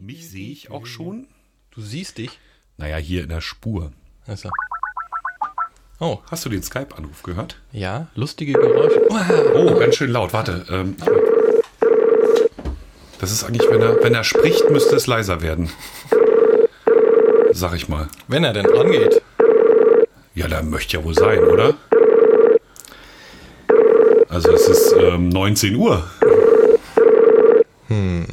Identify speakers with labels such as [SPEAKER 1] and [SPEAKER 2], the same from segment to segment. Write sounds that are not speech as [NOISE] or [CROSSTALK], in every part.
[SPEAKER 1] Mich sehe ich auch schon.
[SPEAKER 2] Du siehst dich?
[SPEAKER 1] Naja, hier in der Spur.
[SPEAKER 2] Also. Oh.
[SPEAKER 1] Hast du den Skype-Anruf gehört?
[SPEAKER 2] Ja, lustige Geräusche.
[SPEAKER 1] Oh, ganz schön laut. Warte. Ähm, das ist eigentlich, wenn er, wenn er spricht, müsste es leiser werden. Sag ich mal.
[SPEAKER 2] Wenn er denn dran geht.
[SPEAKER 1] Ja, da möchte ja wohl sein, oder? Also es ist ähm, 19 Uhr.
[SPEAKER 2] Hm.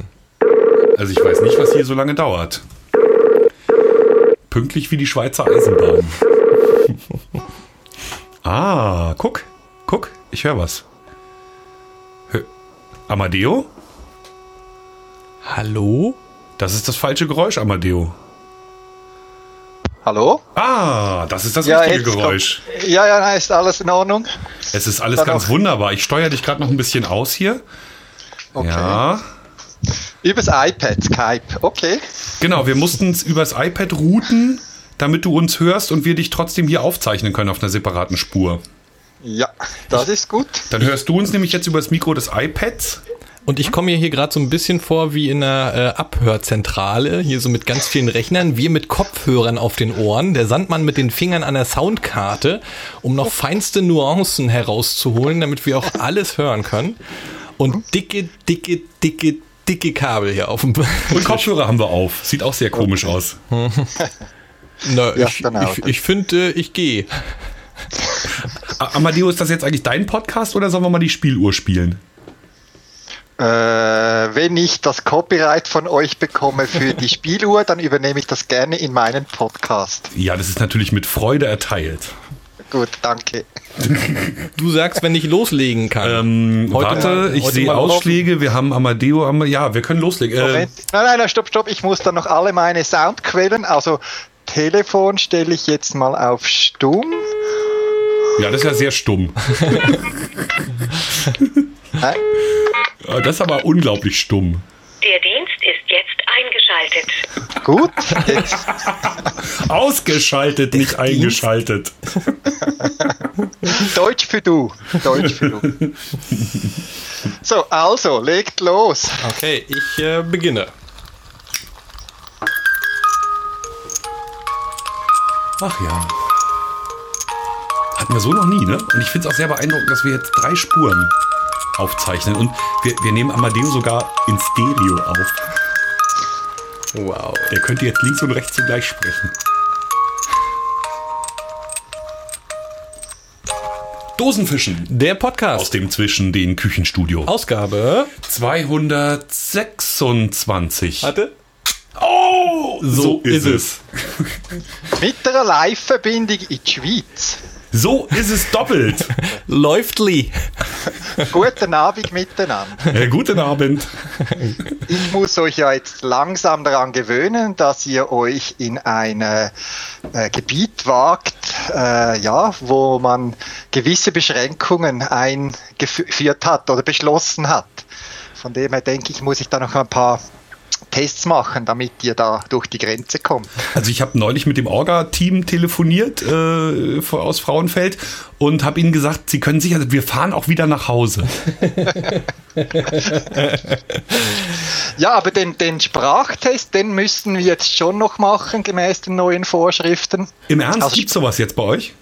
[SPEAKER 1] Also ich weiß nicht, was hier so lange dauert. Pünktlich wie die Schweizer Eisenbahn. [LAUGHS] ah, guck, guck, ich höre was. Hö Amadeo?
[SPEAKER 2] Hallo?
[SPEAKER 1] Das ist das falsche Geräusch, Amadeo.
[SPEAKER 3] Hallo?
[SPEAKER 1] Ah, das ist das
[SPEAKER 3] Ja,
[SPEAKER 1] richtige Geräusch.
[SPEAKER 3] Kommt, ja, ja, ist alles in Ordnung.
[SPEAKER 1] Es ist alles
[SPEAKER 3] Dann
[SPEAKER 1] ganz
[SPEAKER 3] auch-
[SPEAKER 1] wunderbar. Ich steuere dich gerade noch ein bisschen aus hier.
[SPEAKER 3] Okay.
[SPEAKER 1] Ja.
[SPEAKER 3] Übers iPad, Skype. Okay.
[SPEAKER 1] Genau, wir mussten es übers iPad routen, damit du uns hörst und wir dich trotzdem hier aufzeichnen können auf einer separaten Spur.
[SPEAKER 3] Ja, das ist gut.
[SPEAKER 1] Dann hörst du uns nämlich jetzt über das Mikro des iPads.
[SPEAKER 2] Und ich komme mir hier gerade so ein bisschen vor wie in einer äh, Abhörzentrale, hier so mit ganz vielen Rechnern, wir mit Kopfhörern auf den Ohren, der Sandmann mit den Fingern an der Soundkarte, um noch feinste Nuancen herauszuholen, damit wir auch alles hören können. Und dicke, dicke, dicke, dicke Kabel hier auf dem
[SPEAKER 1] Und Kopfhörer haben wir auf. Sieht auch sehr komisch aus. [LAUGHS]
[SPEAKER 2] Na,
[SPEAKER 3] Ja,
[SPEAKER 2] ich
[SPEAKER 3] auch.
[SPEAKER 2] ich, ich finde, äh, ich gehe.
[SPEAKER 1] Amadeo, ist das jetzt eigentlich dein Podcast oder sollen wir mal die Spieluhr spielen?
[SPEAKER 3] Äh, wenn ich das Copyright von euch bekomme für die Spieluhr, dann übernehme ich das gerne in meinen Podcast.
[SPEAKER 1] Ja, das ist natürlich mit Freude erteilt.
[SPEAKER 3] Gut, danke.
[SPEAKER 2] Du sagst, wenn ich loslegen kann.
[SPEAKER 1] Ähm,
[SPEAKER 2] Heute
[SPEAKER 1] warte,
[SPEAKER 2] mal-
[SPEAKER 1] ich
[SPEAKER 2] heute
[SPEAKER 1] sehe Ausschläge. Wir haben Amadeo. Am ja, wir können loslegen. Äh,
[SPEAKER 3] Moment. Nein, nein, nein, stopp, stopp. Ich muss dann noch alle meine Soundquellen, also Telefon stelle ich jetzt mal auf stumm.
[SPEAKER 1] ja, das ist ja sehr stumm. [LAUGHS] Äh, Das ist aber unglaublich stumm.
[SPEAKER 4] Der Dienst ist jetzt eingeschaltet.
[SPEAKER 3] Gut, [LAUGHS]
[SPEAKER 1] Ausgeschaltet, nicht eingeschaltet. [LAUGHS]
[SPEAKER 3] Deutsch für du. Deutsch für du. So, also, legt los.
[SPEAKER 2] Okay, ich äh, beginne.
[SPEAKER 1] Ach ja. Hatten wir so noch nie, ne? Und ich finde es auch sehr beeindruckend, dass wir jetzt drei Spuren aufzeichnen. Und wir, wir nehmen Amadeo sogar in Stereo auf.
[SPEAKER 2] Wow.
[SPEAKER 1] Der könnte jetzt links und rechts zugleich sprechen. Dosenfischen.
[SPEAKER 2] Der
[SPEAKER 1] Aus
[SPEAKER 2] Podcast.
[SPEAKER 1] dem zwischen den Küchenstudio.
[SPEAKER 2] Ausgabe.
[SPEAKER 1] 226.
[SPEAKER 2] Hatte?
[SPEAKER 1] Oh, so,
[SPEAKER 2] So
[SPEAKER 1] ist
[SPEAKER 2] ist
[SPEAKER 1] es. [LAUGHS]
[SPEAKER 3] Mit einer Live-Verbindung in die Schweiz.
[SPEAKER 1] So ist es doppelt. [LAUGHS]
[SPEAKER 2] Läuftli. [LAUGHS]
[SPEAKER 3] Guten Abend miteinander.
[SPEAKER 1] äh, guten Abend.
[SPEAKER 3] Ich muss euch ja jetzt langsam daran gewöhnen, dass ihr euch in ein äh, Gebiet wagt, äh, ja, wo man gewisse Beschränkungen eingeführt hat oder beschlossen hat. Von dem her denke ich, muss ich da noch ein paar Tests machen, damit ihr da durch die Grenze kommt.
[SPEAKER 1] Also ich habe neulich mit dem Orga-Team telefoniert äh, aus Frauenfeld und habe ihnen gesagt, sie können sicher, wir fahren auch wieder nach Hause. [LAUGHS]
[SPEAKER 3] Ja, aber den, den Sprachtest, den müssen wir jetzt schon noch machen, gemäß den neuen Vorschriften.
[SPEAKER 1] Im Ernst,
[SPEAKER 3] Also-
[SPEAKER 1] gibt's sowas jetzt bei euch?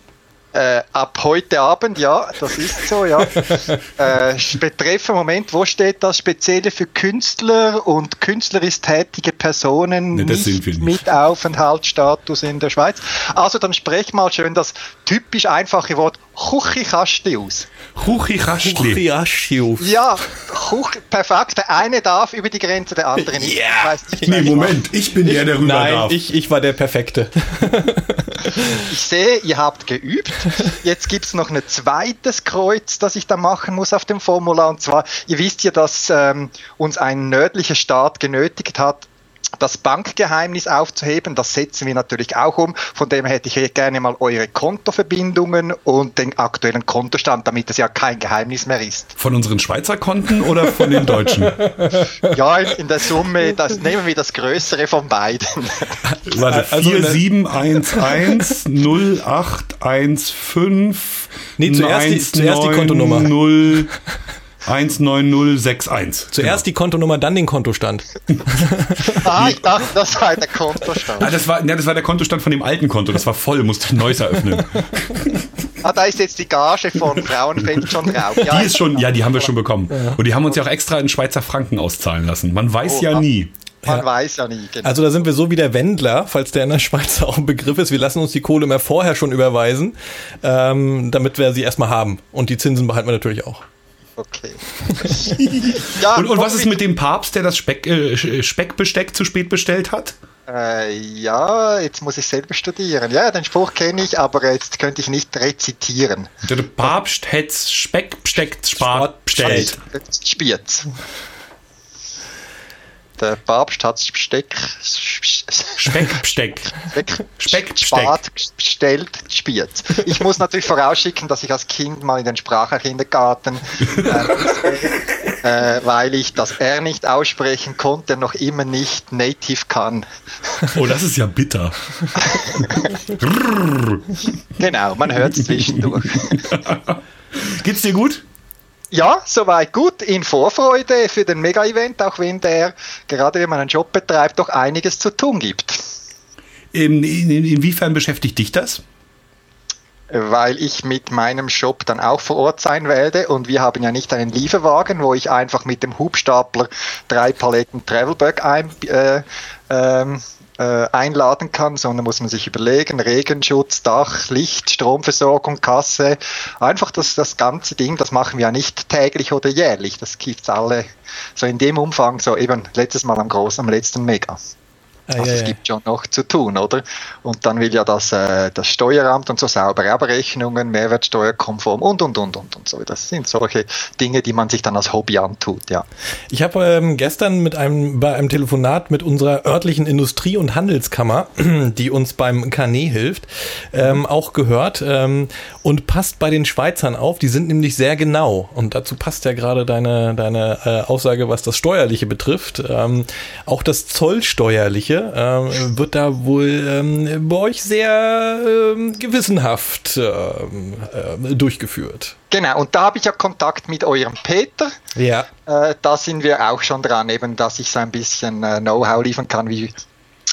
[SPEAKER 3] Äh, ab heute Abend, ja, das ist so, ja. [LAUGHS] äh, betreffen, Moment, wo steht das Spezielle für Künstler und künstlerisch tätige Personen
[SPEAKER 1] Ne, sind wir nicht.
[SPEAKER 3] mit Aufenthaltsstatus in der Schweiz? Also dann sprech mal schön das typisch einfache Wort Kuchikasti aus.
[SPEAKER 1] Huchi Raschli.
[SPEAKER 2] Riaschiu.
[SPEAKER 3] Ja, Kuch, perfekt. Der eine darf über die Grenze, der andere nicht. Ich weiß nicht,
[SPEAKER 1] Nee,
[SPEAKER 3] ich
[SPEAKER 1] Moment, ich bin der, der rüber
[SPEAKER 2] Nein,
[SPEAKER 1] darf.
[SPEAKER 2] ich, ich war der Perfekte. [LAUGHS]
[SPEAKER 3] Ich sehe, ihr habt geübt. Jetzt gibt's noch ein zweites Kreuz, das ich da machen muss auf dem Formular. Und zwar, ihr wisst ja, dass ähm, uns ein nördlicher Staat genötigt hat, das Bankgeheimnis aufzuheben. Das setzen wir natürlich auch um. Von dem hätte ich gerne mal eure Kontoverbindungen und den aktuellen Kontostand, damit es ja kein Geheimnis mehr ist.
[SPEAKER 1] Von unseren Schweizer Konten oder von den deutschen? [LAUGHS]
[SPEAKER 3] Ja, in, in der Summe, das nehmen wir das Größere von beiden. [LAUGHS]
[SPEAKER 1] Warte,
[SPEAKER 2] Also in der-
[SPEAKER 1] 4711 0815
[SPEAKER 2] Nee, zuerst die- zuerst die Kontonummer.
[SPEAKER 1] 0 [LAUGHS] 19061.
[SPEAKER 2] Zuerst die Kontonummer, dann den Kontostand. [LAUGHS]
[SPEAKER 3] Ah, ich dachte, das sei der Kontostand.
[SPEAKER 1] Ah, das war, ja, das war der Kontostand von dem alten Konto. Das war voll, musste ein neues eröffnen. [LAUGHS]
[SPEAKER 3] Ah, da ist jetzt die Gage von Frauenfeld schon drauf. Ja,
[SPEAKER 1] Die ist schon, ja, die haben wir schon bekommen. Und die haben uns ja auch extra in Schweizer Franken auszahlen lassen. Man weiß
[SPEAKER 3] Oh,
[SPEAKER 1] ja
[SPEAKER 3] ah.
[SPEAKER 1] nie.
[SPEAKER 3] Man weiß ja nie. Genau.
[SPEAKER 2] Also da sind wir so wie der Wendler, falls der in der Schweiz [LAUGHS] auch ein Begriff ist. Wir lassen uns die Kohle immer vorher schon überweisen, ähm, damit wir sie erstmal haben. Und die Zinsen behalten wir natürlich auch.
[SPEAKER 3] Okay. ja,
[SPEAKER 1] Und, und was ist mit dem Papst, der das Speck, äh, Speckbesteck zu spät bestellt hat?
[SPEAKER 3] Äh, ja, jetzt muss ich selber studieren. Ja, den Spruch kenne ich, aber jetzt könnte ich nicht rezitieren.
[SPEAKER 1] Der Papst hätte Speckbesteck spart bestellt.
[SPEAKER 3] Spiez. Der Papst hat das Besteck,
[SPEAKER 1] Speckbesteck.
[SPEAKER 3] Speck, [LAUGHS]
[SPEAKER 1] Speckbesteck.
[SPEAKER 3] Spat bestellt, Spiez. Ich muss natürlich vorausschicken, dass ich als Kind mal in den Sprachkindergarten, äh, äh, weil ich das R nicht aussprechen konnte, noch immer nicht native kann.
[SPEAKER 1] Oh, das ist ja bitter.
[SPEAKER 3] Genau, man hört es zwischendurch.
[SPEAKER 1] Geht's dir gut?
[SPEAKER 3] Ja, soweit gut. In Vorfreude für den Mega-Event, auch wenn der, gerade wenn man einen Job betreibt, doch einiges zu tun gibt.
[SPEAKER 1] In, in, inwiefern beschäftigt dich das?
[SPEAKER 3] Weil ich mit meinem Shop dann auch vor Ort sein werde und wir haben ja nicht einen Lieferwagen, wo ich einfach mit dem Hubstapler drei Paletten Travelbag ein, äh, ähm, äh, einladen kann, sondern muss man sich überlegen, Regenschutz, Dach, Licht, Stromversorgung, Kasse, einfach das, das ganze Ding, das machen wir ja nicht täglich oder jährlich, das gibt's alle so in dem Umfang, so eben letztes Mal am großen, am letzten Mega.
[SPEAKER 2] Ah,
[SPEAKER 3] Also es gibt schon noch zu tun, oder? Und dann will ja das, äh, das Steueramt und so saubere Abrechnungen, Mehrwertsteuerkonform und, und, und, und, und so. Das sind solche Dinge, die man sich dann als Hobby antut, ja.
[SPEAKER 2] Ich habe ähm, gestern mit einem, bei einem Telefonat mit unserer örtlichen Industrie- und Handelskammer, [CLEARS THROAT] die uns beim Carnet hilft, ähm, auch gehört ähm, und passt bei den Schweizern auf. Die sind nämlich sehr genau und dazu passt ja gerade deine, deine äh, Aussage, was das Steuerliche betrifft. Ähm, auch das Zollsteuerliche ähm, wird da wohl ähm, bei euch sehr ähm, gewissenhaft ähm, äh, durchgeführt.
[SPEAKER 3] Genau, und da habe ich ja Kontakt mit eurem Peter.
[SPEAKER 2] Ja.
[SPEAKER 3] Äh, da sind wir auch schon dran, eben, dass ich so ein bisschen äh, Know-how liefern kann, wie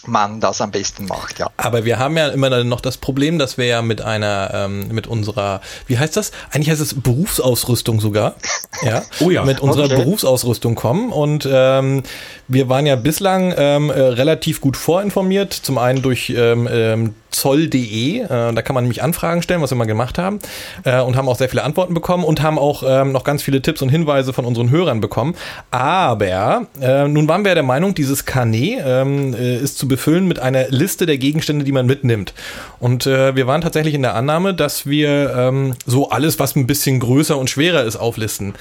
[SPEAKER 3] man das am besten macht, ja.
[SPEAKER 2] Aber wir haben ja immer noch das Problem, dass wir ja mit einer, ähm, mit unserer, wie heißt das? Eigentlich heißt es Berufsausrüstung sogar. [LAUGHS] Ja.
[SPEAKER 1] Oh ja.
[SPEAKER 2] Mit unserer
[SPEAKER 3] Okay.
[SPEAKER 2] Berufsausrüstung kommen. Und ähm, wir waren ja bislang ähm, äh, relativ gut vorinformiert. Zum einen durch ähm, ähm, zoll.de, äh, da kann man nämlich Anfragen stellen, was wir mal gemacht haben. Äh, und haben auch sehr viele Antworten bekommen und haben auch ähm, noch ganz viele Tipps und Hinweise von unseren Hörern bekommen. Aber äh, nun waren wir ja der Meinung, dieses Carnet ähm, äh, ist zu befüllen mit einer Liste der Gegenstände, die man mitnimmt. Und äh, wir waren tatsächlich in der Annahme, dass wir ähm, so alles, was ein bisschen größer und schwerer ist, auflisten.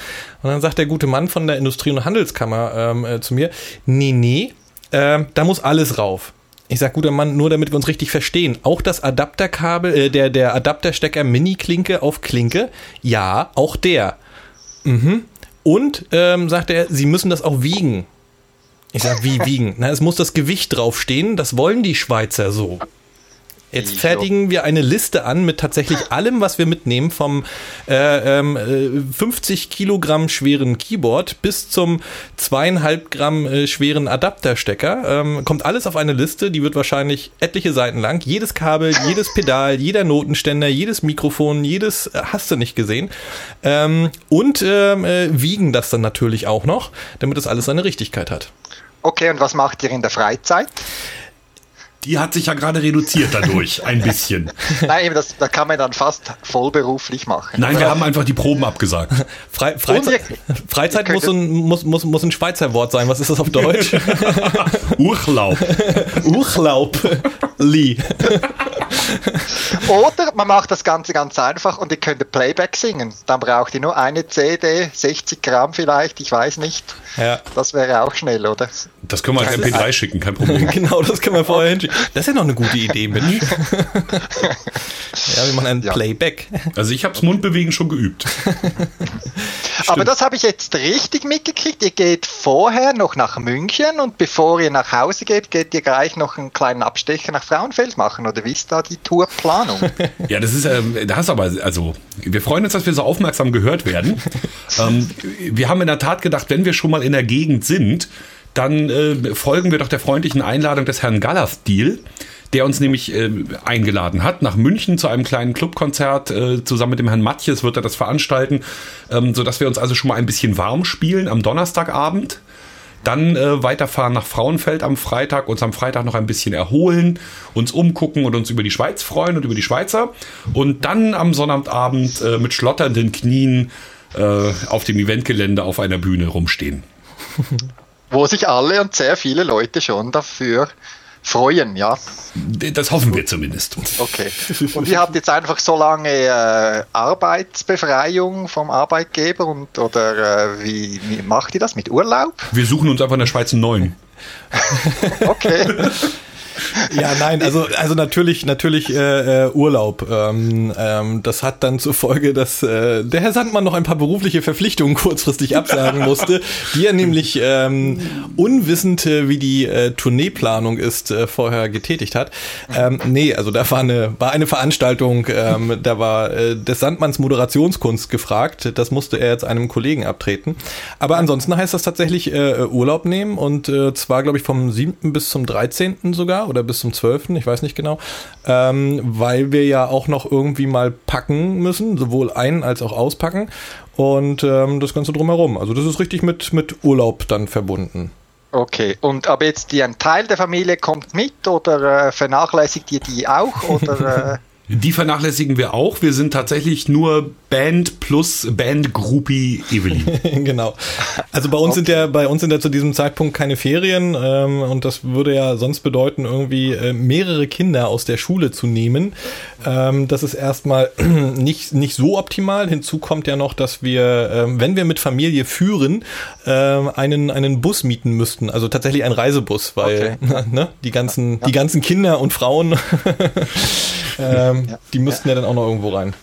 [SPEAKER 2] Und dann sagt der gute Mann von der Industrie- und Handelskammer ähm, äh, zu mir, nee, nee, äh, da muss alles rauf. Ich sag, guter Mann, nur damit wir uns richtig verstehen. Auch das Adapterkabel, äh, der, der Adapterstecker Mini-Klinke auf Klinke, ja, auch der. Mhm. Und, ähm, sagt er, Sie müssen das auch wiegen. Ich sag, wie wiegen? Na, es muss das Gewicht draufstehen, das wollen die Schweizer so. Jetzt fertigen wir eine Liste an mit tatsächlich allem, was wir mitnehmen, vom äh, ähm, äh, 50 Kilogramm schweren Keyboard bis zum zweieinhalb Gramm äh, schweren Adapterstecker. Ähm, kommt alles auf eine Liste, die wird wahrscheinlich etliche Seiten lang. Jedes Kabel, jedes Pedal, jeder Notenständer, jedes Mikrofon, jedes äh, hast du nicht gesehen. Ähm, und ähm, äh, wiegen das dann natürlich auch noch, damit das alles seine Richtigkeit hat.
[SPEAKER 3] Okay, und was macht ihr in der Freizeit?
[SPEAKER 1] Die hat sich ja gerade reduziert dadurch, ein bisschen. [LAUGHS]
[SPEAKER 3] Nein, eben das, da kann man dann fast vollberuflich machen.
[SPEAKER 1] Nein, wir haben einfach die Proben abgesagt. [LAUGHS]
[SPEAKER 2] Frei, Freizeit,
[SPEAKER 3] ihr-
[SPEAKER 2] Freizeit muss, [LAUGHS] ein, muss, muss, muss ein Schweizer Wort sein. Was ist das auf Deutsch?
[SPEAKER 1] Urlaub.
[SPEAKER 2] Urlaub. Lee.
[SPEAKER 3] Oder man macht das Ganze ganz einfach und ihr könnt Playback singen. Dann braucht ihr nur eine CD, 60 Gramm vielleicht, ich weiß nicht.
[SPEAKER 2] Ja.
[SPEAKER 3] Das wäre auch schnell, oder?
[SPEAKER 1] Das können wir als MP3 schicken, kein Problem.
[SPEAKER 2] genau, das können wir vorher hinschicken. Das ist ja noch eine gute Idee, Mensch. [LAUGHS] ja, wir machen ein
[SPEAKER 3] Ja.
[SPEAKER 2] Playback.
[SPEAKER 1] Also ich habe das Mundbewegen schon geübt. [LAUGHS]
[SPEAKER 3] Aber das habe ich jetzt richtig mitgekriegt. Ihr geht vorher noch nach München und bevor ihr nach Hause geht, geht ihr gleich noch einen kleinen Abstecher nach Frauenfeld machen. Oder wie ist da die Tourplanung? [LAUGHS]
[SPEAKER 1] Ja, das ist, ähm, da hast du aber, also, wir freuen uns, dass wir so aufmerksam gehört werden. ähm, wir haben in der Tat gedacht, wenn wir schon mal in der Gegend sind, dann äh, folgen wir doch der freundlichen Einladung des Herrn Gallastil, der uns nämlich äh, eingeladen hat nach München zu einem kleinen Clubkonzert. Äh, zusammen mit dem Herrn Matjes wird er das veranstalten, ähm, sodass wir uns also schon mal ein bisschen warm spielen am Donnerstagabend. Dann äh, weiterfahren nach Frauenfeld am Freitag, uns am Freitag noch ein bisschen erholen, uns umgucken und uns über die Schweiz freuen und über die Schweizer. Und dann am Sonnabendabend äh, mit schlotternden Knien äh, auf dem Eventgelände auf einer Bühne rumstehen. [LAUGHS]
[SPEAKER 3] Wo sich alle und sehr viele Leute schon dafür freuen, ja.
[SPEAKER 1] Das hoffen wir zumindest.
[SPEAKER 3] Okay. Und ihr habt jetzt einfach so lange äh, Arbeitsbefreiung vom Arbeitgeber und oder äh, wie, wie macht ihr das mit Urlaub?
[SPEAKER 1] Wir suchen uns einfach in der Schweiz einen neuen.
[SPEAKER 3] Okay. [LAUGHS] [LAUGHS]
[SPEAKER 2] Ja, nein, also, also natürlich, natürlich äh, äh, Urlaub. Ähm, ähm, das hat dann zur Folge, dass äh, der Herr Sandmann noch ein paar berufliche Verpflichtungen kurzfristig absagen [LAUGHS] musste, die er nämlich ähm, unwissend, äh, wie die äh, Tourneeplanung ist, äh, vorher getätigt hat. Ähm, nee, also da war eine, war eine Veranstaltung, ähm, da war äh, des Sandmanns Moderationskunst gefragt. Das musste er jetzt einem Kollegen abtreten. Aber ansonsten heißt das tatsächlich äh, Urlaub nehmen und äh, zwar, glaube ich, vom 7. bis zum 13. sogar oder bis zum 12., ich weiß nicht genau, ähm, weil wir ja auch noch irgendwie mal packen müssen, sowohl ein- als auch auspacken und ähm, das Ganze drumherum. Also das ist richtig mit, mit Urlaub dann verbunden.
[SPEAKER 3] Okay. Und aber jetzt die, ein Teil der Familie kommt mit oder äh, vernachlässigt ihr die auch? Oder, äh, [LAUGHS]
[SPEAKER 1] Die vernachlässigen wir auch. Wir sind tatsächlich nur Band plus Band-Groupie Evelyn. [LAUGHS]
[SPEAKER 2] genau. Also bei uns sind ja bei uns sind ja zu diesem Zeitpunkt keine Ferien ähm, und das würde ja sonst bedeuten, irgendwie äh, mehrere Kinder aus der Schule zu nehmen. Ähm, das ist erstmal [CLEARS THROAT] nicht, nicht so optimal. Hinzu kommt ja noch, dass wir, ähm, wenn wir mit Familie führen, ähm, einen, einen Bus mieten müssten. Also tatsächlich einen Reisebus, weil [LAUGHS] ne, die, ganzen, die ganzen Kinder und Frauen, [LAUGHS] ähm, die müssten ja dann auch noch irgendwo rein.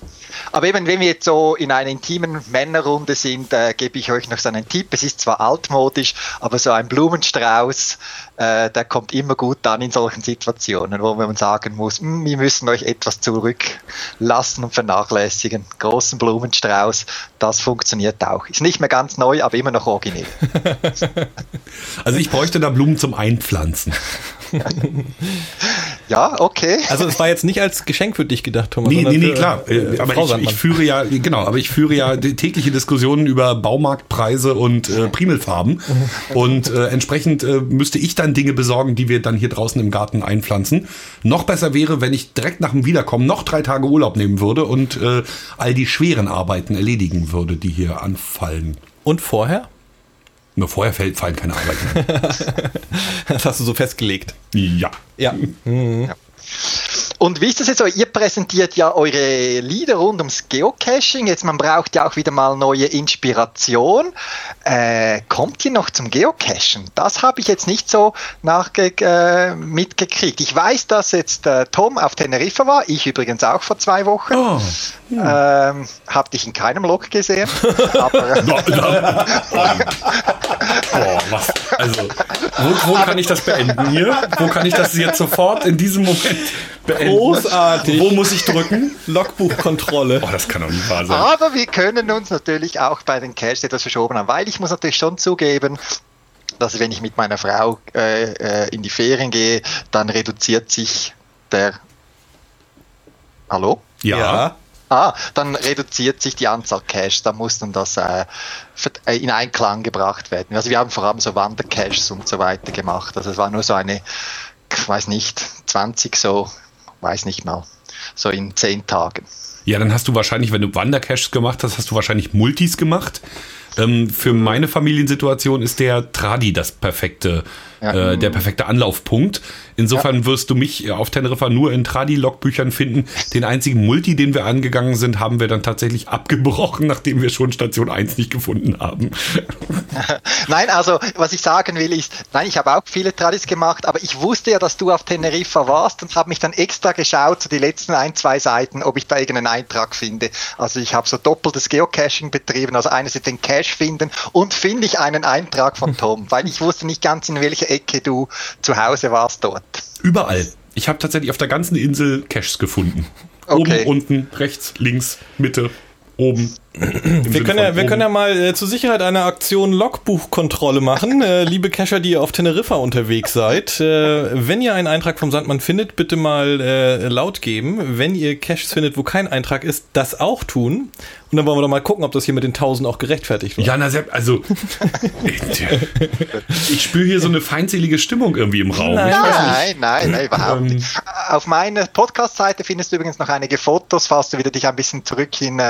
[SPEAKER 3] Aber eben, wenn wir jetzt so in einer intimen Männerrunde sind, äh, gebe ich euch noch so einen Tipp. Es ist zwar altmodisch, aber so ein Blumenstrauß, äh, der kommt immer gut an in solchen Situationen, wo man sagen muss, "Hm, wir müssen euch etwas zurücklassen und vernachlässigen. Großen Blumenstrauß, das funktioniert auch. Ist nicht mehr ganz neu, aber immer noch originell. [LAUGHS]
[SPEAKER 1] Also ich bräuchte da Blumen zum Einpflanzen. [LAUGHS]
[SPEAKER 3] Ja, okay.
[SPEAKER 2] Also es war jetzt nicht als Geschenk für dich gedacht, Thomas.
[SPEAKER 1] Nee, nee, nee, klar.
[SPEAKER 2] äh,
[SPEAKER 1] aber ich,
[SPEAKER 2] Sandmann.
[SPEAKER 1] ich führe ja, genau, aber ich führe ja die tägliche Diskussionen über Baumarktpreise und äh, Primelfarben. Und äh, entsprechend äh, müsste ich dann Dinge besorgen, die wir dann hier draußen im Garten einpflanzen. Noch besser wäre, wenn ich direkt nach dem Wiederkommen noch drei Tage Urlaub nehmen würde und äh, all die schweren Arbeiten erledigen würde, die hier anfallen.
[SPEAKER 2] Und vorher?
[SPEAKER 1] Nur vorher fällt, fallen keine Arbeiten. [LAUGHS]
[SPEAKER 2] Das hast du so festgelegt.
[SPEAKER 1] ja.
[SPEAKER 2] Ja.
[SPEAKER 3] Und wie ist das jetzt so? Ihr präsentiert ja eure Lieder rund ums Geocaching. Jetzt, man braucht ja auch wieder mal neue Inspiration. Äh, kommt ihr noch zum Geocachen? Das habe ich jetzt nicht so nachge äh, mitgekriegt. Ich weiß, dass jetzt äh, Tom auf Teneriffa war, ich übrigens auch vor zwei Wochen.
[SPEAKER 1] Oh.
[SPEAKER 3] Ähm, hab dich in keinem Log gesehen. aber, [LAUGHS]
[SPEAKER 1] No, no. [LAUGHS] Boah, was? Also, wo, wo kann ich das beenden hier? Wo kann ich das jetzt sofort in diesem Moment beenden? [LAUGHS]
[SPEAKER 2] Großartig.
[SPEAKER 1] Wo muss ich drücken?
[SPEAKER 2] Logbuchkontrolle.
[SPEAKER 1] Oh, das kann doch nicht wahr sein.
[SPEAKER 3] aber wir können uns natürlich auch bei den Caches etwas verschoben haben, weil ich muss natürlich schon zugeben, dass wenn ich mit meiner Frau äh, äh, in die Ferien gehe, dann reduziert sich der. Hallo?
[SPEAKER 1] Ja.
[SPEAKER 3] Ah, dann reduziert sich die Anzahl Caches, da muss dann das äh, äh, in Einklang gebracht werden. Also wir haben vor allem so Wandercaches und so weiter gemacht. Also es war nur so eine, ich weiß nicht, 20 so, weiß nicht mal, so in 10 Tagen.
[SPEAKER 1] Ja, dann hast du wahrscheinlich, wenn du Wandercaches gemacht hast, hast du wahrscheinlich Multis gemacht. Ähm, für meine Familiensituation ist der Tradi das perfekte,
[SPEAKER 3] Ja.
[SPEAKER 1] äh, der perfekte Anlaufpunkt. Insofern wirst du mich auf Teneriffa nur in Tradi-Logbüchern finden. Den einzigen Multi, den wir angegangen sind, haben wir dann tatsächlich abgebrochen, nachdem wir schon Station 1 nicht gefunden haben. [LAUGHS]
[SPEAKER 3] Nein, also was ich sagen will ist, nein, ich habe auch viele Tradis gemacht, aber ich wusste ja, dass du auf Teneriffa warst und habe mich dann extra geschaut, so die letzten ein, zwei Seiten, ob ich da irgendeinen Eintrag finde. Also ich habe so doppeltes Geocaching betrieben, also einerseits den Cache finden und finde ich einen Eintrag von Tom, weil ich wusste nicht ganz, in Ecke du zu Hause warst dort.
[SPEAKER 1] Überall. Ich habe tatsächlich auf der ganzen Insel Caches gefunden.
[SPEAKER 3] Okay.
[SPEAKER 1] Oben, unten, rechts, links, Mitte, oben.
[SPEAKER 2] Wir können, ja, wir können ja mal äh, zur Sicherheit eine Aktion Logbuchkontrolle machen. äh, liebe Cacher, die ihr auf Teneriffa unterwegs seid, äh, wenn ihr einen Eintrag vom Sandmann findet, bitte mal äh, laut geben. Wenn ihr Caches findet, wo kein Eintrag ist, das auch tun. Und dann wollen wir doch mal gucken, ob das hier mit den 1000 auch gerechtfertigt wird.
[SPEAKER 1] Ja, na, also [LAUGHS] ich spüre hier so eine feindselige Stimmung irgendwie im Raum.
[SPEAKER 2] Nein.
[SPEAKER 3] Nein, nein, nein, überhaupt
[SPEAKER 1] Ähm,
[SPEAKER 3] nicht. Auf meiner Podcast-Seite findest du übrigens noch einige Fotos, falls du wieder dich ein bisschen zurück in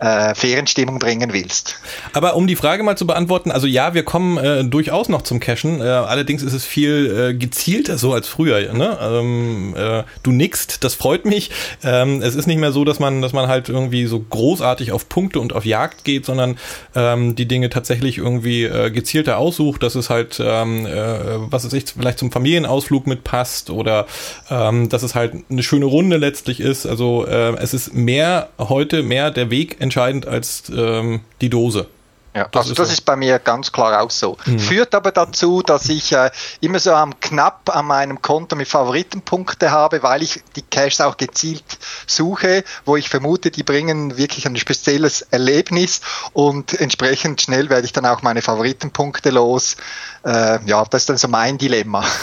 [SPEAKER 3] äh, äh, Ferienstimmung bringen willst.
[SPEAKER 2] Aber um die Frage mal zu beantworten, also ja, wir kommen äh, durchaus noch zum Cashen. Äh, allerdings ist es viel äh, gezielter so als früher. Ne? Ähm, äh, du nickst, das freut mich. Ähm, es ist nicht mehr so, dass man, dass man halt irgendwie so großartig auf Punkte und auf Jagd geht, sondern ähm, die Dinge tatsächlich irgendwie äh, gezielter aussucht, dass es halt, ähm, äh, was weiß ich, vielleicht zum Familienausflug mitpasst oder ähm, dass es halt eine schöne Runde letztlich ist. Also äh, es ist mehr heute mehr der Weg entscheidend als ähm, die Dose.
[SPEAKER 3] Ja,
[SPEAKER 2] Das
[SPEAKER 3] also
[SPEAKER 2] ist
[SPEAKER 3] das
[SPEAKER 2] so.
[SPEAKER 3] ist bei mir ganz klar auch so. Führt aber dazu, dass ich äh, immer so am knapp an meinem Konto mit Favoritenpunkte habe, weil ich die Caches auch gezielt suche, wo ich vermute, die bringen wirklich ein spezielles Erlebnis und entsprechend schnell werde ich dann auch meine Favoritenpunkte los. Äh, ja, das ist dann so mein Dilemma. [LAUGHS]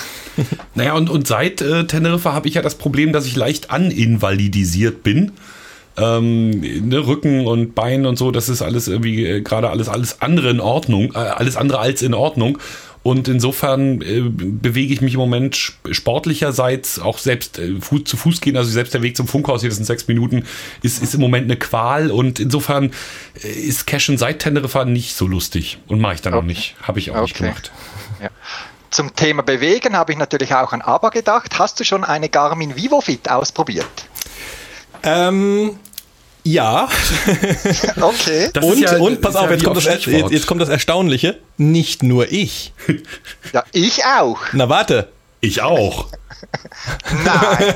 [SPEAKER 1] Naja, und, und seit äh, Teneriffa habe ich ja das Problem, dass ich leicht aninvalidisiert bin. Ähm, ne, Rücken und Bein und so, das ist alles irgendwie äh, gerade alles, alles andere in Ordnung, äh, alles andere als in Ordnung. Und insofern äh, bewege ich mich im Moment sp- sportlicherseits auch selbst äh, Fu zu Fuß gehen, also selbst der Weg zum Funkhaus hier, sind sechs Minuten, ist, ist im Moment eine Qual und insofern äh, ist Cashen seit Teneriffa nicht so lustig und mache ich dann auch
[SPEAKER 3] Okay.
[SPEAKER 1] nicht, habe ich auch nicht
[SPEAKER 3] Okay.
[SPEAKER 1] gemacht.
[SPEAKER 3] Ja. Zum Thema Bewegen habe ich natürlich auch an ABBA gedacht. Hast du schon eine Garmin VivoFit ausprobiert?
[SPEAKER 2] Ähm, ja. [LAUGHS]
[SPEAKER 3] Okay.
[SPEAKER 1] Das
[SPEAKER 2] und,
[SPEAKER 1] ja-
[SPEAKER 2] und pass
[SPEAKER 1] ja
[SPEAKER 2] auf, jetzt kommt,
[SPEAKER 1] auf
[SPEAKER 2] das, jetzt, jetzt kommt das Erstaunliche. Nicht nur ich.
[SPEAKER 3] Ja, ich auch.
[SPEAKER 2] Na warte.
[SPEAKER 1] Ich auch. [LAUGHS]
[SPEAKER 3] Nein.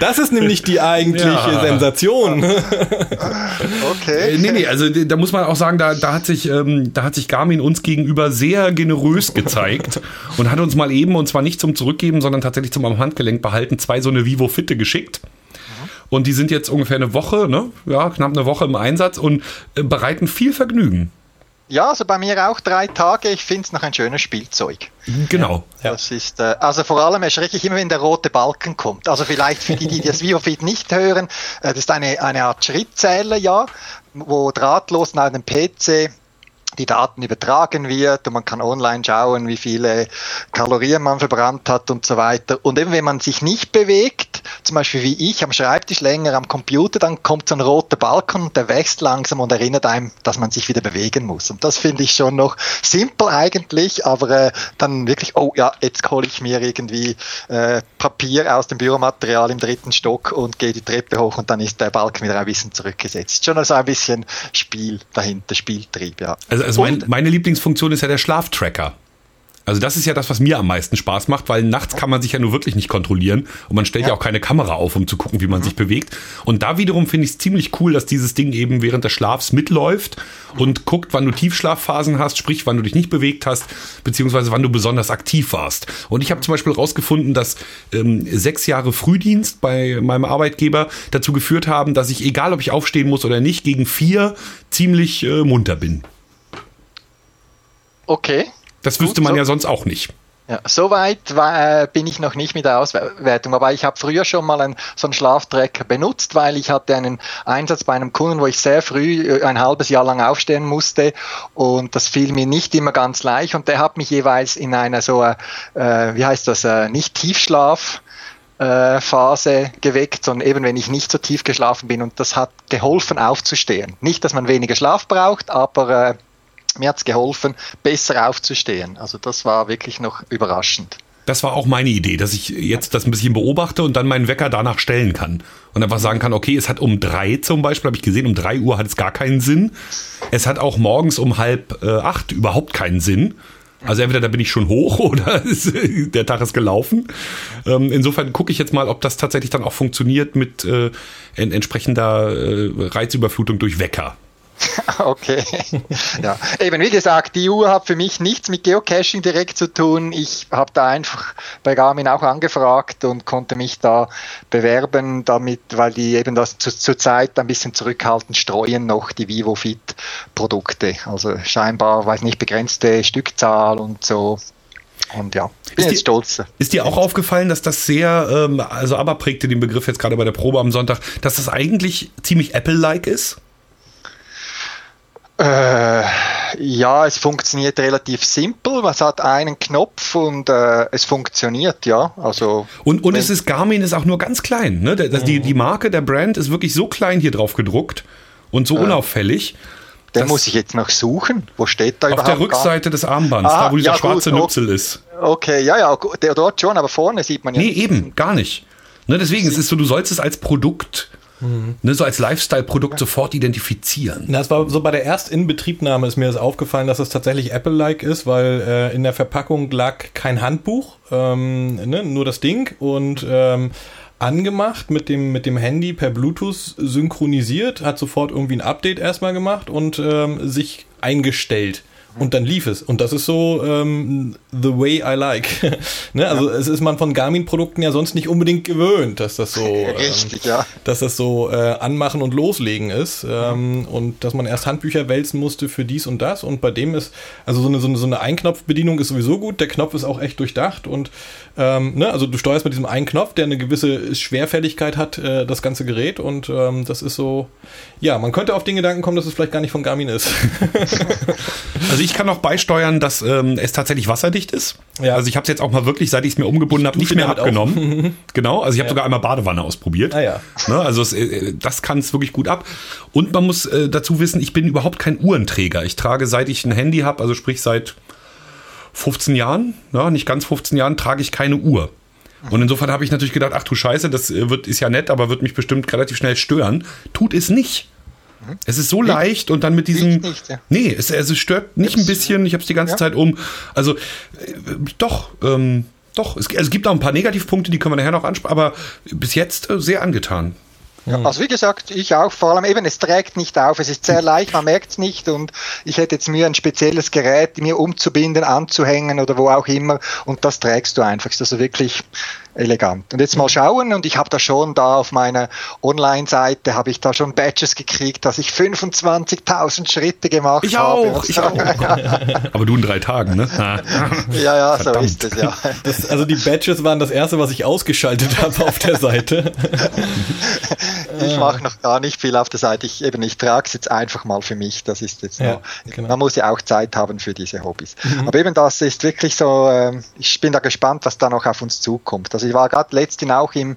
[SPEAKER 2] Das ist nämlich die eigentliche
[SPEAKER 1] Ja.
[SPEAKER 2] Sensation.
[SPEAKER 3] Okay.
[SPEAKER 1] Äh, nee, nee, also da muss man auch sagen, da, da, hat sich, ähm, da hat sich Garmin uns gegenüber sehr generös gezeigt und hat uns mal eben, und zwar nicht zum Zurückgeben, sondern tatsächlich zum am Handgelenk behalten, zwei so eine Vivo Fitte geschickt. Und die sind jetzt ungefähr eine Woche, ne? Ja, knapp eine Woche im Einsatz und äh, bereiten viel Vergnügen.
[SPEAKER 3] Ja, also bei mir auch drei Tage. Ich finde es noch ein schönes Spielzeug.
[SPEAKER 1] Genau.
[SPEAKER 2] Ja.
[SPEAKER 3] Das ist, äh, also vor allem erschrecke ich immer, wenn der rote Balken kommt. Also vielleicht für die, die das VivoFit nicht hören, äh, das ist eine, eine Art Schrittzähler, ja, wo drahtlos nach dem PC die Daten übertragen wird und man kann online schauen, wie viele Kalorien man verbrannt hat und so weiter. Und eben wenn man sich nicht bewegt, zum Beispiel wie ich am Schreibtisch länger am Computer, dann kommt so ein roter Balken und der wächst langsam und erinnert einem, dass man sich wieder bewegen muss. Und das finde ich schon noch simpel eigentlich, aber äh, dann wirklich, oh ja, jetzt hole ich mir irgendwie äh, Papier aus dem Büromaterial im dritten Stock und gehe die Treppe hoch und dann ist der Balken wieder ein bisschen zurückgesetzt. Schon also ein bisschen Spiel dahinter, Spieltrieb, ja.
[SPEAKER 1] Also, also mein, meine Lieblingsfunktion ist ja der Schlaftracker. Also das ist ja das, was mir am meisten Spaß macht, weil nachts kann man sich ja nur wirklich nicht kontrollieren und man stellt ja,
[SPEAKER 3] Ja.
[SPEAKER 1] auch keine Kamera auf, um zu gucken, wie man sich bewegt. Und da wiederum finde ich es ziemlich cool, dass dieses Ding eben während des Schlafs mitläuft und guckt, wann du Tiefschlafphasen hast, sprich, wann du dich nicht bewegt hast, beziehungsweise wann du besonders aktiv warst. Und ich habe zum Beispiel rausgefunden, dass ähm, sechs Jahre Frühdienst bei meinem Arbeitgeber dazu geführt haben, dass ich, egal ob ich aufstehen muss oder nicht, gegen vier ziemlich äh, munter bin.
[SPEAKER 3] Okay.
[SPEAKER 1] Das
[SPEAKER 3] Gut,
[SPEAKER 1] wüsste man
[SPEAKER 3] so.
[SPEAKER 1] ja sonst auch nicht.
[SPEAKER 3] Ja, Soweit war, äh, bin ich noch nicht mit der Auswertung, aber ich habe früher schon mal einen, so einen Schlaftrecker benutzt, weil ich hatte einen Einsatz bei einem Kunden, wo ich sehr früh äh, ein halbes Jahr lang aufstehen musste und das fiel mir nicht immer ganz leicht und der hat mich jeweils in einer so, äh, wie heißt das, äh, nicht Tiefschlaf, äh, Phase geweckt, sondern eben wenn ich nicht so tief geschlafen bin und das hat geholfen aufzustehen. Nicht, dass man weniger Schlaf braucht, aber mir hat es geholfen, besser aufzustehen. Also das war wirklich noch überraschend.
[SPEAKER 1] Das war auch meine Idee, dass ich jetzt das ein bisschen beobachte und dann meinen Wecker danach stellen kann. Und einfach sagen kann, okay, es hat um drei zum Beispiel, habe ich gesehen, um drei Uhr hat es gar keinen Sinn. Es hat auch morgens um halb äh, acht überhaupt keinen Sinn. Also entweder da bin ich schon hoch [LAUGHS] oder der Tag ist gelaufen. Ähm, insofern gucke ich jetzt mal, ob das tatsächlich dann auch funktioniert mit äh, entsprechender äh, Reizüberflutung durch Wecker. [LAUGHS]
[SPEAKER 3] Okay. Ja, eben wie gesagt, die Uhr hat für mich nichts mit Geocaching direkt zu tun. Ich habe da einfach bei Garmin auch angefragt und konnte mich da bewerben damit, weil die eben das zu, zur Zeit ein bisschen zurückhaltend streuen noch die VivoFit Produkte. Also scheinbar, weiß nicht, begrenzte Stückzahl und so. Und ja,
[SPEAKER 1] bin ist jetzt stolz. Ist dir auch aufgefallen, dass das sehr, ähm, also aber prägte den Begriff jetzt gerade bei der Probe am Sonntag, dass das eigentlich ziemlich Apple-like ist?
[SPEAKER 3] Äh, ja, es funktioniert relativ simpel. Es hat einen Knopf und äh, es funktioniert, ja. Also
[SPEAKER 1] und und es ist Garmin ist auch nur ganz klein. Ne? Das, die, die Marke, der Brand ist wirklich so klein hier drauf gedruckt und so unauffällig.
[SPEAKER 3] Den muss ich jetzt noch suchen. Wo steht da
[SPEAKER 1] auf überhaupt? Auf der Rückseite des Armbands, ah, da wo dieser ja, schwarze gut, Nüpsel ist.
[SPEAKER 3] Okay, ja, ja, der dort schon, aber vorne sieht man ja.
[SPEAKER 1] Nee, eben, gar nicht. Ne, deswegen, es ist so, du sollst es als Produkt Mhm. Ne, so als Lifestyle-Produkt sofort identifizieren.
[SPEAKER 2] Das war so bei der Erstinbetriebnahme ist mir das aufgefallen, dass es tatsächlich Apple-like ist, weil äh, in der Verpackung lag kein Handbuch, ähm, ne, nur das Ding und ähm, angemacht mit dem, mit dem Handy per Bluetooth synchronisiert, hat sofort irgendwie ein Update erstmal gemacht und ähm, sich eingestellt und dann lief es. Und das ist so ähm, the way I like. [LAUGHS] ne? Also ja. es ist man von Garmin-Produkten ja sonst nicht unbedingt gewöhnt, dass das so, [LAUGHS]
[SPEAKER 3] Richtig, ähm, ja.
[SPEAKER 2] dass das so äh, anmachen und loslegen ist ähm, und dass man erst Handbücher wälzen musste für dies und das. Und bei dem ist also so eine, so eine, so eine Einknopfbedienung ist sowieso gut. Der Knopf ist auch echt durchdacht und ähm, ne? also du steuerst mit diesem einen Knopf, der eine gewisse Schwerfälligkeit hat, äh, das ganze Gerät und ähm, das ist so, ja, man könnte auf den Gedanken kommen, dass es vielleicht gar nicht von Garmin ist. [LAUGHS]
[SPEAKER 1] also ich kann noch beisteuern, dass ähm, es tatsächlich wasserdicht ist. Ja. Also ich habe es jetzt auch mal wirklich, seit ich es mir umgebunden habe, nicht mehr abgenommen. [LAUGHS] genau, also ich habe ja. sogar einmal Badewanne ausprobiert.
[SPEAKER 2] Ah, ja.
[SPEAKER 1] Ne, also es, äh, das kann es wirklich gut ab. Und man muss äh, dazu wissen, ich bin überhaupt kein Uhrenträger. Ich trage, seit ich ein Handy habe, also sprich seit 15 Jahren, ja, nicht ganz 15 Jahren, trage ich keine Uhr. Und insofern habe ich natürlich gedacht, ach du Scheiße, das äh, wird, ist ja nett, aber wird mich bestimmt relativ schnell stören. Tut es nicht. Es ist so ich, leicht und dann mit diesem. Nicht, ja. Nee, es, es stört nicht ein bisschen. Ich habe es die ganze ja. Zeit um. Also, äh, doch, ähm, doch. Es, also es gibt auch ein paar Negativpunkte, die können wir nachher noch ansprechen, aber bis jetzt äh, sehr angetan.
[SPEAKER 3] Ja, also wie gesagt, ich auch, vor allem eben, es trägt nicht auf, es ist sehr leicht, man merkt es nicht und ich hätte jetzt mir ein spezielles Gerät mir umzubinden, anzuhängen oder wo auch immer und das trägst du einfach. Also wirklich elegant. Und jetzt mal schauen und ich habe da schon da auf meiner Online-Seite habe ich da schon Badges gekriegt, dass ich 25.000 Schritte gemacht
[SPEAKER 1] ich
[SPEAKER 3] habe.
[SPEAKER 1] Auch, ich auch. [LAUGHS] Aber du in drei Tagen, ne?
[SPEAKER 3] ja, ja, Verdammt. so ist es ja.
[SPEAKER 2] Das, also die Badges waren das erste, was ich ausgeschaltet habe auf der Seite. [LAUGHS]
[SPEAKER 3] ich mache noch gar nicht viel auf der Seite. Ich eben, ich trage es jetzt einfach mal für mich. Das ist jetzt ja, noch, genau. man muss ja auch Zeit haben für diese Hobbys. Mhm. Aber eben das ist wirklich so, ähm, ich bin da gespannt, was da noch auf uns zukommt. Also ich war gerade letztens auch im,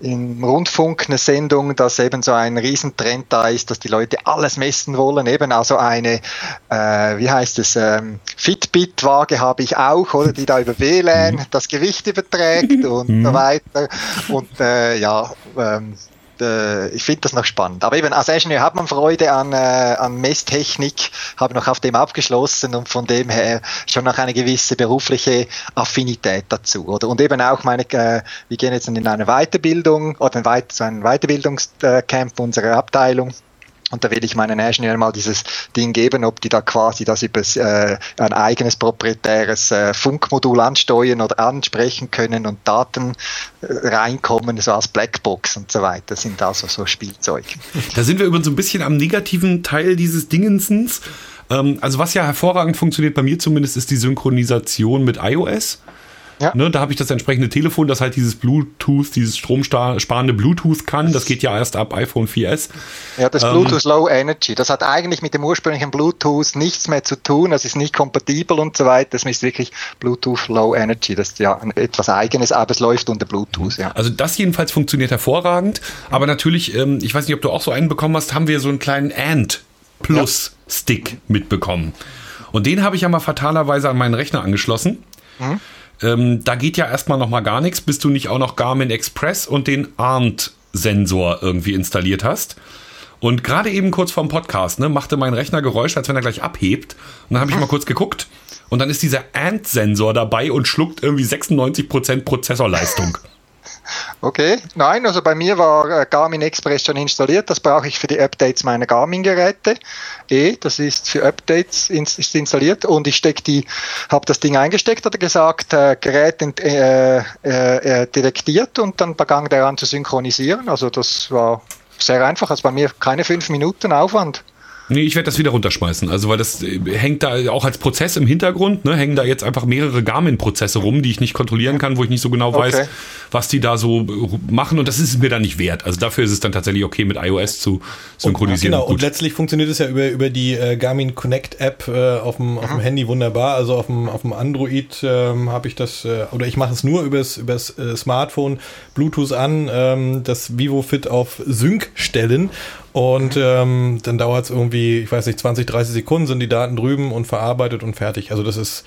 [SPEAKER 3] im Rundfunk eine Sendung, dass eben so ein Riesentrend da ist, dass die Leute alles messen wollen. Eben also eine, äh, wie heißt es, ähm, Fitbit-Waage habe ich auch, oder die da über WLAN mhm. das Gewicht überträgt und so mhm. weiter. Und äh, ja, ähm, äh, ich finde das noch spannend. Aber eben als Ingenieur hat man Freude an, äh, an Messtechnik, habe noch auf dem abgeschlossen und von dem her schon noch eine gewisse berufliche Affinität dazu. Oder? Und eben auch meine, äh, wir gehen jetzt in eine Weiterbildung oder ein Weit so ein Weiterbildungscamp unserer Abteilung und da will ich meinen Ingenieuren mal dieses Ding geben, ob die da quasi das über äh, ein eigenes proprietäres äh, Funkmodul ansteuern oder ansprechen können und Daten äh, reinkommen, so als Blackbox und so weiter. Das sind also so Spielzeug.
[SPEAKER 1] Da sind wir übrigens so ein bisschen am negativen Teil dieses Dingensens. Ähm, also was ja hervorragend funktioniert, bei mir zumindest, ist die Synchronisation mit iOS. Ja. Ne, da habe ich das entsprechende Telefon, das halt dieses Bluetooth, dieses stromsparende Bluetooth kann. Das geht ja erst ab iPhone 4S.
[SPEAKER 3] Ja, das ähm, Bluetooth Low Energy. Das hat eigentlich mit dem ursprünglichen Bluetooth nichts mehr zu tun. Das ist nicht kompatibel und so weiter. Das ist wirklich Bluetooth Low Energy. Das ist ja etwas Eigenes, aber es läuft unter Bluetooth. Ja.
[SPEAKER 1] Also das jedenfalls funktioniert hervorragend. Aber natürlich, ähm, ich weiß nicht, ob du auch so einen bekommen hast, haben wir so einen kleinen Ant Plus Stick mitbekommen. Und den habe ich ja mal fatalerweise an meinen Rechner angeschlossen. Mhm. Ähm, da geht ja erstmal noch mal gar nichts, bis du nicht auch noch Garmin Express und den Arndt-Sensor irgendwie installiert hast. Und gerade eben kurz vorm Podcast ne, machte mein Rechner Geräusch, als wenn er gleich abhebt. Und dann habe ich mal kurz geguckt. Und dann ist dieser Ant-Sensor dabei und schluckt irgendwie 96% Prozessorleistung.
[SPEAKER 3] Okay, nein, also bei mir war äh, Garmin Express schon installiert. Das brauche ich für die Updates meiner Garmin-Geräte. Eh, das ist für Updates ist installiert und ich steck die, habe das Ding eingesteckt, hat er gesagt, äh, Gerät äh, äh, äh, detektiert und dann begann der an zu synchronisieren. Also das war sehr einfach, also bei mir keine fünf Minuten Aufwand.
[SPEAKER 1] Nee, ich werde das wieder runterschmeißen. Also, weil das äh, hängt da auch als Prozess im Hintergrund, ne, hängen da jetzt einfach mehrere Garmin-Prozesse rum, die ich nicht kontrollieren kann, wo ich nicht so genau weiß, okay. was die da so machen. Und das ist es mir dann nicht wert. Also dafür ist es dann tatsächlich okay, mit iOS zu synchronisieren.
[SPEAKER 2] Und, genau, und letztlich funktioniert es ja über, über die äh, Garmin Connect App äh, auf, dem, dem Handy wunderbar. Also auf dem, auf dem Android ähm, habe ich das, äh, oder ich mache es nur übers, übers äh, Smartphone, Bluetooth an, ähm, das Vivo Fit auf Sync stellen und ähm, dann dauert es irgendwie, ich weiß nicht, 20, 30 Sekunden sind die Daten drüben und verarbeitet und fertig. Also das ist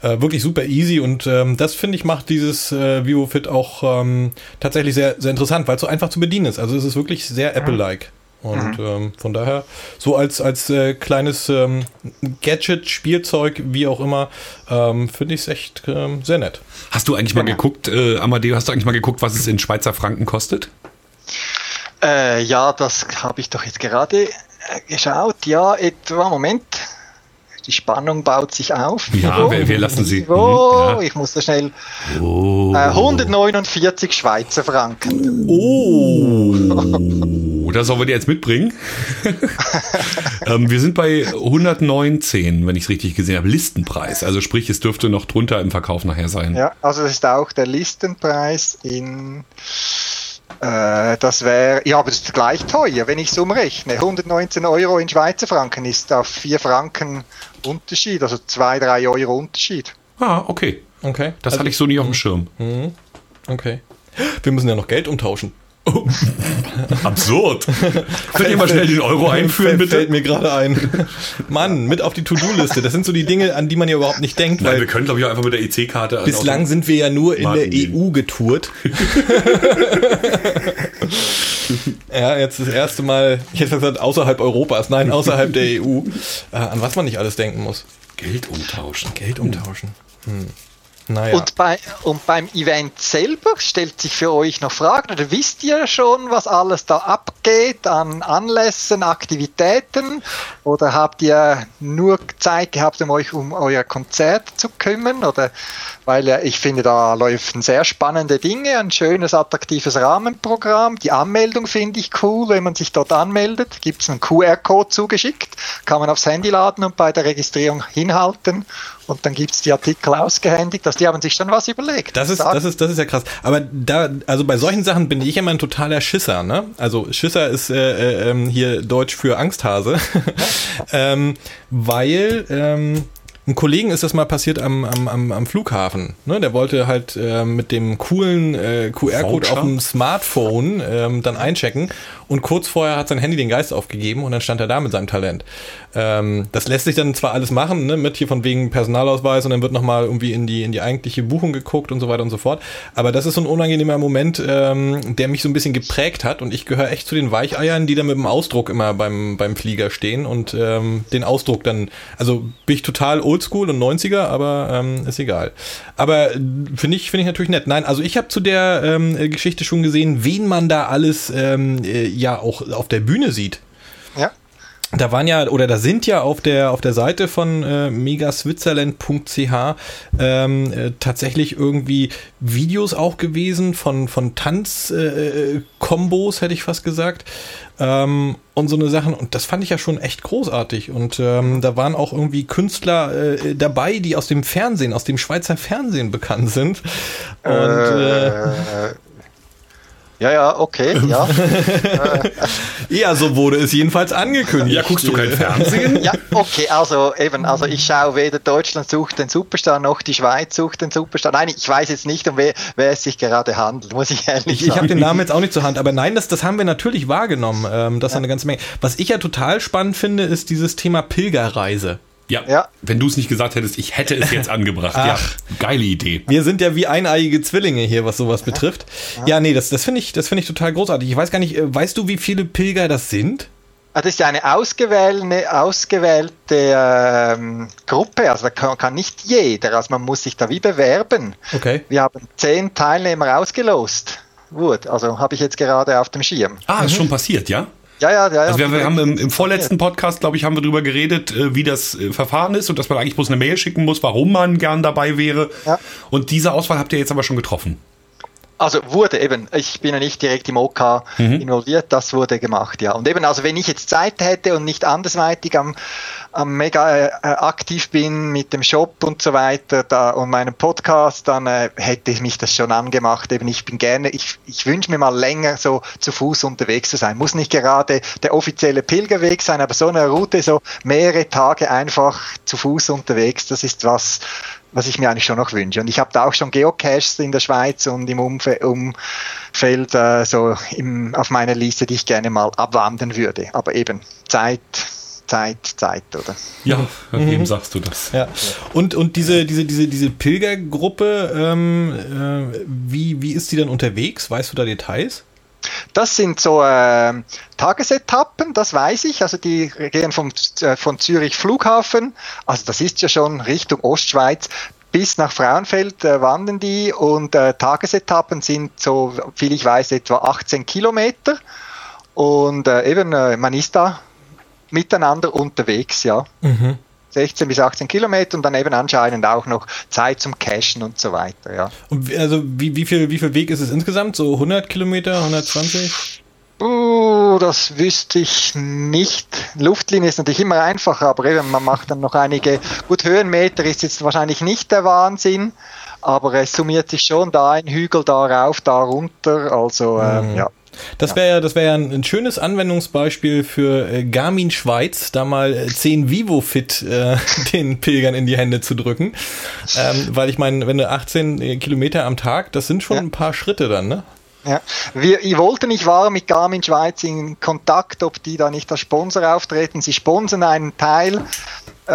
[SPEAKER 2] äh, wirklich super easy und ähm, das finde ich macht dieses äh, VivoFit auch ähm, tatsächlich sehr, sehr interessant, weil es so einfach zu bedienen ist. Also es ist wirklich sehr Apple-like. Und mhm. ähm, von daher, so als, als äh, kleines ähm, Gadget, Spielzeug, wie auch immer, ähm, finde ich es echt ähm, sehr nett.
[SPEAKER 1] Hast du eigentlich mal geguckt, äh, Amadeo, hast du eigentlich mal geguckt, was es in Schweizer Franken kostet?
[SPEAKER 3] Äh, ja, das habe ich doch jetzt gerade äh, geschaut. Ja, etwa, Moment. Die Spannung baut sich auf.
[SPEAKER 1] Ja, wir, wir lassen sie.
[SPEAKER 3] Oh, ja. Ich muss da schnell. Oh. Äh, 149 Schweizer Franken.
[SPEAKER 1] Oh, [LAUGHS] das sollen wir dir jetzt mitbringen. [LAUGHS] ähm, wir sind bei 119, wenn ich es richtig gesehen habe. Listenpreis. Also sprich, es dürfte noch drunter im Verkauf nachher sein.
[SPEAKER 3] Ja, also das ist auch der Listenpreis in äh, das wäre, ja, aber das ist gleich teuer, wenn ich es umrechne. 119 Euro in Schweizer Franken ist auf 4 Franken Unterschied, also 2, 3 Euro Unterschied.
[SPEAKER 1] Ah, okay. Okay. Das also, hatte ich so nie auf dem Schirm.
[SPEAKER 2] Mhm. Okay. Wir müssen ja noch Geld umtauschen.
[SPEAKER 1] Oh. [LAUGHS] Absurd. Könnt ihr mal schnell den Euro einführen,
[SPEAKER 2] bitte? Fällt mir gerade ein. Mann, mit auf die To-Do-Liste. Das sind so die Dinge, an die man ja überhaupt nicht denkt.
[SPEAKER 1] Nein, wir können, glaube ich, auch einfach mit der EC-Karte.
[SPEAKER 2] Bislang sind wir ja nur in der EU getourt. [LAUGHS] ja, jetzt das erste Mal, ich hätte gesagt, außerhalb Europas. Nein, außerhalb der EU. Äh, an was man nicht alles denken muss.
[SPEAKER 1] Geld umtauschen.
[SPEAKER 2] Geld umtauschen. Hm.
[SPEAKER 3] Naja. Und, bei, und beim Event selber stellt sich für euch noch Fragen oder wisst ihr schon, was alles da abgeht an Anlässen, Aktivitäten oder habt ihr nur Zeit gehabt, um euch um euer Konzert zu kümmern oder weil ich finde, da laufen sehr spannende Dinge, ein schönes, attraktives Rahmenprogramm. Die Anmeldung finde ich cool, wenn man sich dort anmeldet. Gibt es einen QR-Code zugeschickt, kann man aufs Handy laden und bei der Registrierung hinhalten und dann gibt es die Artikel ausgehändigt, dass die haben sich schon was überlegt.
[SPEAKER 2] Das ist, das ist, das ist ja krass. Aber da, also bei solchen Sachen bin ich immer ein totaler Schisser, ne? Also Schisser ist äh, äh, ähm, hier Deutsch für Angsthase. [LAUGHS] ähm, weil ähm, ein Kollegen ist das mal passiert am, am, am, am Flughafen. Ne? Der wollte halt äh, mit dem coolen äh, QR-Code auf dem Smartphone ähm, dann einchecken und kurz vorher hat sein Handy den Geist aufgegeben und dann stand er da mit seinem Talent. Ähm, das lässt sich dann zwar alles machen, ne, mit hier von wegen Personalausweis und dann wird nochmal irgendwie in die, in die eigentliche Buchung geguckt und so weiter und so fort. Aber das ist so ein unangenehmer Moment, ähm, der mich so ein bisschen geprägt hat und ich gehöre echt zu den Weicheiern, die da mit dem Ausdruck immer beim, beim Flieger stehen und ähm, den Ausdruck dann, also bin ich total oldschool und 90er, aber ähm, ist egal. Aber finde ich, finde ich natürlich nett. Nein, also ich habe zu der ähm, Geschichte schon gesehen, wen man da alles ähm, äh, ja auch auf der Bühne sieht. Da waren ja oder da sind ja auf der auf der Seite von äh, megaswitzerland.ch ähm, äh, tatsächlich irgendwie Videos auch gewesen von von Tanzkombos äh, hätte ich fast gesagt ähm, und so eine Sachen. Und das fand ich ja schon echt großartig. Und ähm, da waren auch irgendwie Künstler äh, dabei die aus dem Fernsehen aus dem Schweizer Fernsehen bekannt sind. Und äh,
[SPEAKER 3] ja, ja, okay, ja. [LAUGHS]
[SPEAKER 2] ja, so wurde es jedenfalls angekündigt.
[SPEAKER 1] Ja, guckst du kein Fernsehen?
[SPEAKER 3] ja, okay, also eben, also ich schaue weder Deutschland sucht den Superstar noch die Schweiz sucht den Superstar. Nein, ich weiß jetzt nicht, um wer, wer es sich gerade handelt, muss ich ehrlich
[SPEAKER 2] ich, sagen. Ich habe den Namen jetzt auch nicht zur Hand, aber nein, das, das haben wir natürlich wahrgenommen. Ähm, das ja. ist eine ganze Menge. Was ich ja total spannend finde, ist dieses Thema Pilgerreise.
[SPEAKER 1] Ja, ja. wenn du es nicht gesagt hättest, ich hätte es jetzt angebracht. Ach, ja, geile Idee.
[SPEAKER 2] Wir sind ja wie eineiige Zwillinge hier, was sowas betrifft. Ja, nee, das, das finde ich, das ich total großartig. Ich weiß gar nicht, äh, weißt du, wie viele Pilger das sind?
[SPEAKER 3] Ah, das ist eine ausgewählte, ausgewählte ähm, Gruppe, also da kann, kann, nicht jeder, also man muss sich da wie bewerben. Okay. Wir haben zehn Teilnehmer ausgelost. Gut, also habe ich jetzt gerade auf dem Schirm.
[SPEAKER 1] Ah, ist mhm. schon passiert, ja?
[SPEAKER 3] Ja, ja, ja.
[SPEAKER 1] Also wir, wir haben im, im, vorletzten Podcast, glaube ich, haben wir darüber geredet, äh, wie das äh, Verfahren ist und dass man eigentlich bloß eine Mail schicken muss, warum man gern dabei wäre. Ja. Und diese Auswahl habt ihr jetzt aber schon getroffen.
[SPEAKER 3] Also wurde eben, ich bin ja nicht direkt im OK mhm. involviert, das wurde gemacht, ja. Und eben, also wenn ich jetzt Zeit hätte und nicht andersweitig am, am mega äh, aktiv bin mit dem Shop und so weiter da, und meinem Podcast, dann äh, hätte ich mich das schon angemacht. Eben, ich bin gerne, ich, ich wünsche mir mal länger so zu Fuß unterwegs zu sein. Muss nicht gerade der offizielle Pilgerweg sein, aber so eine Route, so mehrere Tage einfach zu Fuß unterwegs, das ist was, was ich mir eigentlich schon noch wünsche. Und ich habe da auch schon Geocaches in der Schweiz und im Umfe Umfeld äh, so im, auf meiner Liste, die ich gerne mal abwandern würde. Aber eben Zeit, Zeit, Zeit, oder?
[SPEAKER 1] Ja, wem mhm. sagst du das?
[SPEAKER 2] Ja. Und, und diese, diese, diese, diese Pilgergruppe, ähm, äh, wie, wie ist die dann unterwegs? Weißt du da Details?
[SPEAKER 3] Das sind so äh, Tagesetappen, das weiß ich. Also die gehen vom, äh, von Zürich Flughafen, also das ist ja schon Richtung Ostschweiz, bis nach Frauenfeld äh, wandern die und äh, Tagesetappen sind, so viel ich weiß, etwa 18 Kilometer. Und äh, eben, äh, man ist da miteinander unterwegs, ja. Mhm. 16 bis 18 Kilometer und dann eben anscheinend auch noch Zeit zum Cashen und so weiter. Ja.
[SPEAKER 2] Und also wie, wie, viel, wie viel Weg ist es insgesamt? So 100 Kilometer, 120?
[SPEAKER 3] Uh, das wüsste ich nicht. Luftlinie ist natürlich immer einfacher, aber eben, man macht dann noch einige. Gut, Höhenmeter ist jetzt wahrscheinlich nicht der Wahnsinn, aber es summiert sich schon da ein Hügel da rauf, da runter. Also ähm, mhm. ja,
[SPEAKER 2] das wäre ja, das wäre ja ein, schönes Anwendungsbeispiel für äh, Garmin Schweiz, da mal 10 äh, VivoFit äh, [LAUGHS] den Pilgern in die Hände zu drücken. Ähm, weil ich meine, wenn du 18 äh, Kilometer am Tag, das sind schon ja. ein paar Schritte dann, ne?
[SPEAKER 3] Ja, wir, ich wollte nicht, war mit Garmin Schweiz in Kontakt, ob die da nicht als Sponsor auftreten. Sie sponsern einen Teil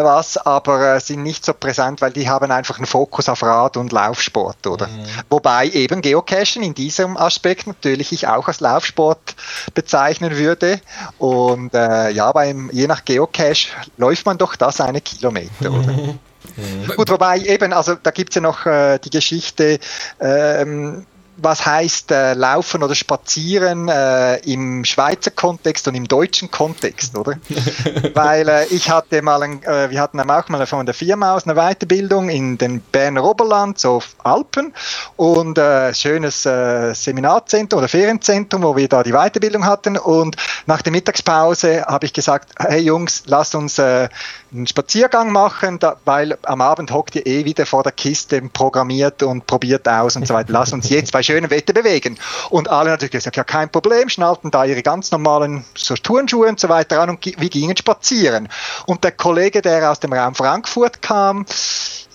[SPEAKER 3] was, aber äh, sind nicht so präsent, weil die haben einfach einen Fokus auf Rad- und Laufsport, oder? Mhm. Wobei eben Geocachen in diesem Aspekt natürlich ich auch als Laufsport bezeichnen würde. Und äh, ja, beim, je nach Geocache läuft man doch das eine Kilometer, oder? [LAUGHS] Mhm. Gut, wobei eben, also da gibt's ja noch äh, die Geschichte, ähm, was heißt äh, Laufen oder Spazieren äh, im Schweizer Kontext und im deutschen Kontext, oder? [LAUGHS] Weil äh, ich hatte mal, ein, äh, wir hatten auch mal von der Firma aus eine Weiterbildung in den Berner Oberland, so Alpen, und äh, schönes äh, Seminarzentrum oder Ferienzentrum, wo wir da die Weiterbildung hatten. Und nach der Mittagspause habe ich gesagt, hey Jungs, lasst uns einen Spaziergang machen, da, weil am Abend hockt ihr eh wieder vor der Kiste programmiert und probiert aus und so weiter. Lasst uns jetzt bei schönem Wetter bewegen. Und alle natürlich gesagt, ja kein Problem, schnallten da ihre ganz normalen so Turnschuhe und so weiter an und wir gingen spazieren. Und der Kollege, der aus dem Raum Frankfurt kam,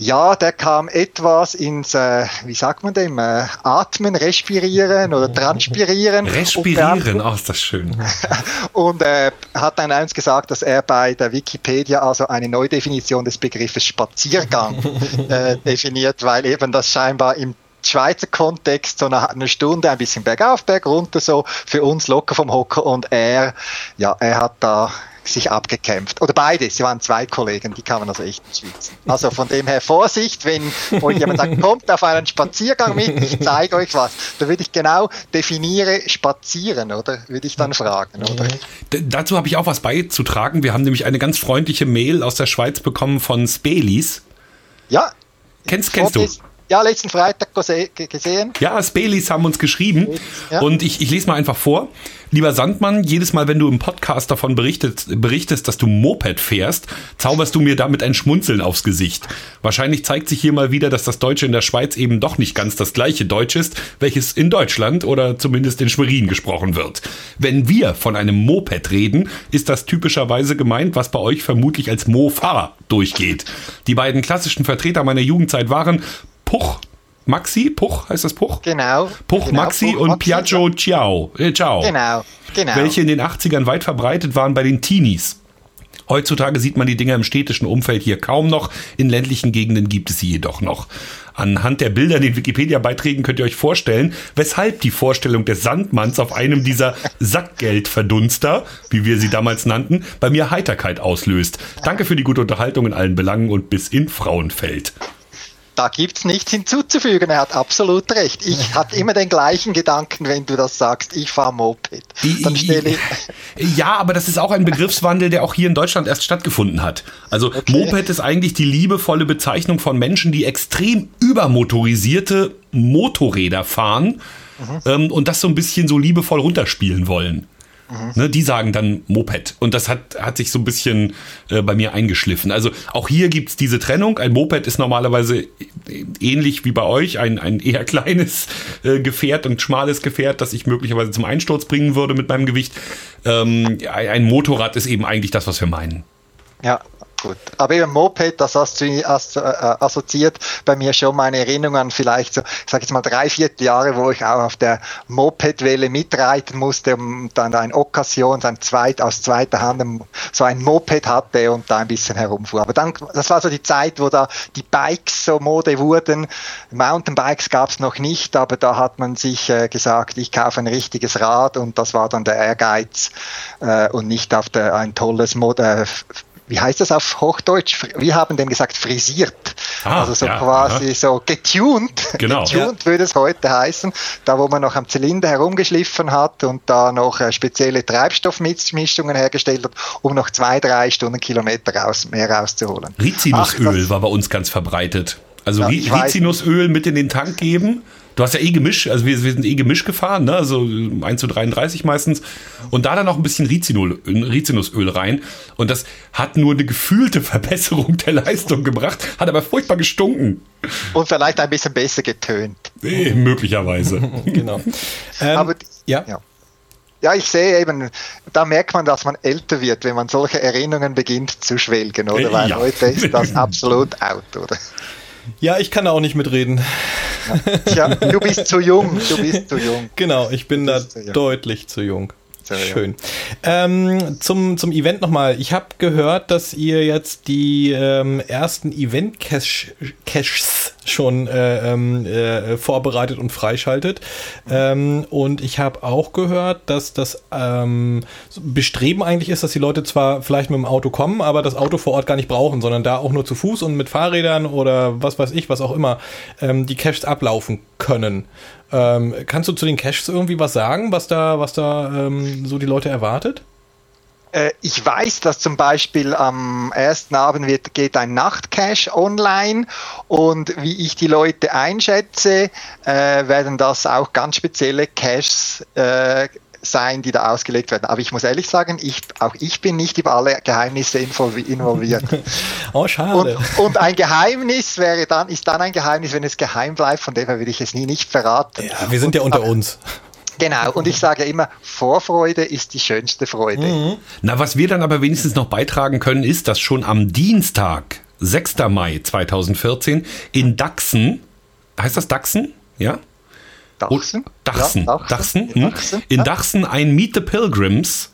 [SPEAKER 3] ja, der kam etwas ins, äh, wie sagt man dem, äh, Atmen, Respirieren oder Transpirieren.
[SPEAKER 1] Respirieren, ach, oh, ist das schön. [LAUGHS]
[SPEAKER 3] und äh, hat dann eins gesagt, dass er bei der Wikipedia also eine Neudefinition des Begriffes Spaziergang [LAUGHS] äh, definiert, weil eben das scheinbar im Schweizer Kontext so eine, eine Stunde ein bisschen bergauf, berg runter, so für uns locker vom Hocker und er, ja, er hat da sich abgekämpft. Oder beide, sie waren zwei Kollegen, die kamen also echt Schwitzen. Also von dem her Vorsicht, wenn [LAUGHS] euch jemand sagt, kommt auf einen Spaziergang mit, ich zeige euch was. Da würde ich genau definiere spazieren, oder? Würde ich dann fragen, oder?
[SPEAKER 1] D dazu habe ich auch was beizutragen. Wir haben nämlich eine ganz freundliche Mail aus der Schweiz bekommen von Spelis.
[SPEAKER 3] Ja.
[SPEAKER 1] Kennst, kennst du?
[SPEAKER 3] Ja, letzten Freitag gesehen.
[SPEAKER 1] Ja, Spelis haben uns geschrieben ja. und ich, ich lese mal einfach vor. Lieber Sandmann, jedes Mal, wenn du im Podcast davon berichtet, berichtest, dass du Moped fährst, zauberst du mir damit ein Schmunzeln aufs Gesicht. Wahrscheinlich zeigt sich hier mal wieder, dass das Deutsche in der Schweiz eben doch nicht ganz das gleiche Deutsch ist, welches in Deutschland oder zumindest in Schwerin gesprochen wird. Wenn wir von einem Moped reden, ist das typischerweise gemeint, was bei euch vermutlich als Mofa durchgeht. Die beiden klassischen Vertreter meiner Jugendzeit waren Puch Maxi, Puch heißt das Puch?
[SPEAKER 3] Genau.
[SPEAKER 1] Puch
[SPEAKER 3] genau,
[SPEAKER 1] Maxi
[SPEAKER 3] Puch,
[SPEAKER 1] und
[SPEAKER 3] Maxi,
[SPEAKER 1] Piaggio Ciao. Äh, Ciao.
[SPEAKER 3] Genau, genau.
[SPEAKER 1] Welche in den 80ern weit verbreitet waren bei den Teenies. Heutzutage sieht man die Dinger im städtischen Umfeld hier kaum noch, in ländlichen Gegenden gibt es sie jedoch noch. Anhand der Bilder in den Wikipedia-Beiträgen könnt ihr euch vorstellen, weshalb die Vorstellung des Sandmanns auf einem dieser Sackgeldverdunster, wie wir sie damals nannten, bei mir Heiterkeit auslöst. Danke für die gute Unterhaltung in allen Belangen und bis in Frauenfeld
[SPEAKER 3] da gibt's nichts hinzuzufügen. Er hat absolut recht. Ich [LAUGHS] hatte immer den gleichen Gedanken, wenn du das sagst. Ich fahre Moped.
[SPEAKER 1] Dann stelle ich [LAUGHS] ja, aber das ist auch ein Begriffswandel, der auch hier in Deutschland erst stattgefunden hat. Also okay. Moped ist eigentlich die liebevolle Bezeichnung von Menschen, die extrem übermotorisierte Motorräder fahren mhm. ähm, und das so ein bisschen so liebevoll runterspielen wollen. Mhm. Ne, die sagen dann Moped. Und das hat, hat sich so ein bisschen äh, bei mir eingeschliffen. Also auch hier gibt es diese Trennung. Ein Moped ist normalerweise ähnlich wie bei euch, ein, ein eher [LAUGHS] kleines äh, Gefährt und schmales Gefährt, das ich möglicherweise zum Einsturz bringen würde mit meinem Gewicht. Ähm, ein Motorrad ist eben eigentlich das, was wir meinen.
[SPEAKER 3] Ja, Gut. Aber eben Moped, das äh, assoziiert bei mir schon meine Erinnerung an vielleicht so, ich sage jetzt mal drei, vier Jahre, wo ich auch auf der Mopedwelle mitreiten musste und dann eine Occasion, ein zweit, aus zweiter Hand so ein Moped hatte und da ein bisschen herumfuhr. Aber dann, das war so die Zeit, wo da die Bikes so Mode wurden. Mountainbikes gab es noch nicht, aber da hat man sich äh, gesagt, ich kaufe ein richtiges Rad und das war dann der Ehrgeiz äh, und nicht auf der, ein tolles Mod äh, wie heißt das auf Hochdeutsch? Wir haben dem gesagt frisiert. Ah, also so ja, quasi aha. so getuned. [LAUGHS]
[SPEAKER 1] Genau.
[SPEAKER 3] getuned ja. würde es heute heißen. Da, wo man noch am Zylinder herumgeschliffen hat und da noch äh, spezielle Treibstoffmischungen hergestellt hat, um noch zwei, drei Stundenkilometer raus, mehr rauszuholen.
[SPEAKER 1] Rizinusöl war bei uns ganz verbreitet. Also ja, Rizinusöl mit in den Tank geben Du hast ja eh gemischt, also wir, wir sind eh gemischt gefahren, ne? also 1 zu 33 meistens. Und da dann noch ein bisschen Rizinol, Rizinusöl rein. Und das hat nur eine gefühlte [LAUGHS] Verbesserung der Leistung gebracht, hat aber furchtbar gestunken.
[SPEAKER 3] Und vielleicht ein bisschen besser getönt.
[SPEAKER 1] Nee, möglicherweise. [LAUGHS]
[SPEAKER 2] genau.
[SPEAKER 3] Ähm, aber, ja. ja. Ja, ich sehe eben, da merkt man, dass man älter wird, wenn man solche Erinnerungen beginnt zu schwelgen, oder? Weil ja. heute ist das [LAUGHS] absolut out, oder?
[SPEAKER 2] Ja, ich kann da auch nicht mitreden.
[SPEAKER 3] Ja, du bist zu jung, du bist zu jung. [LAUGHS]
[SPEAKER 2] Genau, ich bin da zu deutlich zu jung. Schön. Ähm, zum, zum Event nochmal. Ich habe gehört, dass ihr jetzt die ähm, ersten Event-Caches schon äh, ähm, äh, vorbereitet und freischaltet. Ähm, und ich habe auch gehört, dass das ähm, Bestreben eigentlich ist, dass die Leute zwar vielleicht mit dem Auto kommen, aber das Auto vor Ort gar nicht brauchen, sondern da auch nur zu Fuß und mit Fahrrädern oder was weiß ich, was auch immer, ähm, die Caches ablaufen können. Ähm, kannst du zu den Caches irgendwie was sagen, was da, was da ähm, so die Leute erwartet?
[SPEAKER 3] Äh, ich weiß, dass zum Beispiel am ersten Abend wird, geht ein Nachtcache online und wie ich die Leute einschätze, äh, werden das auch ganz spezielle Caches äh, sein, die da ausgelegt werden. Aber ich muss ehrlich sagen, ich, auch ich bin nicht über alle Geheimnisse involviert. [LAUGHS]
[SPEAKER 2] oh, schade.
[SPEAKER 3] Und, und, ein Geheimnis wäre dann, ist dann ein Geheimnis, wenn es geheim bleibt, von dem her würde ich es nie nicht verraten.
[SPEAKER 2] Ja, wir sind ja unter uns.
[SPEAKER 3] Genau, und ich sage immer, Vorfreude ist die schönste Freude. Mhm.
[SPEAKER 1] Na, was wir dann aber wenigstens noch beitragen können, ist, dass schon am Dienstag, 6. Mai 2014, in Dachsen, heißt das Dachsen? Ja?
[SPEAKER 3] Dachsen?
[SPEAKER 1] Dachsen. Ja, Dachsen. Dachsen. Hm? Dachsen. In Dachsen ein Meet the Pilgrims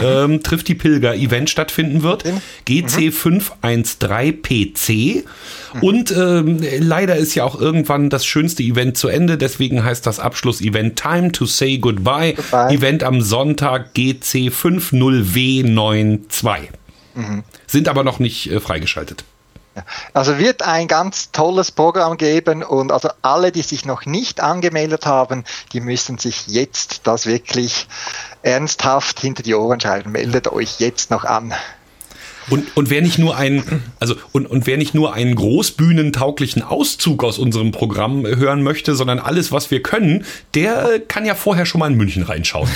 [SPEAKER 1] ähm, trifft die Pilger Event stattfinden wird. GC 513 PC. Und ähm, leider ist ja auch irgendwann das schönste Event zu Ende. Deswegen heißt das Abschluss-Event Time to Say Goodbye.
[SPEAKER 3] Goodbye.
[SPEAKER 1] Event am Sonntag GC 50W92. Sind aber noch nicht äh, freigeschaltet.
[SPEAKER 3] Also wird ein ganz tolles Programm geben und also alle, die sich noch nicht angemeldet haben, die müssen sich jetzt das wirklich ernsthaft hinter die Ohren schreiben. Meldet euch jetzt noch an.
[SPEAKER 1] Und, und wer nicht nur ein, also und, und wer nicht nur einen großbühnentauglichen Auszug aus unserem Programm hören möchte, sondern alles, was wir können, der kann ja vorher schon mal in München reinschauen.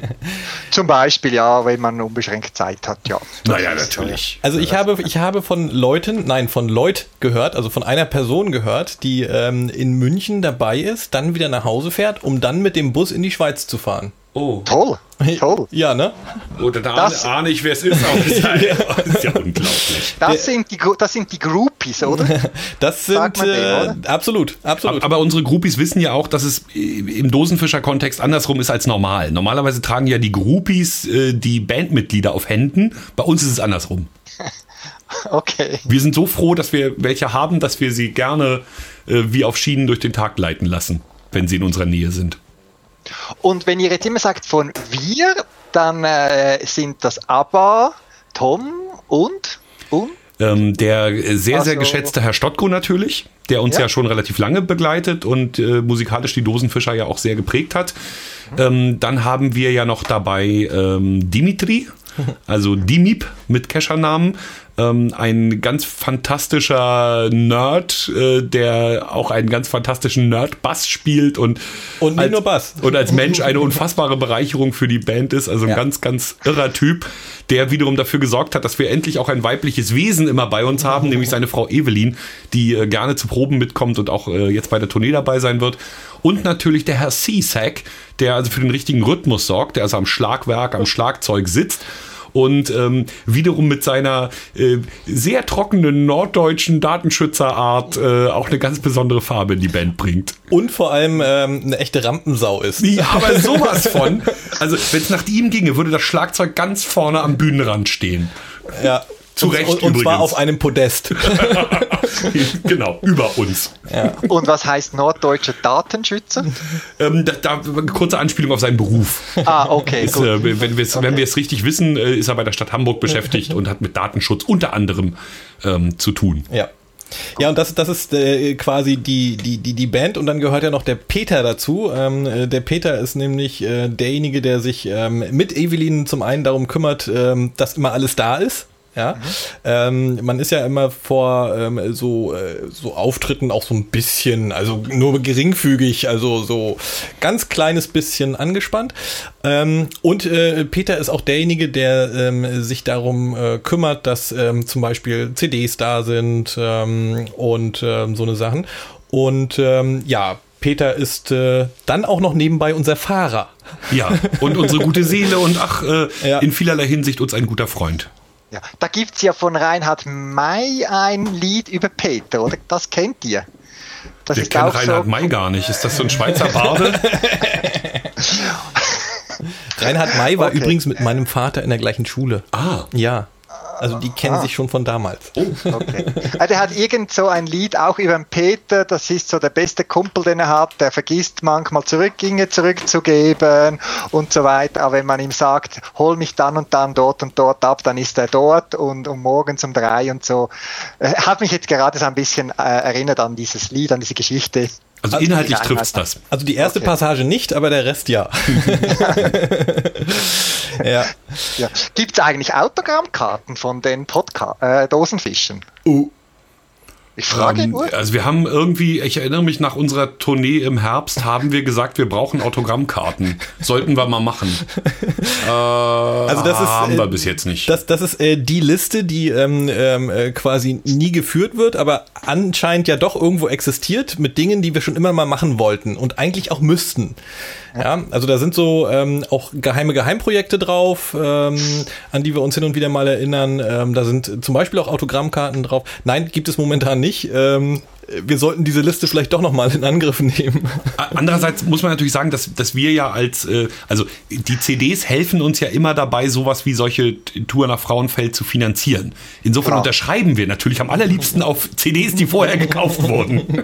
[SPEAKER 1] [LAUGHS]
[SPEAKER 3] Zum Beispiel, ja, wenn man unbeschränkt Zeit hat, ja.
[SPEAKER 1] naja, natürlich.
[SPEAKER 2] Also ich habe, ich habe von Leuten, nein, von Leut gehört, also von einer Person gehört, die ähm, in München dabei ist, dann wieder nach Hause fährt, um dann mit dem Bus in die Schweiz zu fahren.
[SPEAKER 1] Oh,
[SPEAKER 3] Toll, toll.
[SPEAKER 2] Ja, ne?
[SPEAKER 1] oder da
[SPEAKER 3] Das-
[SPEAKER 1] ahne ich, wer es ist, aber das [LAUGHS] [LAUGHS] ist ja, unglaublich.
[SPEAKER 3] Das sind die, das sind die Groupies, oder? [LAUGHS]
[SPEAKER 2] Das sind
[SPEAKER 3] dem,
[SPEAKER 2] äh,
[SPEAKER 3] oder?
[SPEAKER 2] absolut, absolut.
[SPEAKER 1] Aber unsere Groupies wissen ja auch, dass es im Dosenfischer-Kontext andersrum ist als normal. Normalerweise tragen ja die Groupies äh, die Bandmitglieder auf Händen. Bei uns ist es andersrum.
[SPEAKER 3] Okay.
[SPEAKER 1] Wir sind so froh, dass wir welche haben, dass wir sie gerne äh, wie auf Schienen durch den Tag leiten lassen, wenn sie in unserer Nähe sind.
[SPEAKER 3] Und wenn ihr jetzt immer sagt von wir, dann äh, sind das aber Tom und und
[SPEAKER 1] Ähm, der sehr, sehr
[SPEAKER 3] Also-
[SPEAKER 1] geschätzte Herr Stottko natürlich, der uns ja,
[SPEAKER 3] Ja.
[SPEAKER 1] schon relativ lange begleitet und äh, musikalisch die Dosenfischer ja auch sehr geprägt hat. Ähm, dann haben wir ja noch dabei ähm, Dimitri, also Dimip mit Keschernamen. Ähm, ein ganz fantastischer Nerd, äh, der auch einen ganz fantastischen Nerd-Bass spielt und,
[SPEAKER 2] Und nicht
[SPEAKER 1] als,
[SPEAKER 2] nur Bass.
[SPEAKER 1] Und als Mensch eine unfassbare Bereicherung für die Band ist. Also ein
[SPEAKER 2] Ja.
[SPEAKER 1] ganz, ganz irrer Typ, der wiederum dafür gesorgt hat, dass wir endlich auch ein weibliches Wesen immer bei uns haben, nämlich seine Frau Evelyn, die äh, gerne zu Proben mitkommt und auch äh, jetzt bei der Tournee dabei sein wird. Und natürlich der Herr Cisac, der also für den richtigen Rhythmus sorgt, der also am Schlagwerk, am Schlagzeug sitzt und ähm, wiederum mit seiner äh, sehr trockenen norddeutschen Datenschützerart äh, auch eine ganz besondere Farbe in die Band bringt.
[SPEAKER 2] Und vor allem ähm, eine echte Rampensau ist.
[SPEAKER 1] Ja, aber sowas von. Also, wenn es nach ihm ginge, würde das Schlagzeug ganz vorne am Bühnenrand stehen.
[SPEAKER 2] Ja.
[SPEAKER 1] Zu
[SPEAKER 2] und,
[SPEAKER 1] Recht
[SPEAKER 2] und, und zwar
[SPEAKER 1] übrigens.
[SPEAKER 2] auf einem Podest. [LAUGHS]
[SPEAKER 1] genau, über uns.
[SPEAKER 3] und was heißt norddeutscher Datenschützer?
[SPEAKER 1] Ähm, da, da kurze Anspielung auf seinen Beruf.
[SPEAKER 3] Ah, okay,
[SPEAKER 1] Ist,
[SPEAKER 3] gut.
[SPEAKER 1] äh, wenn wir es wenn wir es richtig wissen, äh, ist er bei der Stadt Hamburg beschäftigt und hat mit Datenschutz unter anderem ähm, zu tun.
[SPEAKER 2] Ja. Ja, und das, das ist äh, quasi die, die, die, die Band und dann gehört ja noch der Peter dazu. Ähm, äh, der Peter ist nämlich äh, derjenige, der sich ähm, mit Evelyn zum einen darum kümmert, ähm, dass immer alles da ist. Ja, ähm, man ist ja immer vor ähm, so, äh, so Auftritten auch so ein bisschen, also nur geringfügig, also so ganz kleines bisschen angespannt. Ähm, und äh, Peter ist auch derjenige, der ähm, sich darum äh, kümmert, dass ähm, zum Beispiel CDs da sind ähm, und ähm, so eine Sachen. Und ähm, ja, Peter ist äh, dann auch noch nebenbei unser Fahrer.
[SPEAKER 1] Ja, und unsere gute Seele und ach, äh,
[SPEAKER 2] Ja.
[SPEAKER 1] in vielerlei Hinsicht uns ein guter Freund.
[SPEAKER 3] Ja, da gibt's ja von Reinhard May ein Lied über Peter, oder? Das kennt ihr. Das
[SPEAKER 1] Wir kennen Reinhard
[SPEAKER 3] so.
[SPEAKER 1] May gar nicht. Ist das so ein Schweizer Barde? [LAUGHS] [LAUGHS]
[SPEAKER 2] Reinhard May war
[SPEAKER 3] Okay.
[SPEAKER 2] übrigens mit meinem Vater in der gleichen Schule.
[SPEAKER 1] Ah.
[SPEAKER 2] Ja. Also die kennen sich schon von damals.
[SPEAKER 3] Okay. Ah, Der hat irgend so ein Lied auch über den Peter, das ist so der beste Kumpel, den er hat, der vergisst manchmal Zurückginge zurückzugeben und so weiter. Aber wenn man ihm sagt, hol mich dann und dann dort und dort ab, dann ist er dort und um morgens um drei und so. Äh, Hat mich jetzt gerade so ein bisschen äh, erinnert an dieses Lied, an diese Geschichte.
[SPEAKER 1] Also inhaltlich trifft's das.
[SPEAKER 2] Also die erste
[SPEAKER 3] Okay.
[SPEAKER 2] Passage nicht, aber der Rest ja. [LAUGHS] ja.
[SPEAKER 3] Ja. Gibt es eigentlich Autogrammkarten von den Podca äh, Dosenfischen?
[SPEAKER 2] Uh.
[SPEAKER 3] Ich frage
[SPEAKER 1] Ähm,
[SPEAKER 3] nur.
[SPEAKER 1] also wir haben irgendwie, ich erinnere mich, nach unserer Tournee im Herbst haben wir gesagt, wir brauchen Autogrammkarten. Sollten wir mal machen. [LAUGHS] Äh, also
[SPEAKER 2] das ist,
[SPEAKER 1] haben
[SPEAKER 2] äh,
[SPEAKER 1] wir bis jetzt nicht.
[SPEAKER 2] Das, das ist äh, die Liste, die ähm, ähm, äh, quasi nie geführt wird, aber anscheinend ja doch irgendwo existiert mit Dingen, die wir schon immer mal machen wollten und eigentlich auch müssten. Ja, also da sind so ähm, auch geheime Geheimprojekte drauf, ähm, an die wir uns hin und wieder mal erinnern. Ähm, da sind zum Beispiel auch Autogrammkarten drauf. Nein, gibt es momentan nicht. Ähm, wir sollten diese Liste vielleicht doch nochmal in Angriff nehmen.
[SPEAKER 1] Andererseits muss man natürlich sagen, dass, dass wir ja als, äh, also die CDs helfen uns ja immer dabei, sowas wie solche Tour nach Frauenfeld zu finanzieren. Insofern ja. unterschreiben wir natürlich am allerliebsten auf CDs, die vorher gekauft wurden.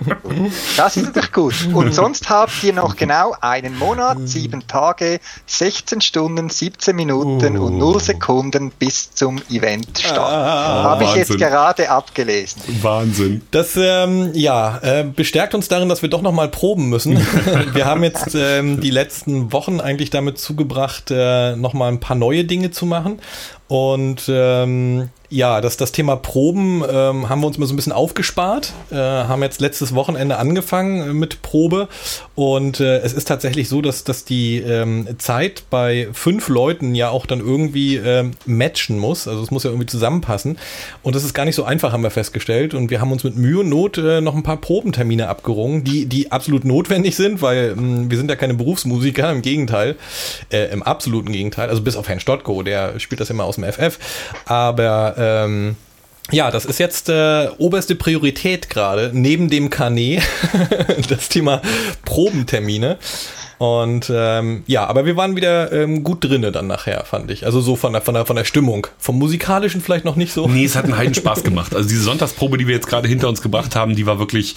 [SPEAKER 3] Das ist natürlich gut. Und sonst habt ihr noch genau einen Monat, sieben Tage, 16 Stunden, 17 Minuten uh. und 0 Sekunden bis zum Eventstart. Ah, Habe ich jetzt gerade abgelesen.
[SPEAKER 1] Wahnsinn.
[SPEAKER 2] Das ähm, ja, äh, bestärkt uns darin, dass wir doch nochmal proben müssen. [LAUGHS] wir haben jetzt ähm, die letzten Wochen eigentlich damit zugebracht, äh, nochmal ein paar neue Dinge zu machen. Und ähm, ja, das, das Thema Proben ähm, haben wir uns mal so ein bisschen aufgespart, äh, haben jetzt letztes Wochenende angefangen äh, mit Probe. Und äh, es ist tatsächlich so, dass, dass die ähm, Zeit bei fünf Leuten ja auch dann irgendwie ähm, matchen muss, also es muss ja irgendwie zusammenpassen. Und das ist gar nicht so einfach, haben wir festgestellt. Und wir haben uns mit Mühe und Not äh, noch ein paar Probentermine abgerungen, die, die absolut notwendig sind, weil ähm, wir sind ja keine Berufsmusiker, im Gegenteil, äh, im absoluten Gegenteil, also bis auf Herrn Stottko, der spielt das immer aus dem FF, aber ähm, ja, das ist jetzt äh, oberste Priorität gerade, neben dem Kané, [LAUGHS] das Thema Probentermine. Und ähm, ja, aber wir waren wieder ähm, gut drinne dann nachher, fand ich. Also so von der, von der, von der Stimmung. Vom musikalischen vielleicht noch nicht so.
[SPEAKER 1] Nee, es hat einen heiden Spaß gemacht. Also diese Sonntagsprobe, die wir jetzt gerade hinter uns gebracht haben, die war wirklich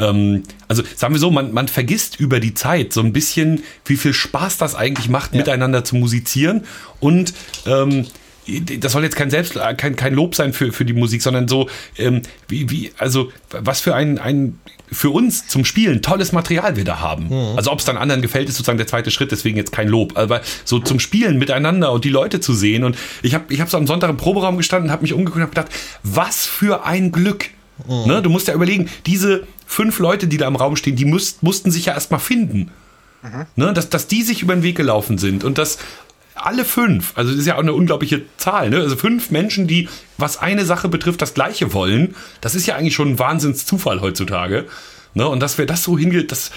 [SPEAKER 1] ähm, also sagen wir so, man, man vergisst über die Zeit so ein bisschen, wie viel Spaß das eigentlich macht, ja. miteinander zu musizieren und ähm, das soll jetzt kein Selbst, kein, kein Lob sein für, für die Musik, sondern so, ähm, wie, wie, also was für ein, ein für uns zum Spielen tolles Material wir da haben. Mhm. Also ob es dann anderen gefällt, ist sozusagen der zweite Schritt, deswegen jetzt kein Lob. Aber so zum Spielen miteinander und die Leute zu sehen. Und ich habe ich hab so am Sonntag im Proberaum gestanden, habe mich umgeguckt und habe gedacht, was für ein Glück. Mhm. Ne? Du musst ja überlegen, diese fünf Leute, die da im Raum stehen, die müsst, mussten sich ja erstmal finden. Mhm. Ne? Dass, dass die sich über den Weg gelaufen sind und dass alle fünf, also das ist ja auch eine unglaubliche Zahl, ne? Also fünf Menschen, die, was eine Sache betrifft, das Gleiche wollen, das ist ja eigentlich schon ein Wahnsinnszufall heutzutage. Ne? Und dass wir das so hingeht, das,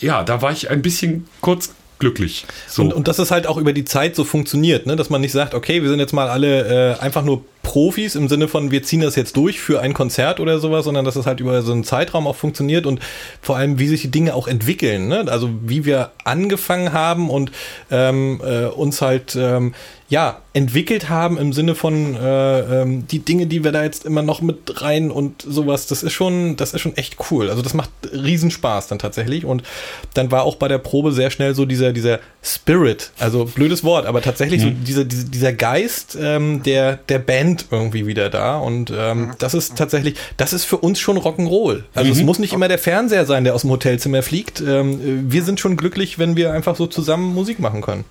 [SPEAKER 1] ja, da war ich ein bisschen kurz glücklich.
[SPEAKER 2] So. Und, und dass es halt auch über die Zeit so funktioniert, ne? dass man nicht sagt, okay, wir sind jetzt mal alle äh, einfach nur Profis im Sinne von, wir ziehen das jetzt durch für ein Konzert oder sowas, sondern dass es halt über so einen Zeitraum auch funktioniert und vor allem, wie sich die Dinge auch entwickeln. Ne? Also wie wir angefangen haben und ähm, äh, uns halt ähm, ja, entwickelt haben im Sinne von äh, ähm, die Dinge, die wir da jetzt immer noch mit rein und sowas, das ist schon, das ist schon echt cool. Also das macht Riesenspaß dann tatsächlich. Und dann war auch bei der Probe sehr schnell so dieser, dieser Spirit, also blödes Wort, aber tatsächlich mhm. so dieser, dieser Geist ähm, der, der Band irgendwie wieder da. Und ähm, mhm. das ist tatsächlich, das ist für uns schon Rock'n'Roll. Also mhm. es muss nicht immer der Fernseher sein, der aus dem Hotelzimmer fliegt. Ähm, wir sind schon glücklich, wenn wir einfach so zusammen Musik machen können.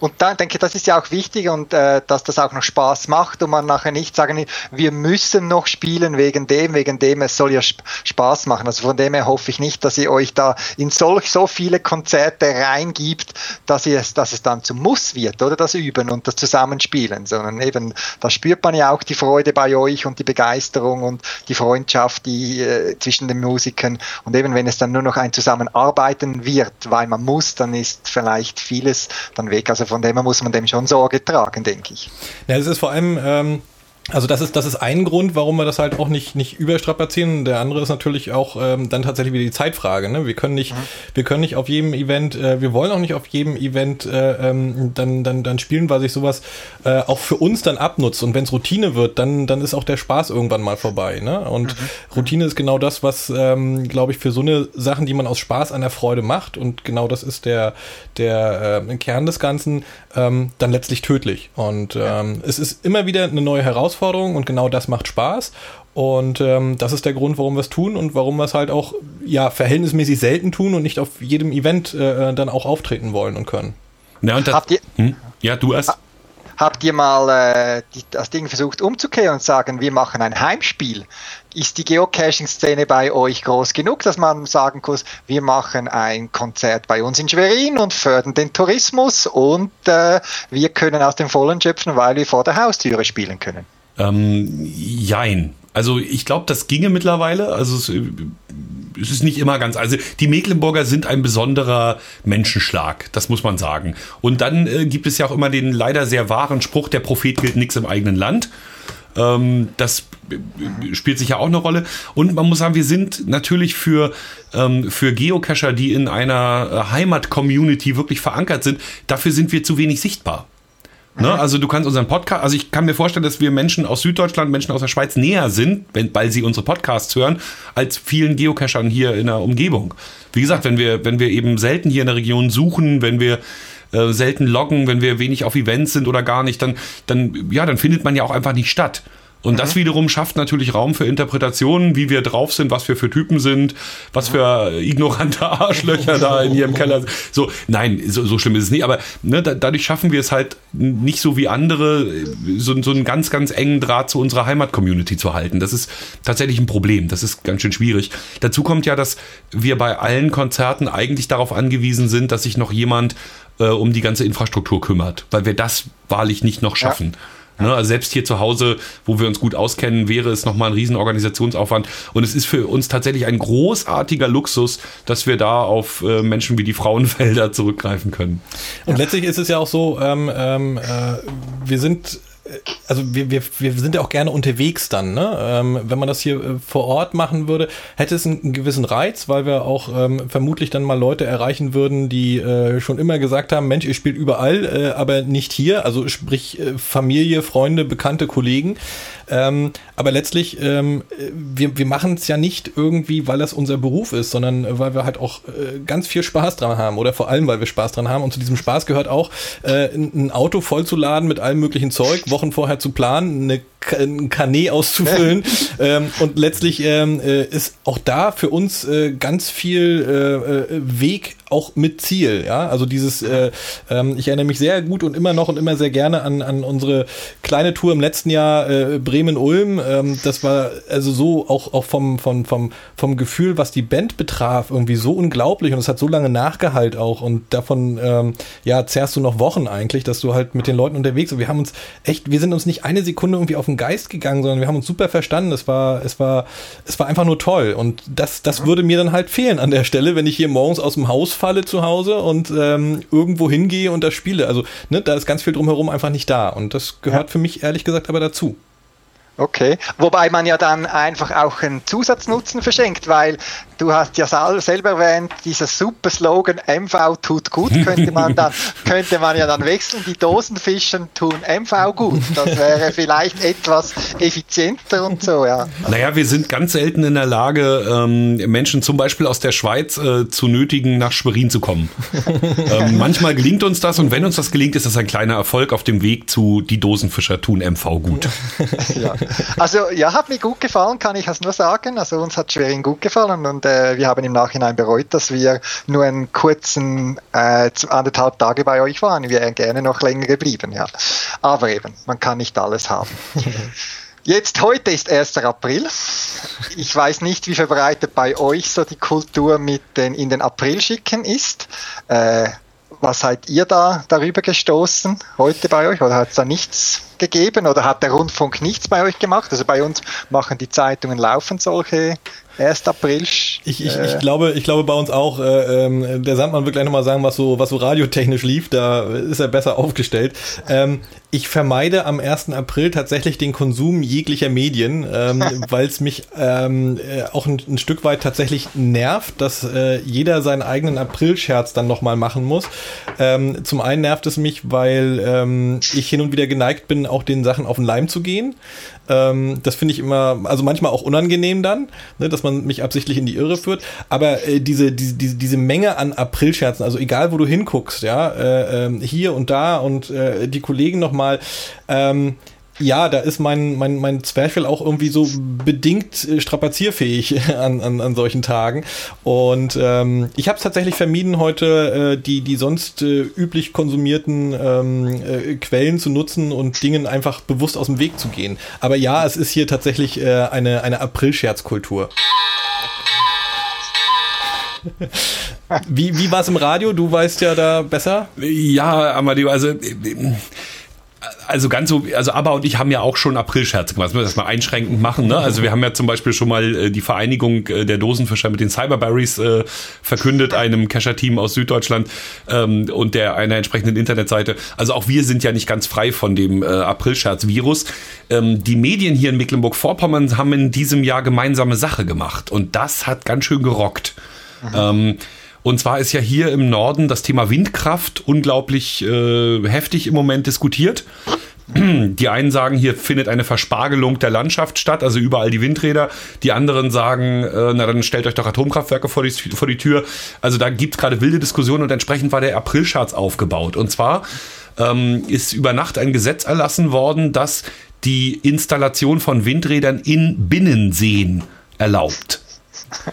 [SPEAKER 3] Und da denke ich, das ist ja auch wichtig und äh, dass das auch noch Spaß macht und man nachher nicht sagen, wir müssen noch spielen wegen dem, wegen dem, es soll ja Spaß machen. Also von dem her hoffe ich nicht, dass ihr euch da in solch so viele Konzerte reingibt, dass ihr es, dass es dann zum Muss wird, oder das Üben und das Zusammenspielen, sondern eben, da spürt man ja auch die Freude bei euch und die Begeisterung und die Freundschaft, die äh, zwischen den Musikern und eben wenn es dann nur noch ein Zusammenarbeiten wird, weil man muss, dann ist vielleicht vieles dann weg. Also von dem her muss man dem schon Sorge tragen, denke ich.
[SPEAKER 2] Ja, es ist vor allem, ähm, also das ist, das ist ein Grund, warum wir das halt auch nicht, nicht überstrapazieren. Der andere ist natürlich auch ähm, dann tatsächlich wieder die Zeitfrage. Ne? Wir können nicht, mhm. wir können nicht auf jedem Event, äh, wir wollen auch nicht auf jedem Event äh, ähm, dann, dann, dann spielen, weil sich sowas äh, auch für uns dann abnutzt. Und wenn es Routine wird, dann, dann ist auch der Spaß irgendwann mal vorbei. Ne? Und mhm. Routine ist genau das, was, ähm, glaube ich, für so eine Sachen, die man aus Spaß an der Freude macht. Und genau das ist der, der äh, Kern des Ganzen, ähm, dann letztlich tödlich. Und ähm, es ist immer wieder eine neue Herausforderung und genau das macht Spaß. Und ähm, das ist der Grund, warum wir es tun und warum wir es halt auch ja verhältnismäßig selten tun und nicht auf jedem Event äh, dann auch auftreten wollen und können.
[SPEAKER 1] Ja, und das, Habt ihr, hm? ja du erst.
[SPEAKER 3] Habt ihr mal äh, die, das Ding versucht umzukehren und sagen, wir machen ein Heimspiel? Ist die Geocaching-Szene bei euch groß genug, dass man sagen kann, wir machen ein Konzert bei uns in Schwerin und fördern den Tourismus und äh, wir können aus dem Vollen schöpfen, weil wir vor der Haustüre spielen können?
[SPEAKER 1] Ähm, jein. Also ich glaube, das ginge mittlerweile. Also es, es, ist nicht immer ganz. Also die Mecklenburger sind ein besonderer Menschenschlag, das muss man sagen. Und dann äh, gibt es ja auch immer den leider sehr wahren Spruch: Der Prophet gilt nichts im eigenen Land. Ähm, das spielt sicher auch eine Rolle. Und man muss sagen, wir sind natürlich für, ähm, für Geocacher, die in einer äh, Heimat-Community wirklich verankert sind, dafür sind wir zu wenig sichtbar. Ne? Also du kannst unseren Podcast, also ich kann mir vorstellen, dass wir Menschen aus Süddeutschland, Menschen aus der Schweiz näher sind, wenn, weil sie unsere Podcasts hören, als vielen Geocachern hier in der Umgebung. Wie gesagt, wenn wir, wenn wir eben selten hier in der Region suchen, wenn wir äh, selten loggen, wenn wir wenig auf Events sind oder gar nicht, dann, dann, ja, dann findet man ja auch einfach nicht statt. Und mhm. das wiederum schafft natürlich Raum für Interpretationen, wie wir drauf sind, was wir für Typen sind, was für ignorante [LAUGHS] Arschlöcher da in ihrem Keller sind. So, nein, so, so schlimm ist es nicht, aber ne, da, dadurch schaffen wir es halt nicht so wie andere, so, so einen ganz, ganz engen Draht zu unserer Heimat-Community zu halten. Das ist tatsächlich ein Problem. Das ist ganz schön schwierig. Dazu kommt ja, dass wir bei allen Konzerten eigentlich darauf angewiesen sind, dass sich noch jemand äh, um die ganze Infrastruktur kümmert, weil wir das wahrlich nicht noch schaffen. Ja. Ne, also selbst hier zu Hause, wo wir uns gut auskennen, wäre es nochmal ein Riesenorganisationsaufwand. Und es ist für uns tatsächlich ein großartiger Luxus, dass wir da auf äh, Menschen wie die Frauenfelder [LAUGHS] zurückgreifen können.
[SPEAKER 2] Und letztlich ist es ja auch so, ähm, ähm, äh, wir sind also wir, wir, wir sind ja auch gerne unterwegs dann, ne? Ähm, wenn man das hier äh, vor Ort machen würde, hätte es einen, einen gewissen Reiz, weil wir auch ähm, vermutlich dann mal Leute erreichen würden, die äh, schon immer gesagt haben, Mensch, ihr spielt überall, äh, aber nicht hier, also sprich äh, Familie, Freunde, bekannte Kollegen. Ähm, aber letztlich, ähm, wir, wir machen es ja nicht irgendwie, weil das unser Beruf ist, sondern äh, weil wir halt auch äh, ganz viel Spaß dran haben oder vor allem, weil wir Spaß dran haben. Und zu diesem Spaß gehört auch, äh, ein Auto vollzuladen mit allem möglichen Zeug, Wochen vorher zu planen, eine ein Kanä auszufüllen. [LAUGHS] ähm, und letztlich ähm, äh, ist auch da für uns äh, ganz viel äh, äh, Weg auch mit Ziel. Ja, also dieses, äh, ähm, ich erinnere mich sehr gut und immer noch und immer sehr gerne an, an unsere kleine Tour im letzten Jahr äh, Bremen-Ulm. Ähm, das war also so auch, auch vom, vom, vom, vom Gefühl, was die Band betraf, irgendwie so unglaublich und es hat so lange nachgehalt auch und davon, ähm, ja, zerrst du noch Wochen eigentlich, dass du halt mit den Leuten unterwegs bist. Wir haben uns echt, wir sind uns nicht eine Sekunde irgendwie auf den Geist gegangen, sondern wir haben uns super verstanden. Es war, es war, es war einfach nur toll. Und das, das würde mir dann halt fehlen an der Stelle, wenn ich hier morgens aus dem Haus falle zu Hause und ähm, irgendwo hingehe und das spiele. Also, ne, da ist ganz viel drumherum einfach nicht da. Und das gehört ja. für mich ehrlich gesagt aber dazu.
[SPEAKER 3] Okay, wobei man ja dann einfach auch einen Zusatznutzen verschenkt, weil du hast ja selber erwähnt, dieser super Slogan MV tut gut, [LAUGHS] könnte man dann, könnte man ja dann wechseln, die Dosenfischen tun MV gut. Das wäre vielleicht etwas effizienter und so, ja.
[SPEAKER 1] Naja, wir sind ganz selten in der Lage, ähm, Menschen zum Beispiel aus der Schweiz äh, zu nötigen, nach Schwerin zu kommen. [LAUGHS] ähm, manchmal gelingt uns das und wenn uns das gelingt, ist das ein kleiner Erfolg auf dem Weg zu die Dosenfischer tun MV gut.
[SPEAKER 3] ja. [LAUGHS] Also ja, hat mir gut gefallen, kann ich es nur sagen. Also uns hat Schwerin gut gefallen und äh, wir haben im Nachhinein bereut, dass wir nur einen kurzen äh, anderthalb Tage bei euch waren. Wir wären gerne noch länger geblieben, ja. Aber eben, man kann nicht alles haben. [LAUGHS] Jetzt heute ist 1. April. Ich weiß nicht, wie verbreitet bei euch so die Kultur mit den in den Aprilschicken ist. Äh, was seid ihr da darüber gestoßen heute bei euch? Oder hat es da nichts gegeben? Oder hat der Rundfunk nichts bei euch gemacht? Also bei uns machen die Zeitungen laufend solche 1. April.
[SPEAKER 2] Ich, ich, äh, ich, glaube, ich glaube bei uns auch, äh, äh, der Sandmann wird gleich nochmal sagen, was so, was so radiotechnisch lief, da ist er besser aufgestellt. Ähm, ich vermeide am 1. April tatsächlich den Konsum jeglicher Medien, ähm, [LAUGHS] weil es mich ähm, äh, auch ein, ein, Stück weit tatsächlich nervt, dass äh, jeder seinen eigenen Aprilscherz dann nochmal machen muss. Ähm, zum einen nervt es mich, weil ähm, ich hin und wieder geneigt bin, auch den Sachen auf den Leim zu gehen. Ähm, das finde ich immer, also manchmal auch unangenehm dann, ne, dass man mich absichtlich in die Irre führt. Aber äh, diese, diese, diese, Menge an Aprilscherzen, also egal wo du hinguckst, ja, äh, äh, hier und da und äh, die Kollegen nochmal, ähm, ja, da ist mein, mein, mein Zwerchfell auch irgendwie so bedingt äh, strapazierfähig [LAUGHS] an, an, an solchen Tagen. Und ähm, ich habe es tatsächlich vermieden, heute äh, die, die sonst äh, üblich konsumierten ähm, äh, Quellen zu nutzen und Dingen einfach bewusst aus dem Weg zu gehen. Aber ja, es ist hier tatsächlich äh, eine, eine Aprilscherzkultur. [LAUGHS] wie wie war es im Radio? Du weißt ja da besser.
[SPEAKER 1] Ja, Amadeo, also also ganz so, also Abba und ich haben ja auch schon Aprilscherze gemacht. Das müssen wir das mal einschränkend machen. Ne? Also wir haben ja zum Beispiel schon mal äh, die Vereinigung äh, der Dosenfischer mit den Cyberberries äh, verkündet, einem Kescher-Team aus Süddeutschland ähm, und der einer entsprechenden Internetseite. Also auch wir sind ja nicht ganz frei von dem äh, Aprilscherz-Virus. Ähm, die Medien hier in Mecklenburg-Vorpommern haben in diesem Jahr gemeinsame Sache gemacht und das hat ganz schön gerockt. Ähm, und zwar ist ja hier im Norden das Thema Windkraft unglaublich äh, heftig im Moment diskutiert. [CLEARS THROAT] Die einen sagen, hier findet eine Verspargelung der Landschaft statt, also überall die Windräder. Die anderen sagen, äh, na dann stellt euch doch Atomkraftwerke vor die, vor die Tür. Also da gibt es gerade wilde Diskussionen und entsprechend war der Aprilschatz aufgebaut. Und zwar ähm, ist über Nacht ein Gesetz erlassen worden, das die Installation von Windrädern in Binnenseen erlaubt.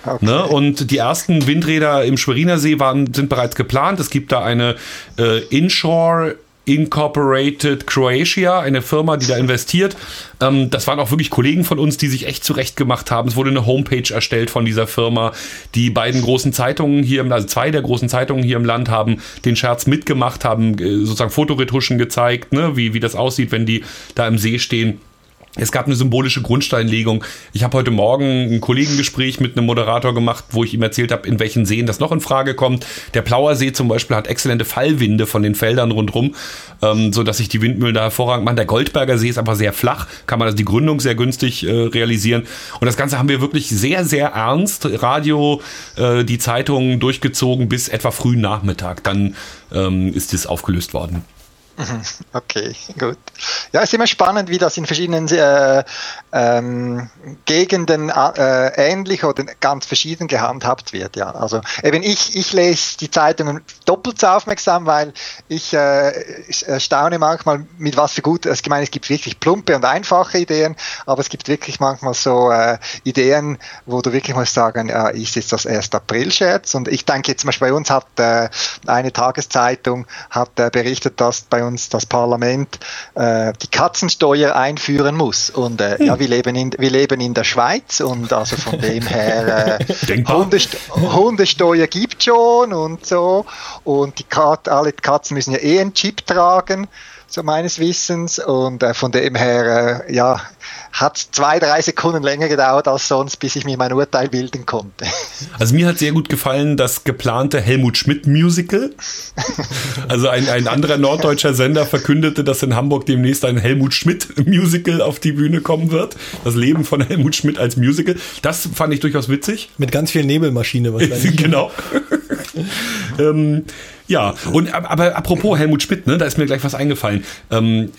[SPEAKER 1] Okay. Ne? Und die ersten Windräder im Schweriner See waren, sind bereits geplant. Es gibt da eine äh, Inshore Incorporated Croatia, eine Firma, die da investiert. Ähm, das waren auch wirklich Kollegen von uns, die sich echt zurecht gemacht haben. Es wurde eine Homepage erstellt von dieser Firma. Die beiden großen Zeitungen hier, also zwei der großen Zeitungen hier im Land haben den Scherz mitgemacht, haben äh, sozusagen Fotoretuschen gezeigt, ne, wie, wie das aussieht, wenn die da im See stehen. Es gab eine symbolische Grundsteinlegung. Ich habe heute Morgen ein Kollegengespräch mit einem Moderator gemacht, wo ich ihm erzählt habe, in welchen Seen das noch in Frage kommt. Der Plauersee zum Beispiel hat exzellente Fallwinde von den Feldern rundherum, ähm, so dass sich die Windmühlen da hervorragend machen. Der Goldberger See ist aber sehr flach, kann man also die Gründung sehr günstig äh, realisieren. Und das Ganze haben wir wirklich sehr, sehr ernst. Radio, äh, die Zeitungen durchgezogen bis etwa frühen Nachmittag. Dann ähm, ist es aufgelöst worden. [LAUGHS]
[SPEAKER 3] Okay, gut. Ja, es ist immer spannend, wie das in verschiedenen äh, ähm, Gegenden äh, ähnlich oder ganz verschieden gehandhabt wird. Ja, also eben ich, ich lese die Zeitungen doppelt so aufmerksam, weil ich äh, staune manchmal, mit was für gut, ich meine, es gibt wirklich plumpe und einfache Ideen, aber es gibt wirklich manchmal so äh, Ideen, wo du wirklich mal sagen, ja, ist jetzt das 1. April-Scherz? Und ich denke jetzt zum Beispiel bei uns hat äh, eine Tageszeitung hat äh, berichtet, dass bei uns das Parlament äh, die Katzensteuer einführen muss. Und äh, hm. ja, wir leben, in, wir leben in der Schweiz und also von dem her äh, [LAUGHS] Hundest Hundesteuer gibt schon und so. Und die Kat alle Katzen müssen ja eh einen Chip tragen so meines Wissens. Und äh, von dem her, äh, ja, hat zwei, drei Sekunden länger gedauert als sonst, bis ich mir mein Urteil bilden konnte. [LAUGHS]
[SPEAKER 1] Also mir hat sehr gut gefallen das geplante Helmut Schmidt Musical. Also ein, ein anderer norddeutscher Sender verkündete, dass in Hamburg demnächst ein Helmut Schmidt Musical auf die Bühne kommen wird. Das Leben von Helmut Schmidt als Musical. Das fand ich durchaus witzig.
[SPEAKER 2] Mit ganz viel Nebelmaschine
[SPEAKER 1] wahrscheinlich. [LAUGHS] genau. [LAUGHS] ähm, ja, und aber apropos Helmut Schmidt, ne, da ist mir gleich was eingefallen. Ähm,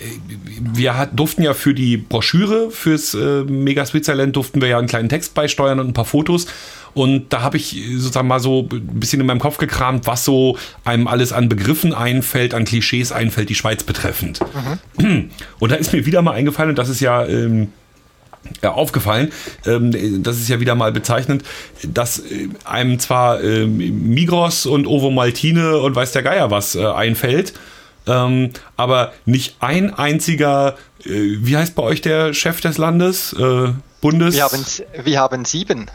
[SPEAKER 1] wir hat, durften ja für die Broschüre fürs äh, Mega Switzerland durften wir ja einen kleinen Text beisteuern und ein paar Fotos. Und da habe ich sozusagen mal so ein bisschen in meinem Kopf gekramt, was so einem alles an Begriffen einfällt, an Klischees einfällt, die Schweiz betreffend. Mhm. Und da ist mir wieder mal eingefallen, und das ist ja ähm, ja, aufgefallen. Ähm, das ist ja wieder mal bezeichnend, dass äh, einem zwar ähm, Migros und Ovo Maltine und weiß der Geier was äh, einfällt, ähm, aber nicht ein einziger, äh, wie heißt bei euch der Chef des Landes? Bundes?
[SPEAKER 3] Wir haben, wir haben sieben.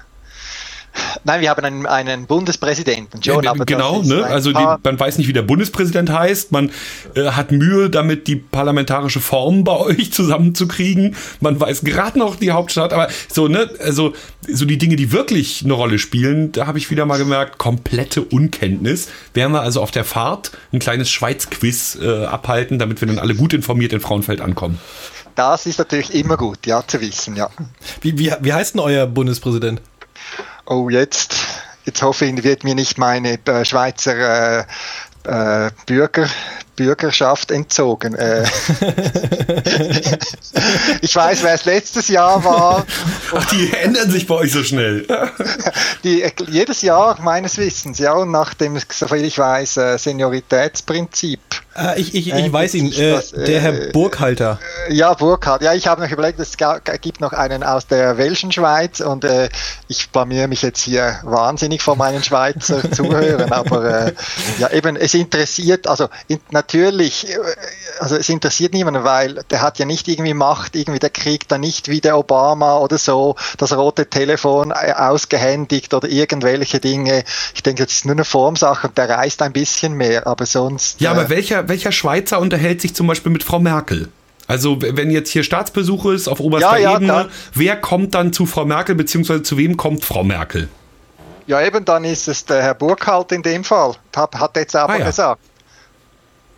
[SPEAKER 3] Nein, wir haben einen, einen Bundespräsidenten,
[SPEAKER 1] John. Ja, genau, ne? also die, man weiß nicht, wie der Bundespräsident heißt. Man äh, hat Mühe, damit die parlamentarische Form bei [LAUGHS] euch zusammenzukriegen. Man weiß gerade noch die Hauptstadt, aber so, ne, also so die Dinge, die wirklich eine Rolle spielen, da habe ich wieder mal gemerkt, komplette Unkenntnis. Werden wir also auf der Fahrt ein kleines Schweiz-Quiz äh, abhalten, damit wir dann alle gut informiert in Frauenfeld ankommen.
[SPEAKER 3] Das ist natürlich immer gut, ja, zu wissen, ja.
[SPEAKER 2] Wie, wie, wie heißt denn euer Bundespräsident?
[SPEAKER 3] Oh jetzt, jetzt hoffe ich, wird mir nicht meine äh, Schweizer äh, äh, Bürger, Bürgerschaft entzogen. Äh, [LAUGHS] ich weiß, wer es letztes Jahr war.
[SPEAKER 1] Ach, die ändern sich bei euch so schnell. [LAUGHS]
[SPEAKER 3] die, jedes Jahr meines Wissens, ja, und nach dem, soviel ich weiß, äh, Senioritätsprinzip.
[SPEAKER 2] Ah, ich, ich, ich weiß ihn, äh, das, der Herr Burghalter.
[SPEAKER 3] Ja, Burghalter. Ja, ich habe noch überlegt, es gibt noch einen aus der Welschen Schweiz und äh, ich blamier mich jetzt hier wahnsinnig vor meinen Schweizer Zuhörern, aber äh, ja, eben, es interessiert, also in, natürlich, äh, also es interessiert niemanden, weil der hat ja nicht irgendwie Macht, irgendwie der kriegt da nicht wie der Obama oder so das rote Telefon äh, ausgehändigt oder irgendwelche Dinge. Ich denke, das ist nur eine Formsache und der reist ein bisschen mehr, aber sonst.
[SPEAKER 1] Ja, aber äh, welcher, welcher Schweizer unterhält sich zum Beispiel mit Frau Merkel? Also wenn jetzt hier Staatsbesuch ist auf oberster
[SPEAKER 3] Ja, ja,
[SPEAKER 1] Ebene,
[SPEAKER 3] klar.
[SPEAKER 1] wer kommt dann zu Frau Merkel, beziehungsweise zu wem kommt Frau Merkel?
[SPEAKER 3] Ja, eben, dann ist es der Herr Burkhardt in dem Fall. Hat, hat jetzt aber
[SPEAKER 1] Ah, ja.
[SPEAKER 3] gesagt.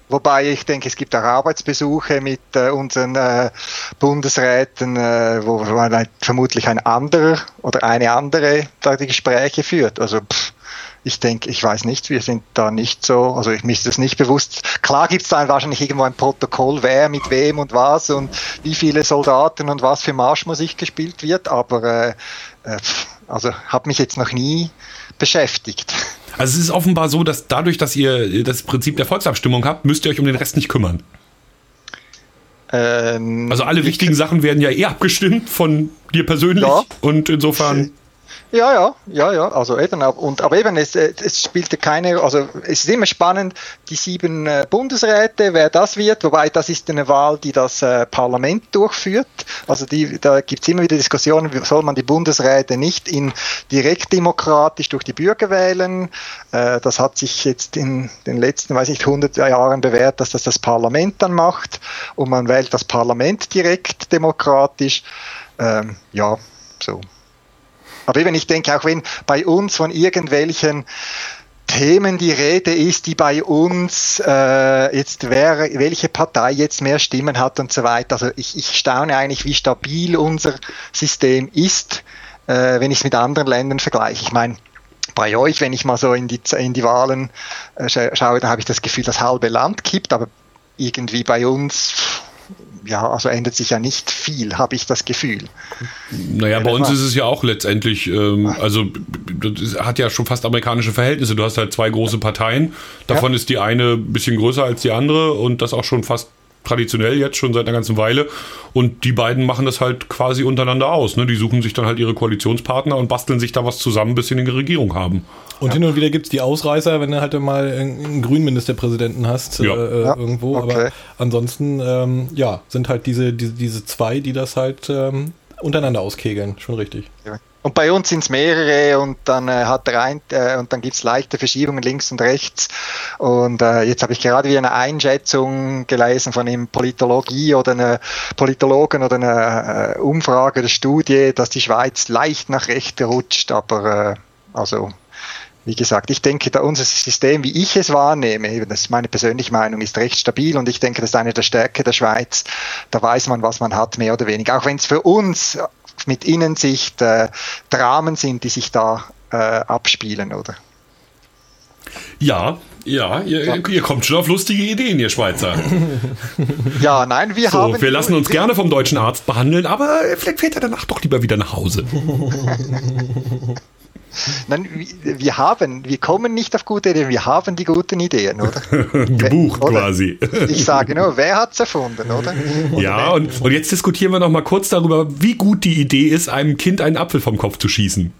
[SPEAKER 3] Wobei ich denke, es gibt auch Arbeitsbesuche mit äh, unseren äh, Bundesräten, äh, wo man vermutlich ein anderer oder eine andere da die Gespräche führt. Also pff, ich denke, ich weiß nicht, wir sind da nicht so, also ich mir ist das nicht bewusst. Klar gibt es da wahrscheinlich irgendwo ein Protokoll, wer mit wem und was und wie viele Soldaten und was für Marschmusik gespielt wird, aber äh, äh, pff, also hat mich jetzt noch nie beschäftigt.
[SPEAKER 1] Also es ist offenbar so, dass dadurch, dass ihr das Prinzip der Volksabstimmung habt, müsst ihr euch um den Rest nicht kümmern.
[SPEAKER 3] Ähm,
[SPEAKER 1] Also alle wichtigen Sachen werden ja eh abgestimmt von dir persönlich
[SPEAKER 3] Ja.
[SPEAKER 1] und insofern
[SPEAKER 3] Ja, ja, ja, ja, also eben, und, aber eben, es, äh, es spielte keine, also es ist immer spannend, die sieben äh, Bundesräte, wer das wird, wobei das ist eine Wahl, die das äh, Parlament durchführt, also die, da gibt's immer wieder Diskussionen, soll man die Bundesräte nicht in direkt demokratisch durch die Bürger wählen, äh, das hat sich jetzt in den letzten, weiß ich, 100 Jahren bewährt, dass das das Parlament dann macht. Und man wählt das Parlament direkt demokratisch, ähm, ja, so. Aber eben, ich denke, auch wenn bei uns von irgendwelchen Themen die Rede ist, die bei uns äh, jetzt wäre, welche Partei jetzt mehr Stimmen hat und so weiter. Also ich, ich staune eigentlich, wie stabil unser System ist, äh, wenn ich es mit anderen Ländern vergleiche. Ich meine, bei euch, wenn ich mal so in die, in die Wahlen äh, scha- schaue, dann habe ich das Gefühl, das halbe Land kippt, aber irgendwie bei uns, ja, also ändert sich ja nicht viel, habe ich das Gefühl.
[SPEAKER 1] Naja, bei uns ist es ja auch letztendlich, ähm, also das hat ja schon fast amerikanische Verhältnisse. Du hast halt zwei große Parteien, davon ist die eine ein bisschen größer als die andere und das auch schon fast traditionell jetzt schon seit einer ganzen Weile. Und die beiden machen das halt quasi untereinander aus. Ne? Die suchen sich dann halt ihre Koalitionspartner und basteln sich da was zusammen, bis sie eine Regierung haben.
[SPEAKER 2] Und hin und wieder gibt's die Ausreißer, wenn du halt mal einen grünen Ministerpräsidenten hast
[SPEAKER 1] Ja.
[SPEAKER 2] äh,
[SPEAKER 3] Ja,
[SPEAKER 2] irgendwo.
[SPEAKER 3] okay.
[SPEAKER 2] Aber ansonsten, ähm, ja, sind halt diese, diese, diese zwei, die das halt ähm, untereinander auskegeln. Schon richtig.
[SPEAKER 3] Und bei uns sind es mehrere und dann äh, hat der ein, äh, und dann gibt's leichte Verschiebungen links und rechts. Und äh, jetzt habe ich gerade wieder eine Einschätzung gelesen von einem Politologie oder einer Politologen oder einer äh, Umfrage oder Studie, dass die Schweiz leicht nach rechts rutscht. Aber äh, also wie gesagt, ich denke, da unser System, wie ich es wahrnehme, das ist meine persönliche Meinung, ist recht stabil und ich denke, das ist eine der Stärke der Schweiz. Da weiß man, was man hat, mehr oder weniger. Auch wenn es für uns mit Innensicht äh, Dramen sind, die sich da äh, abspielen, oder?
[SPEAKER 1] Ja, ja, ihr, ihr kommt schon auf lustige Ideen, ihr Schweizer. [LAUGHS]
[SPEAKER 3] Ja, nein, wir
[SPEAKER 1] So,
[SPEAKER 3] haben.
[SPEAKER 1] wir lassen uns gerne vom deutschen Arzt behandeln, aber vielleicht fährt er danach doch lieber wieder nach Hause. [LAUGHS] [LAUGHS]
[SPEAKER 3] Nein, wir, wir haben, wir kommen nicht auf gute Ideen, wir haben die guten Ideen, oder? [LAUGHS]
[SPEAKER 1] Gebucht
[SPEAKER 3] Oder?
[SPEAKER 1] quasi. [LAUGHS]
[SPEAKER 3] Ich sage nur, wer hat's erfunden, oder?
[SPEAKER 1] Ja, und, und jetzt diskutieren wir noch mal kurz darüber, wie gut die Idee ist, einem Kind einen Apfel vom Kopf zu schießen.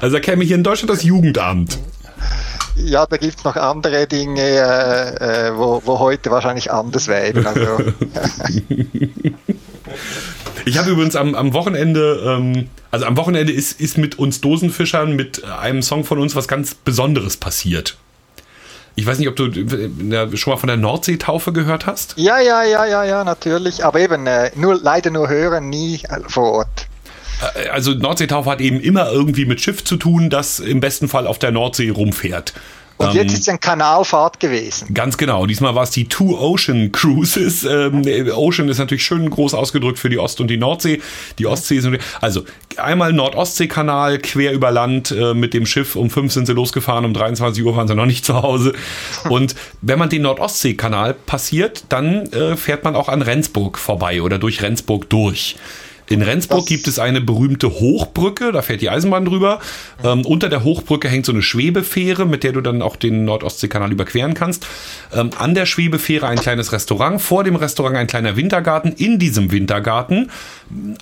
[SPEAKER 1] also da käme hier in Deutschland das Jugendamt.
[SPEAKER 3] Ja, da gibt's noch andere Dinge, äh, äh, wo, wo heute wahrscheinlich anders wäre. Also,
[SPEAKER 1] Ich habe übrigens am, am Wochenende, ähm, also am Wochenende ist, ist mit uns Dosenfischern mit einem Song von uns was ganz Besonderes passiert. Ich weiß nicht, ob du äh, schon mal von der Nordseetaufe gehört hast.
[SPEAKER 3] ja, ja, ja, ja, ja, natürlich. Aber eben, äh, nur, leider nur hören, nie äh, vor Ort.
[SPEAKER 1] Also Nordseetaufe hat eben immer irgendwie mit Schiff zu tun, das im besten Fall auf der Nordsee rumfährt.
[SPEAKER 3] Und jetzt ist es ein Kanalfahrt gewesen.
[SPEAKER 1] Ganz genau. Diesmal war es die Two Ocean Cruises. [LAUGHS] Ähm, Ocean ist natürlich schön groß ausgedrückt für die Ost- und die Nordsee. Die Ostsee ist also einmal Nord-Ostsee-Kanal quer über Land äh, mit dem Schiff. Um fünf sind sie losgefahren, um 23 Uhr waren sie noch nicht zu Hause. [LAUGHS] Und wenn man den Nord-Ostsee-Kanal passiert, dann äh, fährt man auch an Rendsburg vorbei oder durch Rendsburg durch. In Rendsburg
[SPEAKER 3] Das-
[SPEAKER 1] gibt es eine berühmte Hochbrücke, da fährt die Eisenbahn drüber. Ähm, unter der Hochbrücke hängt so eine Schwebefähre, mit der du dann auch den Nordostseekanal überqueren kannst. Ähm, an der Schwebefähre ein kleines Restaurant, vor dem Restaurant ein kleiner Wintergarten. In diesem Wintergarten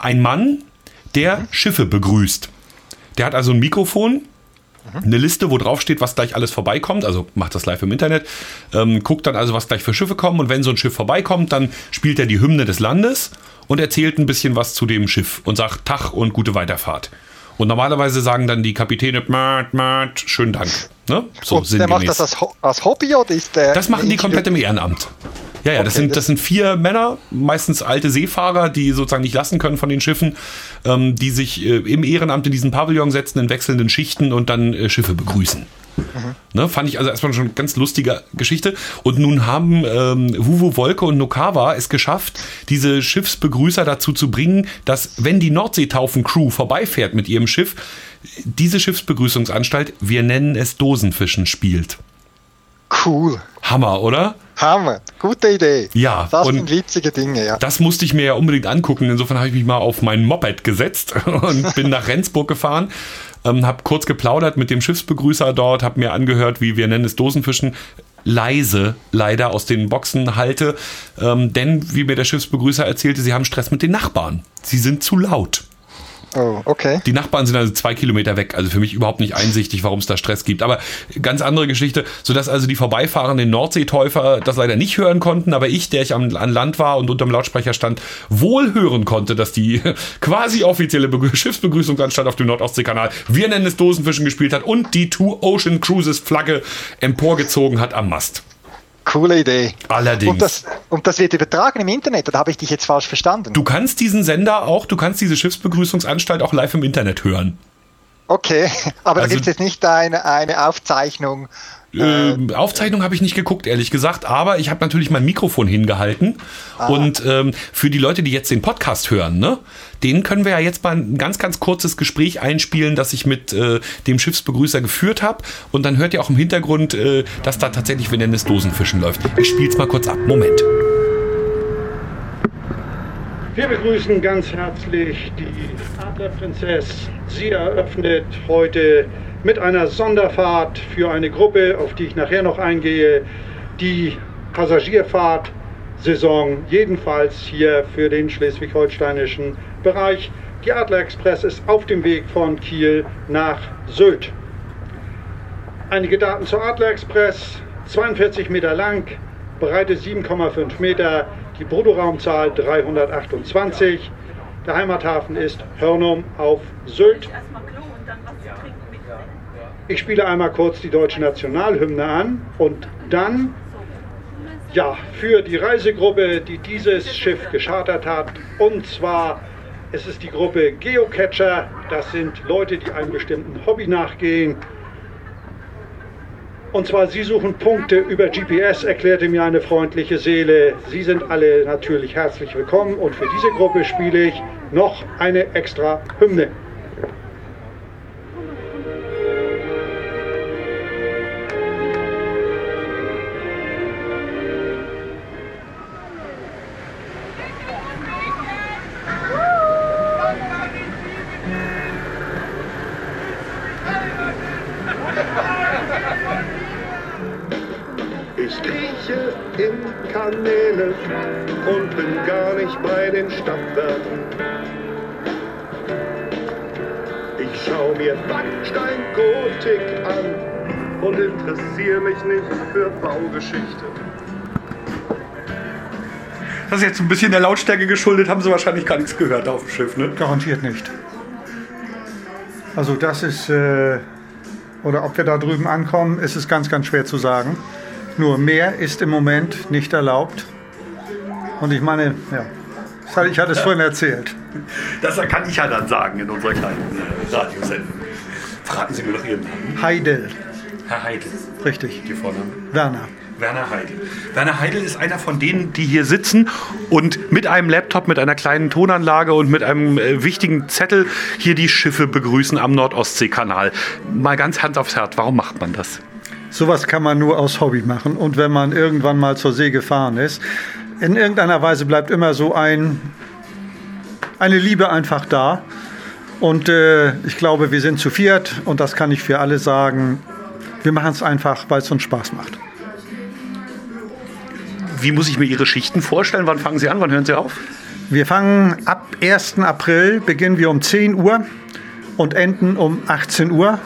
[SPEAKER 1] ein Mann, der Schiffe begrüßt. Der hat also ein Mikrofon, eine Liste, wo drauf steht, was gleich alles vorbeikommt. Also macht das live im Internet. Ähm, guckt dann also, was gleich für Schiffe kommen. Und wenn so ein Schiff vorbeikommt, dann spielt er die Hymne des Landes und erzählt ein bisschen was zu dem Schiff und sagt Tag und gute Weiterfahrt. Und normalerweise sagen dann die Kapitäne, Mart, Mart, schönen Dank. Ne? So
[SPEAKER 3] Und der macht das
[SPEAKER 1] sinngemäß.
[SPEAKER 3] als, Ho als Hobby oder ist der.
[SPEAKER 1] Das machen die komplett im Ehrenamt. Ja, ja, das,
[SPEAKER 3] Okay,
[SPEAKER 1] sind, das sind vier Männer, meistens alte Seefahrer, die sozusagen nicht lassen können von den Schiffen, ähm, die sich äh, im Ehrenamt in diesen Pavillon setzen, in wechselnden Schichten und dann äh, Schiffe begrüßen. Ne, fand ich also erstmal schon eine ganz lustige Geschichte. Und nun haben ähm, Wuvu Wolke und Nokawa es geschafft, diese Schiffsbegrüßer dazu zu bringen, dass, wenn die Nordseetaufen-Crew vorbeifährt mit ihrem Schiff, diese Schiffsbegrüßungsanstalt, wir nennen es Dosenfischen, spielt.
[SPEAKER 3] Cool.
[SPEAKER 1] Hammer, oder?
[SPEAKER 3] Hammer. Gute Idee.
[SPEAKER 1] Ja,
[SPEAKER 3] Das sind witzige Dinge, ja.
[SPEAKER 1] Das musste ich mir ja unbedingt angucken. Insofern habe ich mich mal auf mein Moped gesetzt [LAUGHS] und [LAUGHS] bin nach Rendsburg gefahren. Ähm, habe kurz geplaudert mit dem Schiffsbegrüßer dort, habe mir angehört, wie wir nennen es Dosenfischen, leise leider aus den Boxen halte. Ähm, denn, wie mir der Schiffsbegrüßer erzählte, sie haben Stress mit den Nachbarn. Sie sind zu laut.
[SPEAKER 3] Oh, okay.
[SPEAKER 1] Die Nachbarn sind also zwei Kilometer weg. Also für mich überhaupt nicht einsichtig, warum es da Stress gibt. Aber ganz andere Geschichte, sodass also die vorbeifahrenden Nordseetäufer das leider nicht hören konnten. Aber ich, der ich am, an Land war und unterm Lautsprecher stand, wohl hören konnte, dass die [LAUGHS] quasi offizielle Begrü Schiffsbegrüßungsanstalt auf dem Nordostseekanal, wir nennen es Dosenfischen, gespielt hat und die Two Ocean Cruises Flagge emporgezogen hat am Mast.
[SPEAKER 3] Coole Idee.
[SPEAKER 1] Allerdings.
[SPEAKER 3] Und das, und das wird übertragen im Internet, oder habe ich dich jetzt falsch verstanden?
[SPEAKER 1] Du kannst diesen Sender auch, du kannst diese Schiffsbegrüßungsanstalt auch live im Internet hören.
[SPEAKER 3] Okay, [LAUGHS] aber
[SPEAKER 1] Also-
[SPEAKER 3] da gibt es jetzt nicht eine, eine Aufzeichnung.
[SPEAKER 1] Ähm, Aufzeichnung habe ich nicht geguckt, ehrlich gesagt, aber ich habe natürlich mein Mikrofon hingehalten. Und ähm, für die Leute, die jetzt den Podcast hören, ne, denen können wir ja jetzt mal ein ganz, ganz kurzes Gespräch einspielen, das ich mit äh, dem Schiffsbegrüßer geführt habe. Und dann hört ihr auch im Hintergrund, äh, dass da tatsächlich, es Dosenfischen läuft. Ich spiele es mal kurz ab. Moment.
[SPEAKER 5] Wir begrüßen ganz herzlich die Adlerprinzess. Sie eröffnet heute mit einer Sonderfahrt für eine Gruppe, auf die ich nachher noch eingehe, die Passagierfahrt-Saison, jedenfalls hier für den schleswig-holsteinischen Bereich. Die Adler Express ist auf dem Weg von Kiel nach Sylt. Einige Daten zur Adler Express. 42 Meter lang, Breite 7,5 Meter, die Bruttoraumzahl 328. Der Heimathafen ist Hörnum auf Sylt. Ich spiele einmal kurz die deutsche Nationalhymne an und dann, ja, für die Reisegruppe, die dieses Schiff geschartert hat, und zwar es ist die Gruppe Geocacher, das sind Leute, die einem bestimmten Hobby nachgehen. Und zwar, Sie suchen Punkte über GPS, erklärte mir eine freundliche Seele. Sie sind alle natürlich herzlich willkommen und für diese Gruppe spiele ich noch eine extra Hymne.
[SPEAKER 1] Das ist jetzt ein bisschen der Lautstärke geschuldet, haben sie wahrscheinlich gar nichts gehört auf dem Schiff, ne?
[SPEAKER 6] Garantiert nicht. Also das ist, äh, oder ob wir da drüben ankommen, ist es ganz, ganz schwer zu sagen. Nur mehr ist im Moment nicht erlaubt. Und ich meine, ja, ich hatte es vorhin erzählt.
[SPEAKER 1] Das kann ich ja dann sagen in unserer kleinen äh, Radiosendung. Verraten Sie mir doch Ihren Namen.
[SPEAKER 6] Heidel,
[SPEAKER 1] Herr Heidel,
[SPEAKER 6] richtig.
[SPEAKER 1] Ihr Vorname.
[SPEAKER 6] Werner.
[SPEAKER 1] Werner Heidel. Werner Heidel ist einer von denen, die hier sitzen und mit einem Laptop, mit einer kleinen Tonanlage und mit einem äh, wichtigen Zettel hier die Schiffe begrüßen am Nordostseekanal. Mal ganz Hand aufs Herz, warum macht man das?
[SPEAKER 6] Sowas kann man nur aus Hobby machen. Und wenn man irgendwann mal zur See gefahren ist, in irgendeiner Weise bleibt immer so ein, eine Liebe einfach da. Und äh, ich glaube, wir sind zu viert und das kann ich für alle sagen. Wir machen es einfach, weil es uns Spaß macht.
[SPEAKER 1] Wie muss ich mir Ihre Schichten vorstellen? Wann fangen Sie an? Wann hören Sie auf?
[SPEAKER 6] Wir fangen ab 1. April, beginnen wir um 10 Uhr und enden um 18 Uhr.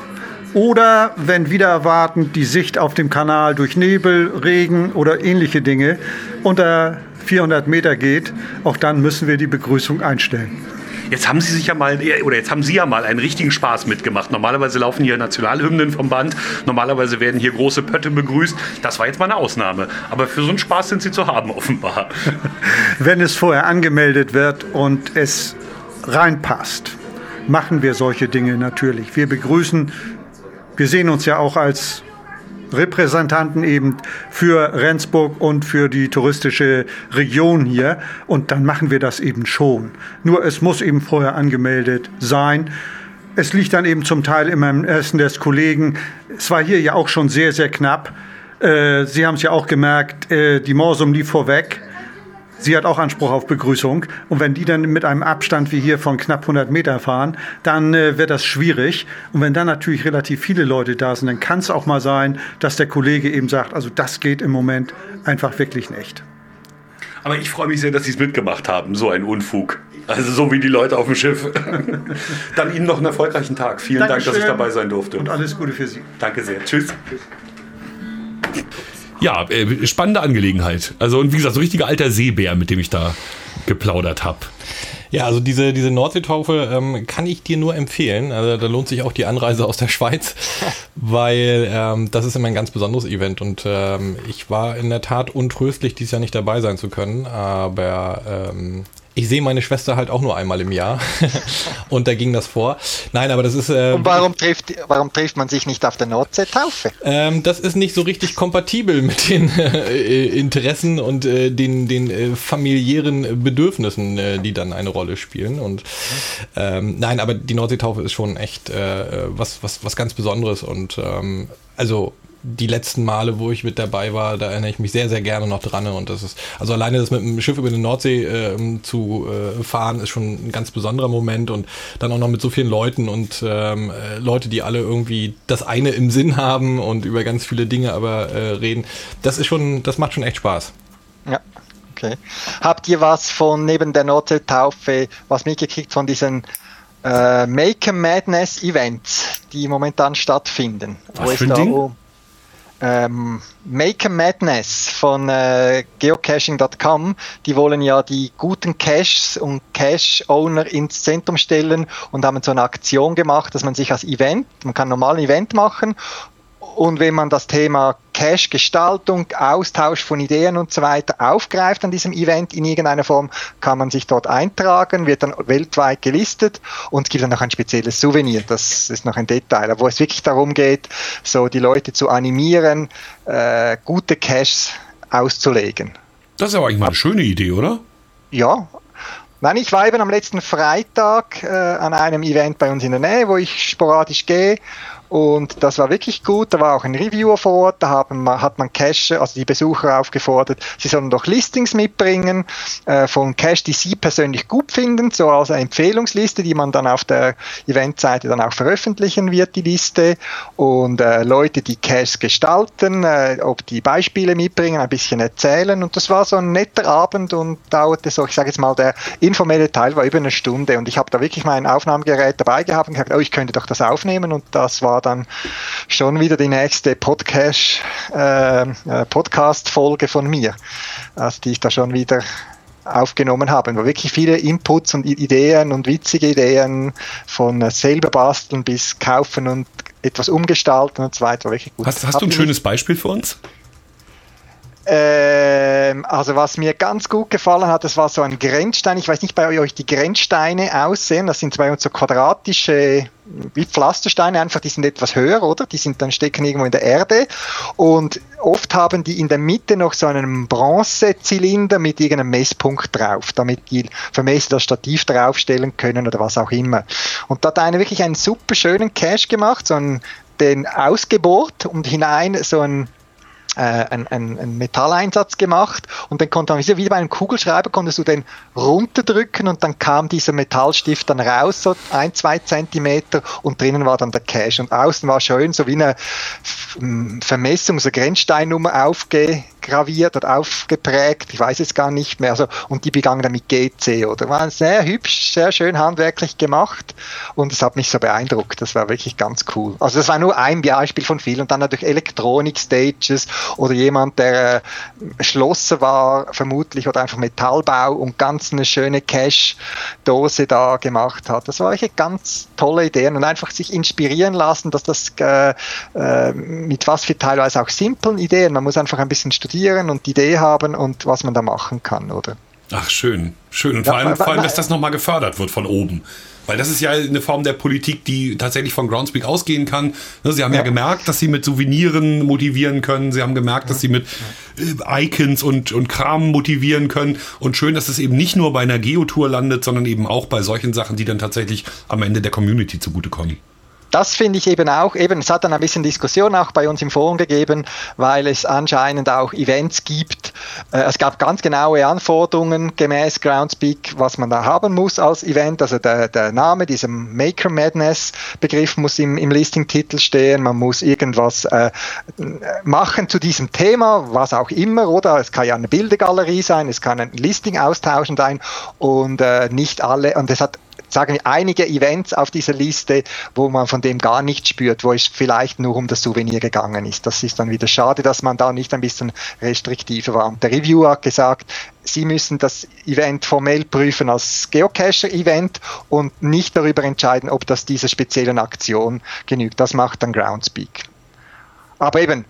[SPEAKER 6] Oder wenn wieder erwartend die Sicht auf dem Kanal durch Nebel, Regen oder ähnliche Dinge unter 400 Meter geht, auch dann müssen wir die Begrüßung einstellen.
[SPEAKER 1] Jetzt haben Sie sich ja mal, oder jetzt haben Sie ja mal einen richtigen Spaß mitgemacht. Normalerweise laufen hier Nationalhymnen vom Band, normalerweise werden hier große Pötte begrüßt. Das war jetzt mal eine Ausnahme. Aber für so einen Spaß sind Sie zu haben, offenbar. [LAUGHS]
[SPEAKER 6] Wenn es vorher angemeldet wird und es reinpasst, machen wir solche Dinge natürlich. Wir begrüßen, wir sehen uns ja auch als Repräsentanten eben für Rendsburg und für die touristische Region hier. Und dann machen wir das eben schon. Nur es muss eben vorher angemeldet sein. Es liegt dann eben zum Teil immer im Essen des Kollegen. Es war hier ja auch schon sehr, sehr knapp. Äh, Sie haben es ja auch gemerkt, äh, die Morsum lief vorweg. Sie hat auch Anspruch auf Begrüßung. Und wenn die dann mit einem Abstand wie hier von knapp 100 Meter fahren, dann äh, wird das schwierig. Und wenn dann natürlich relativ viele Leute da sind, dann kann es auch mal sein, dass der Kollege eben sagt, also das geht im Moment einfach wirklich nicht.
[SPEAKER 1] Aber ich freue mich sehr, dass Sie es mitgemacht haben, so ein Unfug. Also so wie die Leute auf dem Schiff. [LAUGHS] Dann Ihnen noch einen erfolgreichen Tag. Vielen Dankeschön. Dank, dass ich dabei sein durfte.
[SPEAKER 6] Und alles Gute für Sie.
[SPEAKER 1] Danke sehr. Tschüss. Ja, äh, spannende Angelegenheit. Also und wie gesagt, so richtiger alter Seebär, mit dem ich da geplaudert habe.
[SPEAKER 2] Ja, also diese, diese Nordseetaufe ähm, kann ich dir nur empfehlen. Also da lohnt sich auch die Anreise aus der Schweiz, [LAUGHS] weil ähm, das ist immer ein ganz besonderes Event und ähm, ich war in der Tat untröstlich, dieses Jahr nicht dabei sein zu können, aber ähm, ich sehe meine Schwester halt auch nur einmal im Jahr [LAUGHS] und da ging das vor. Nein, aber das ist.
[SPEAKER 3] Äh, und warum trifft, warum trifft man sich nicht auf der Nordseetaufe?
[SPEAKER 2] Ähm, das ist nicht so richtig kompatibel [LAUGHS] mit den äh, Interessen und äh, den, den äh, familiären Bedürfnissen, äh, die dann eine Rolle spielen. Und ähm, nein, aber die Nordseetaufe ist schon echt äh, was, was, was ganz Besonderes und ähm, also die letzten Male, wo ich mit dabei war, da erinnere ich mich sehr, sehr gerne noch dran. Und das ist, also alleine das mit dem Schiff über den Nordsee äh, zu äh, fahren, ist schon ein ganz besonderer Moment. Und dann auch noch mit so vielen Leuten und ähm, äh, Leute, die alle irgendwie das eine im Sinn haben und über ganz viele Dinge aber äh, reden. Das ist schon, das macht schon echt Spaß.
[SPEAKER 3] Ja. Okay. Habt ihr was von neben der Nordseetaufe, was mitgekriegt von diesen äh, Make a Madness Events, die momentan stattfinden?
[SPEAKER 1] Was wo für ein Ding? Um,
[SPEAKER 3] ähm, Make a Madness von äh, geocaching.com, die wollen ja die guten Caches und Cache-Owner ins Zentrum stellen und haben so eine Aktion gemacht, dass man sich als Event, man kann normal ein Event machen und wenn man das Thema Cache-Gestaltung, Austausch von Ideen und so weiter aufgreift an diesem Event in irgendeiner Form, kann man sich dort eintragen, wird dann weltweit gelistet und es gibt dann noch ein spezielles Souvenir. Das ist noch ein Detail, wo es wirklich darum geht, so die Leute zu animieren, äh, gute Caches auszulegen.
[SPEAKER 1] Das ist aber eigentlich mal eine schöne Idee, oder?
[SPEAKER 3] Ja, Nein, ich war eben am letzten Freitag äh, an einem Event bei uns in der Nähe, wo ich sporadisch gehe und das war wirklich gut. Da war auch ein Reviewer vor Ort. Da haben, hat man Cache, also die Besucher aufgefordert, sie sollen doch Listings mitbringen äh, von Cache, die sie persönlich gut finden, so als Empfehlungsliste, die man dann auf der Eventseite dann auch veröffentlichen wird, die Liste. Und äh, Leute, die Caches gestalten, äh, ob die Beispiele mitbringen, ein bisschen erzählen. Und das war so ein netter Abend und dauerte so, ich sage jetzt mal, der informelle Teil war über eine Stunde. Und ich habe da wirklich mein Aufnahmegerät dabei gehabt und gesagt, oh, ich könnte doch das aufnehmen. Und das war dann schon wieder die nächste Podcast, äh, äh, Podcast-Folge von mir, also die ich da schon wieder aufgenommen habe, wo wirklich viele Inputs und Ideen und witzige Ideen von äh, selber basteln bis kaufen und etwas umgestalten und so weiter. Wirklich
[SPEAKER 1] gut. Hast, hast du ein schönes Beispiel für uns?
[SPEAKER 3] Ähm, also was mir ganz gut gefallen hat, das war so ein Grenzstein. Ich weiß nicht, bei euch die Grenzsteine aussehen. Das sind bei uns so quadratische, wie Pflastersteine, einfach die sind etwas höher, oder? Die sind dann stecken irgendwo in der Erde. Und oft haben die in der Mitte noch so einen Bronzezylinder mit irgendeinem Messpunkt drauf, damit die Vermesser das Stativ draufstellen können oder was auch immer. Und da hat einer wirklich einen super schönen Cache gemacht, so einen, den ausgebohrt und hinein so ein äh, einen, einen Metalleinsatz gemacht und dann konnte man, wie bei einem Kugelschreiber, konntest du den runterdrücken und dann kam dieser Metallstift dann raus, so ein, zwei Zentimeter und drinnen war dann der Cache und außen war schön so wie eine Vermessung, so Grenzsteinnummer aufge aufgraviert oder aufgeprägt, ich weiß es gar nicht mehr. Also, und die begangen dann mit GC oder war sehr hübsch, sehr schön handwerklich gemacht und es hat mich so beeindruckt. Das war wirklich ganz cool. Also das war nur ein Beispiel von vielen und dann natürlich Elektronik-Stages oder jemand, der äh, Schlosser war, vermutlich oder einfach Metallbau und ganz eine schöne Cash-Dose da gemacht hat. Das war wirklich ganz tolle Ideen und einfach sich inspirieren lassen, dass das äh, äh, mit was für teilweise auch simplen Ideen, man muss einfach ein bisschen studieren und die Idee haben und was man da machen kann, oder?
[SPEAKER 1] Ach, schön. Schön. Und vor allem, vor allem dass das nochmal gefördert wird von oben. Weil das ist ja eine Form der Politik, die tatsächlich von Groundspeak ausgehen kann. Ne, sie haben ja, ja gemerkt, dass sie mit Souveniren motivieren können. Sie haben gemerkt, dass sie mit äh, Icons und, und Kram motivieren können. Und schön, dass es eben nicht nur bei einer Geotour landet, sondern eben auch bei solchen Sachen, die dann tatsächlich am Ende der Community zugutekommen
[SPEAKER 3] das finde ich eben auch, eben, es hat dann ein bisschen Diskussion auch bei uns im Forum gegeben, weil es anscheinend auch Events gibt. Äh, es gab ganz genaue Anforderungen gemäß Groundspeak, was man da haben muss als Event. Also der, der Name, dieser Maker Madness Begriff muss im, im Listing-Titel stehen. Man muss irgendwas äh, machen zu diesem Thema, was auch immer, oder? Es kann ja eine Bildergalerie sein, es kann ein Listing austauschen sein und äh, nicht alle, und es hat sagen wir, einige Events auf dieser Liste, wo man von dem gar nichts spürt, wo es vielleicht nur um das Souvenir gegangen ist. Das ist dann wieder schade, dass man da nicht ein bisschen restriktiver war. Der Reviewer hat gesagt, Sie müssen das Event formell prüfen als Geocacher-Event und nicht darüber entscheiden, ob das dieser speziellen Aktion genügt. Das macht dann Groundspeak. Aber eben,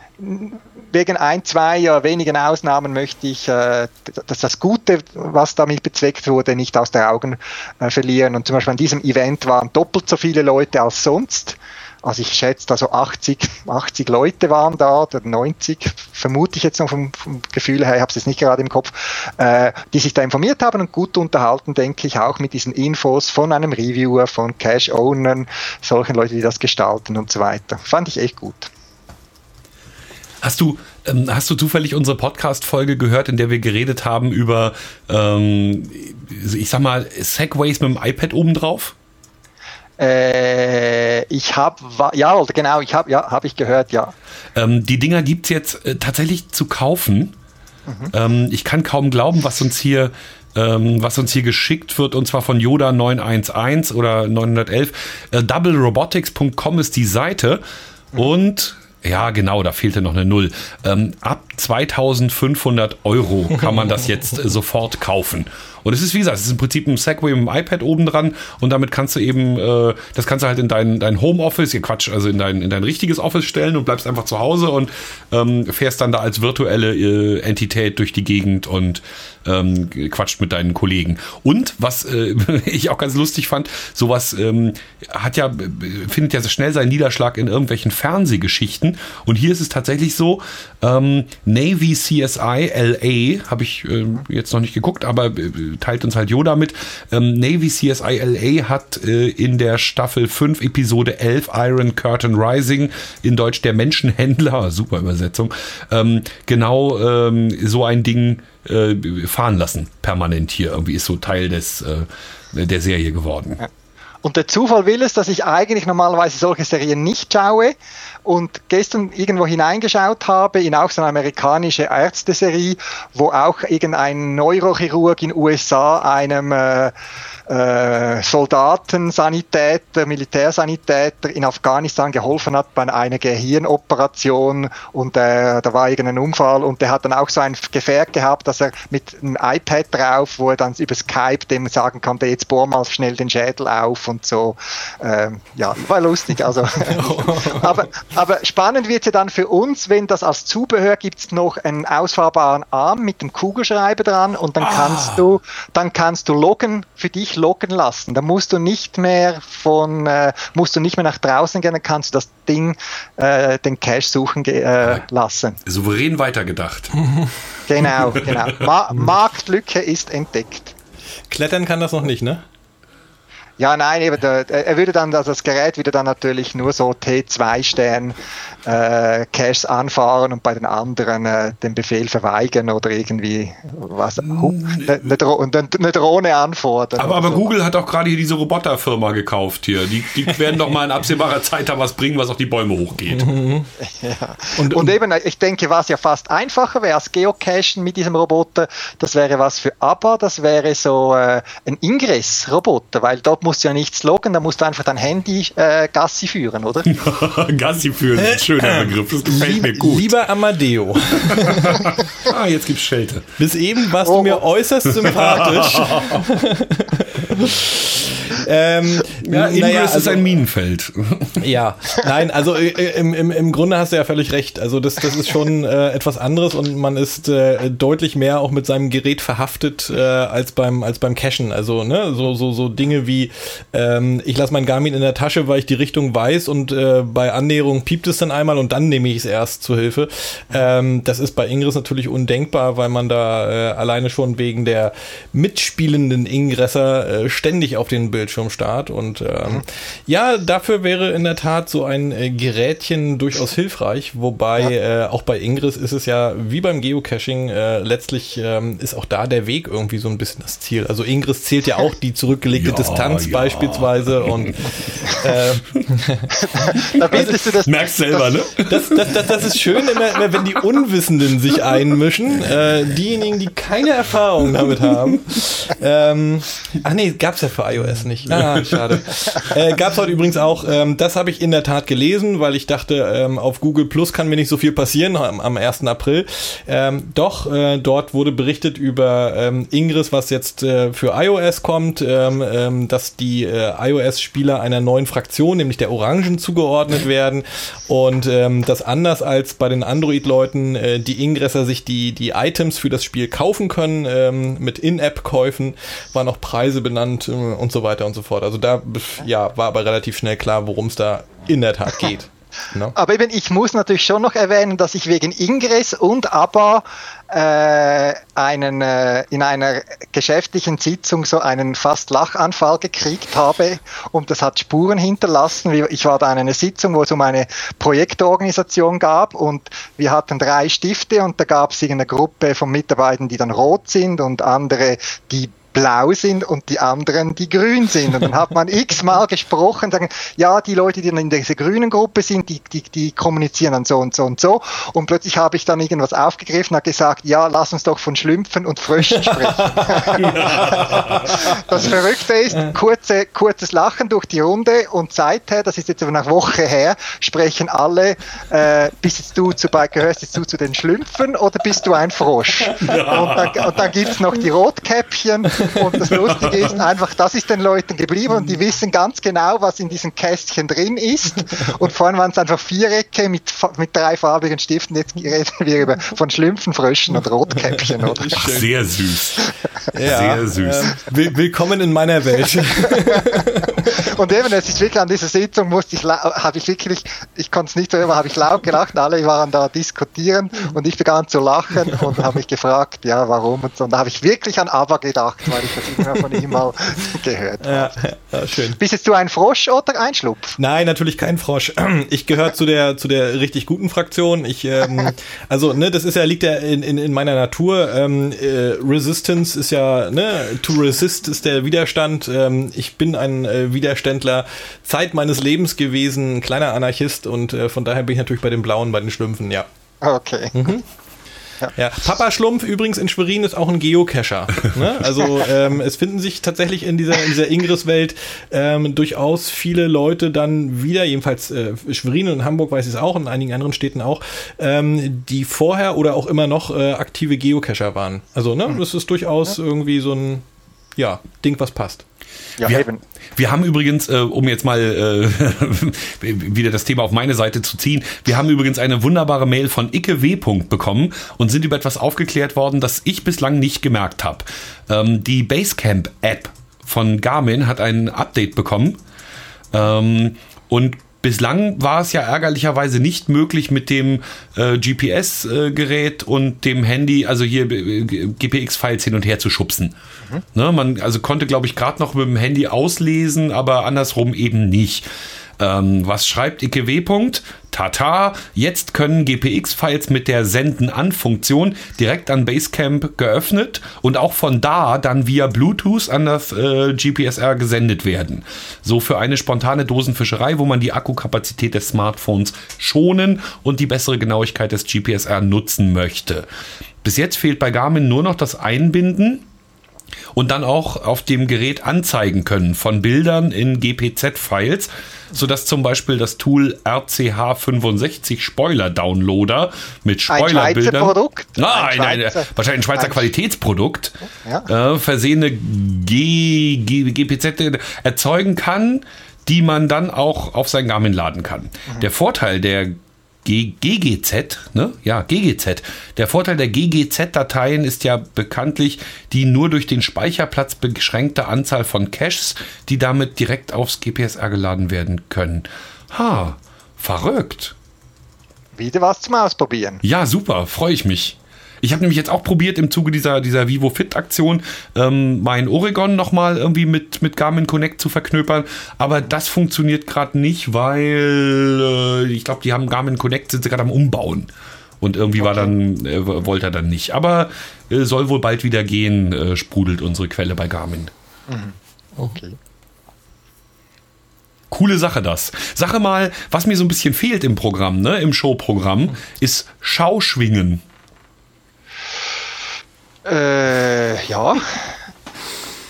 [SPEAKER 3] wegen ein, zwei oder wenigen Ausnahmen möchte ich, äh, dass das Gute, was damit bezweckt wurde, nicht aus den Augen äh, verlieren. Und zum Beispiel an diesem Event waren doppelt so viele Leute als sonst. Also ich schätze, also 80, 80 Leute waren da, oder 90, vermute ich jetzt noch vom, vom Gefühl her, ich habe es jetzt nicht gerade im Kopf, äh, die sich da informiert haben und gut unterhalten, denke ich, auch mit diesen Infos von einem Reviewer, von Cash-Ownern, solchen Leuten, die das gestalten und so weiter. Fand ich echt gut.
[SPEAKER 1] Hast du, ähm, hast du zufällig unsere Podcast-Folge gehört, in der wir geredet haben über, ähm, ich sag mal, Segways mit dem iPad obendrauf?
[SPEAKER 3] Äh, ich habe, ja, genau, ich habe, ja, habe ich gehört, ja.
[SPEAKER 1] Ähm, die Dinger gibt es jetzt äh, tatsächlich zu kaufen. Mhm. Ähm, ich kann kaum glauben, was uns hier ähm, was uns hier geschickt wird, und zwar von Yoda 911 oder 911. Äh, doublerobotics.com ist die Seite. Mhm. Und ja, genau, da fehlte noch eine Null. Ähm, ab 2500 Euro kann man das jetzt äh, sofort kaufen. Und es ist, wie gesagt, es ist im Prinzip ein Segway mit dem iPad oben dran und damit kannst du eben, äh, das kannst du halt in dein, dein Homeoffice, ihr Quatsch, also in dein, in dein richtiges Office stellen und bleibst einfach zu Hause und ähm, fährst dann da als virtuelle äh, Entität durch die Gegend und ähm, quatscht mit deinen Kollegen. Und was äh, [LAUGHS] ich auch ganz lustig fand, sowas ähm, hat ja, findet ja schnell seinen Niederschlag in irgendwelchen Fernsehgeschichten. Und hier ist es tatsächlich so, ähm, Navy CSI LA, habe ich äh, jetzt noch nicht geguckt, aber äh, teilt uns halt Yoda mit. Ähm, Navy CSI LA hat äh, in der Staffel 5, Episode 11, Iron Curtain Rising, in Deutsch der Menschenhändler, [LAUGHS] super Übersetzung, ähm, genau ähm, so ein Ding äh, fahren lassen, permanent hier. Irgendwie ist so Teil des, äh, der Serie geworden. Ja.
[SPEAKER 3] Und der Zufall will es, dass ich eigentlich normalerweise solche Serien nicht schaue und gestern irgendwo hineingeschaut habe in auch so eine amerikanische Ärzteserie, wo auch irgendein Neurochirurg in USA einem äh, äh, Soldaten, Sanitäter, Militärsanitäter in Afghanistan geholfen hat bei einer Gehirnoperation und äh, da war irgendein Unfall und der hat dann auch so ein Gefährt gehabt, dass er mit einem iPad drauf, wo er dann über Skype dem sagen konnte, jetzt bohr mal schnell den Schädel auf und so. Ähm, ja, war lustig. Also, [LAUGHS] aber, aber spannend wird ja dann für uns, wenn das als Zubehör gibt es noch einen ausfahrbaren Arm mit dem Kugelschreiber dran und dann ah. kannst du, dann kannst du loggen für dich loggen lassen. Da musst du nicht mehr von, äh, musst du nicht mehr nach draußen gehen, dann kannst du das Ding, äh, den Cache suchen äh, lassen.
[SPEAKER 1] Souverän weitergedacht.
[SPEAKER 3] genau, genau. [LAUGHS] Ma Marktlücke ist entdeckt.
[SPEAKER 2] Klettern kann das noch nicht, ne?
[SPEAKER 3] Ja, nein, eben, der, er würde dann, also das Gerät würde dann natürlich nur so T2-Stern äh, anfahren und bei den anderen äh, den Befehl verweigern oder irgendwie was, hu- eine, Dro eine, eine Drohne anfordern.
[SPEAKER 1] Aber, aber
[SPEAKER 3] so.
[SPEAKER 1] Google hat auch gerade hier diese Roboterfirma gekauft hier. Die, die werden doch mal in absehbarer Zeit da was bringen, was auf die Bäume hochgeht. [LAUGHS]
[SPEAKER 3] Und, und eben, ich denke, was ja fast einfacher wäre als Geocachen mit diesem Roboter, das wäre was für ABBA, das wäre so äh, ein Ingress-Roboter, weil dort musst du ja nichts loggen, da musst du einfach dein Handy äh, Gassi führen, oder? [LAUGHS]
[SPEAKER 1] Gassi führen, ist ein schöner Begriff. Das gefällt mir gut.
[SPEAKER 2] Lieber Amadeo, [LAUGHS]
[SPEAKER 1] Ah, jetzt gibt's Schelte.
[SPEAKER 2] bis eben warst
[SPEAKER 3] Oh,
[SPEAKER 2] du mir äußerst sympathisch. [LAUGHS] [LAUGHS] ähm,
[SPEAKER 1] Ja,
[SPEAKER 2] naja,
[SPEAKER 1] ist
[SPEAKER 2] also-
[SPEAKER 1] ein Minenfeld. [LAUGHS]
[SPEAKER 2] Ja, nein, also äh, im, im, im Grunde hast du ja völlig recht. Also das, das ist schon äh, etwas anderes und man ist äh, deutlich mehr auch mit seinem Gerät verhaftet äh, als beim als beim Cachen. Also ne, so so so Dinge wie ähm, ich lasse mein Garmin in der Tasche, weil ich die Richtung weiß und äh, bei Annäherung piept es dann einmal und dann nehme ich es erst zur Hilfe. Ähm, das ist bei Ingress natürlich undenkbar, weil man da äh, alleine schon wegen der mitspielenden Ingresser äh, ständig auf den Bildschirm starrt und ähm, ja, dafür wäre in der Tat so ein äh, Gerätchen durchaus hilfreich, wobei äh, auch bei Ingress ist es ja wie beim Geocaching äh, letztlich ähm, ist auch da der Weg irgendwie so ein bisschen das Ziel. Also Ingress zählt ja auch die zurückgelegte [LAUGHS]
[SPEAKER 1] Ja,
[SPEAKER 2] Distanz
[SPEAKER 1] ja.
[SPEAKER 2] beispielsweise und äh, [LAUGHS]
[SPEAKER 3] Da [LAUGHS] du das,
[SPEAKER 1] Merkst selber, ne?
[SPEAKER 2] das, das, das, das ist schön, immer, immer wenn die Unwissenden sich einmischen, äh, diejenigen, die keine Erfahrung damit haben. Ähm, ach nee, gab's ja für iOS nicht. Ah, [LAUGHS] schade. Äh, gab's heute übrigens auch, ähm, das habe ich in der Tat gelesen, weil ich dachte, ähm, auf Google Plus kann mir nicht so viel passieren am, am 1. April. Ähm, doch, äh, dort wurde berichtet über ähm, Ingress, was jetzt äh, für iOS kommt, ähm, ähm, dass die äh, iOS-Spieler einer neuen Fraktion, nämlich der Orangen, zugeordnet werden und ähm, dass anders als bei den Android-Leuten äh, die Ingresser sich die, die Items für das Spiel kaufen können ähm, mit In-App-Käufen, waren auch Preise benannt äh, und so weiter und so fort. Also da ja, war aber relativ schnell klar, worum es da in der Tat geht. [LAUGHS] Ne?
[SPEAKER 3] Aber eben, ich muss natürlich schon noch erwähnen, dass ich wegen Ingress und ABBA äh, einen, äh, in einer geschäftlichen Sitzung so einen fast Lachanfall gekriegt habe und das hat Spuren hinterlassen. Ich war da in einer Sitzung, wo es um eine Projektorganisation gab und wir hatten drei Stifte und da gab es eine Gruppe von Mitarbeitern, die dann rot sind und andere, die blau sind und die anderen, die grün sind. Und dann hat man x-mal gesprochen, sagen, ja, die Leute, die in dieser grünen Gruppe sind, die, die, die kommunizieren dann so und so und so. Und plötzlich habe ich dann irgendwas aufgegriffen, hat gesagt, ja, lass uns doch von Schlümpfen und Fröschen sprechen. [LAUGHS] das Verrückte ist, kurze, kurzes Lachen durch die Runde und seither, das ist jetzt über eine Woche her, sprechen alle, äh, bist jetzt du zu, gehörst jetzt du zu den Schlümpfen oder bist du ein Frosch? Und dann, und dann gibt's noch die Rotkäppchen und das Lustige ist einfach, das ist den Leuten geblieben und die wissen ganz genau, was in diesem Kästchen drin ist. Und vorhin waren es einfach Vierecke mit, mit drei farbigen Stiften. Jetzt reden wir über von Schlümpfen, Fröschen und Rotkäppchen, oder?
[SPEAKER 1] Ach, sehr süß.
[SPEAKER 2] Ja,
[SPEAKER 1] Sehr süß.
[SPEAKER 2] ähm, will, willkommen in meiner Welt. [LAUGHS]
[SPEAKER 3] Und eben, es ist wirklich an dieser Sitzung musste ich, habe ich wirklich, ich konnte es nicht aber habe ich laut gelacht, alle waren da diskutieren und ich begann zu lachen und habe mich gefragt, ja, warum und so. Und da habe ich wirklich an ABBA gedacht, weil ich das immer von ihm mal [LAUGHS] gehört habe.
[SPEAKER 2] ja, ja, schön.
[SPEAKER 3] Bist du ein Frosch oder ein Schlupf?
[SPEAKER 2] Nein, natürlich kein Frosch. [CLEARS THROAT] Ich gehöre zu der zu der richtig guten Fraktion. Ich ähm, [LAUGHS] also ne, das ist ja liegt ja in, in, in meiner Natur. Ähm, äh, Resistance ist ja ne, to resist ist der Widerstand. Ähm, ich bin ein äh, Widerständler Zeit meines Lebens gewesen, ein kleiner Anarchist und äh, von daher bin ich natürlich bei den Blauen, bei den Schlümpfen. Ja.
[SPEAKER 3] Okay.
[SPEAKER 2] Ja, Papa Schlumpf übrigens in Schwerin ist auch ein Geocacher. Ne? Also ähm, es finden sich tatsächlich in dieser, in dieser Ingress-Welt ähm, durchaus viele Leute dann wieder, jedenfalls äh, Schwerin und Hamburg weiß ich es auch, in einigen anderen Städten auch, ähm, die vorher oder auch immer noch äh, aktive Geocacher waren. Also ne, das ist durchaus irgendwie so ein ja, Ding, was passt.
[SPEAKER 3] Ja,
[SPEAKER 1] Wir,
[SPEAKER 3] eben.
[SPEAKER 1] wir haben übrigens, äh, um jetzt mal äh, [LAUGHS] wieder das Thema auf meine Seite zu ziehen, wir haben übrigens eine wunderbare Mail von Icke W. bekommen und sind über etwas aufgeklärt worden, das ich bislang nicht gemerkt habe. Ähm, die Basecamp-App von Garmin hat ein Update bekommen ähm, und Bislang war es ja ärgerlicherweise nicht möglich mit dem äh, GPS-Gerät und dem Handy, also hier äh, GPX-Files hin und her zu schubsen. Mhm. Ne, man also konnte, glaube ich, gerade noch mit dem Handy auslesen, aber andersrum eben nicht. Ähm, was schreibt IKW. Tata, jetzt können GPX-Files mit der Senden-an-Funktion direkt an Basecamp geöffnet und auch von da dann via Bluetooth an das äh, GPSR gesendet werden. So für eine spontane Dosenfischerei, wo man die Akkukapazität des Smartphones schonen und die bessere Genauigkeit des GPSR nutzen möchte. Bis jetzt fehlt bei Garmin nur noch das Einbinden und dann auch auf dem Gerät anzeigen können von Bildern in GPZ-Files, sodass zum Beispiel das Tool RCH65 Spoiler Downloader mit Spoilerbildern.
[SPEAKER 3] Ein Produkt?
[SPEAKER 1] Nein, ein Schweizer, wahrscheinlich ein Schweizer ein Qualitätsprodukt, ja. äh, versehene G, G, GPZ erzeugen kann, die man dann auch auf sein Garmin laden kann. Mhm. Der Vorteil der GGZ, ne? Ja, GGZ. Der Vorteil der GGZ-Dateien ist ja bekanntlich die nur durch den Speicherplatz beschränkte Anzahl von Caches, die damit direkt aufs GPSR geladen werden können. Ha, verrückt.
[SPEAKER 3] Wieder was zum Ausprobieren.
[SPEAKER 1] Ja, super, freue ich mich. Ich habe nämlich jetzt auch probiert im Zuge dieser, dieser Vivo Fit Aktion ähm, mein Oregon nochmal irgendwie mit, mit Garmin Connect zu verknöpern. Aber das funktioniert gerade nicht, weil äh, ich glaube, die haben Garmin Connect, sind sie gerade am Umbauen. Und irgendwie okay. war dann, äh, wollte er dann nicht. Aber äh, soll wohl bald wieder gehen, äh, sprudelt unsere Quelle bei Garmin. Mhm. Okay. Coole Sache das. Sache mal, was mir so ein bisschen fehlt im Programm, ne, im Showprogramm, ist Schauschwingen.
[SPEAKER 3] Äh, ja.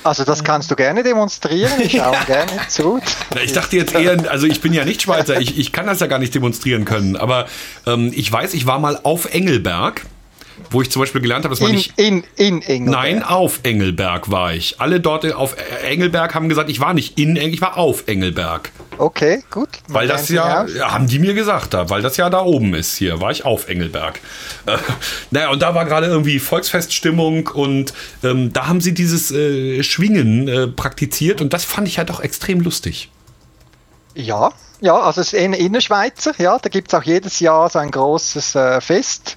[SPEAKER 3] Also das kannst du gerne demonstrieren, ich schaue ja. gerne zu.
[SPEAKER 1] Ich dachte jetzt eher, also ich bin ja nicht Schweizer, ich, ich kann das ja gar nicht demonstrieren können, aber ähm, ich weiß, ich war mal auf Engelberg wo ich zum Beispiel gelernt habe, dass man
[SPEAKER 3] in,
[SPEAKER 1] nicht.
[SPEAKER 3] In, in Engelberg.
[SPEAKER 1] Nein, auf Engelberg war ich. Alle dort auf Engelberg haben gesagt, ich war nicht in Engelberg, ich war auf Engelberg.
[SPEAKER 3] Okay, gut.
[SPEAKER 1] Weil das ja, haben die mir gesagt da, weil das ja da oben ist hier, war ich auf Engelberg. Äh, [LAUGHS] naja, und da war gerade irgendwie Volksfeststimmung und ähm, da haben sie dieses äh, Schwingen äh, praktiziert und das fand ich halt auch extrem lustig.
[SPEAKER 3] Ja, ja, also es ist in Innerschweizer, ja, da gibt es auch jedes Jahr so ein großes äh, Fest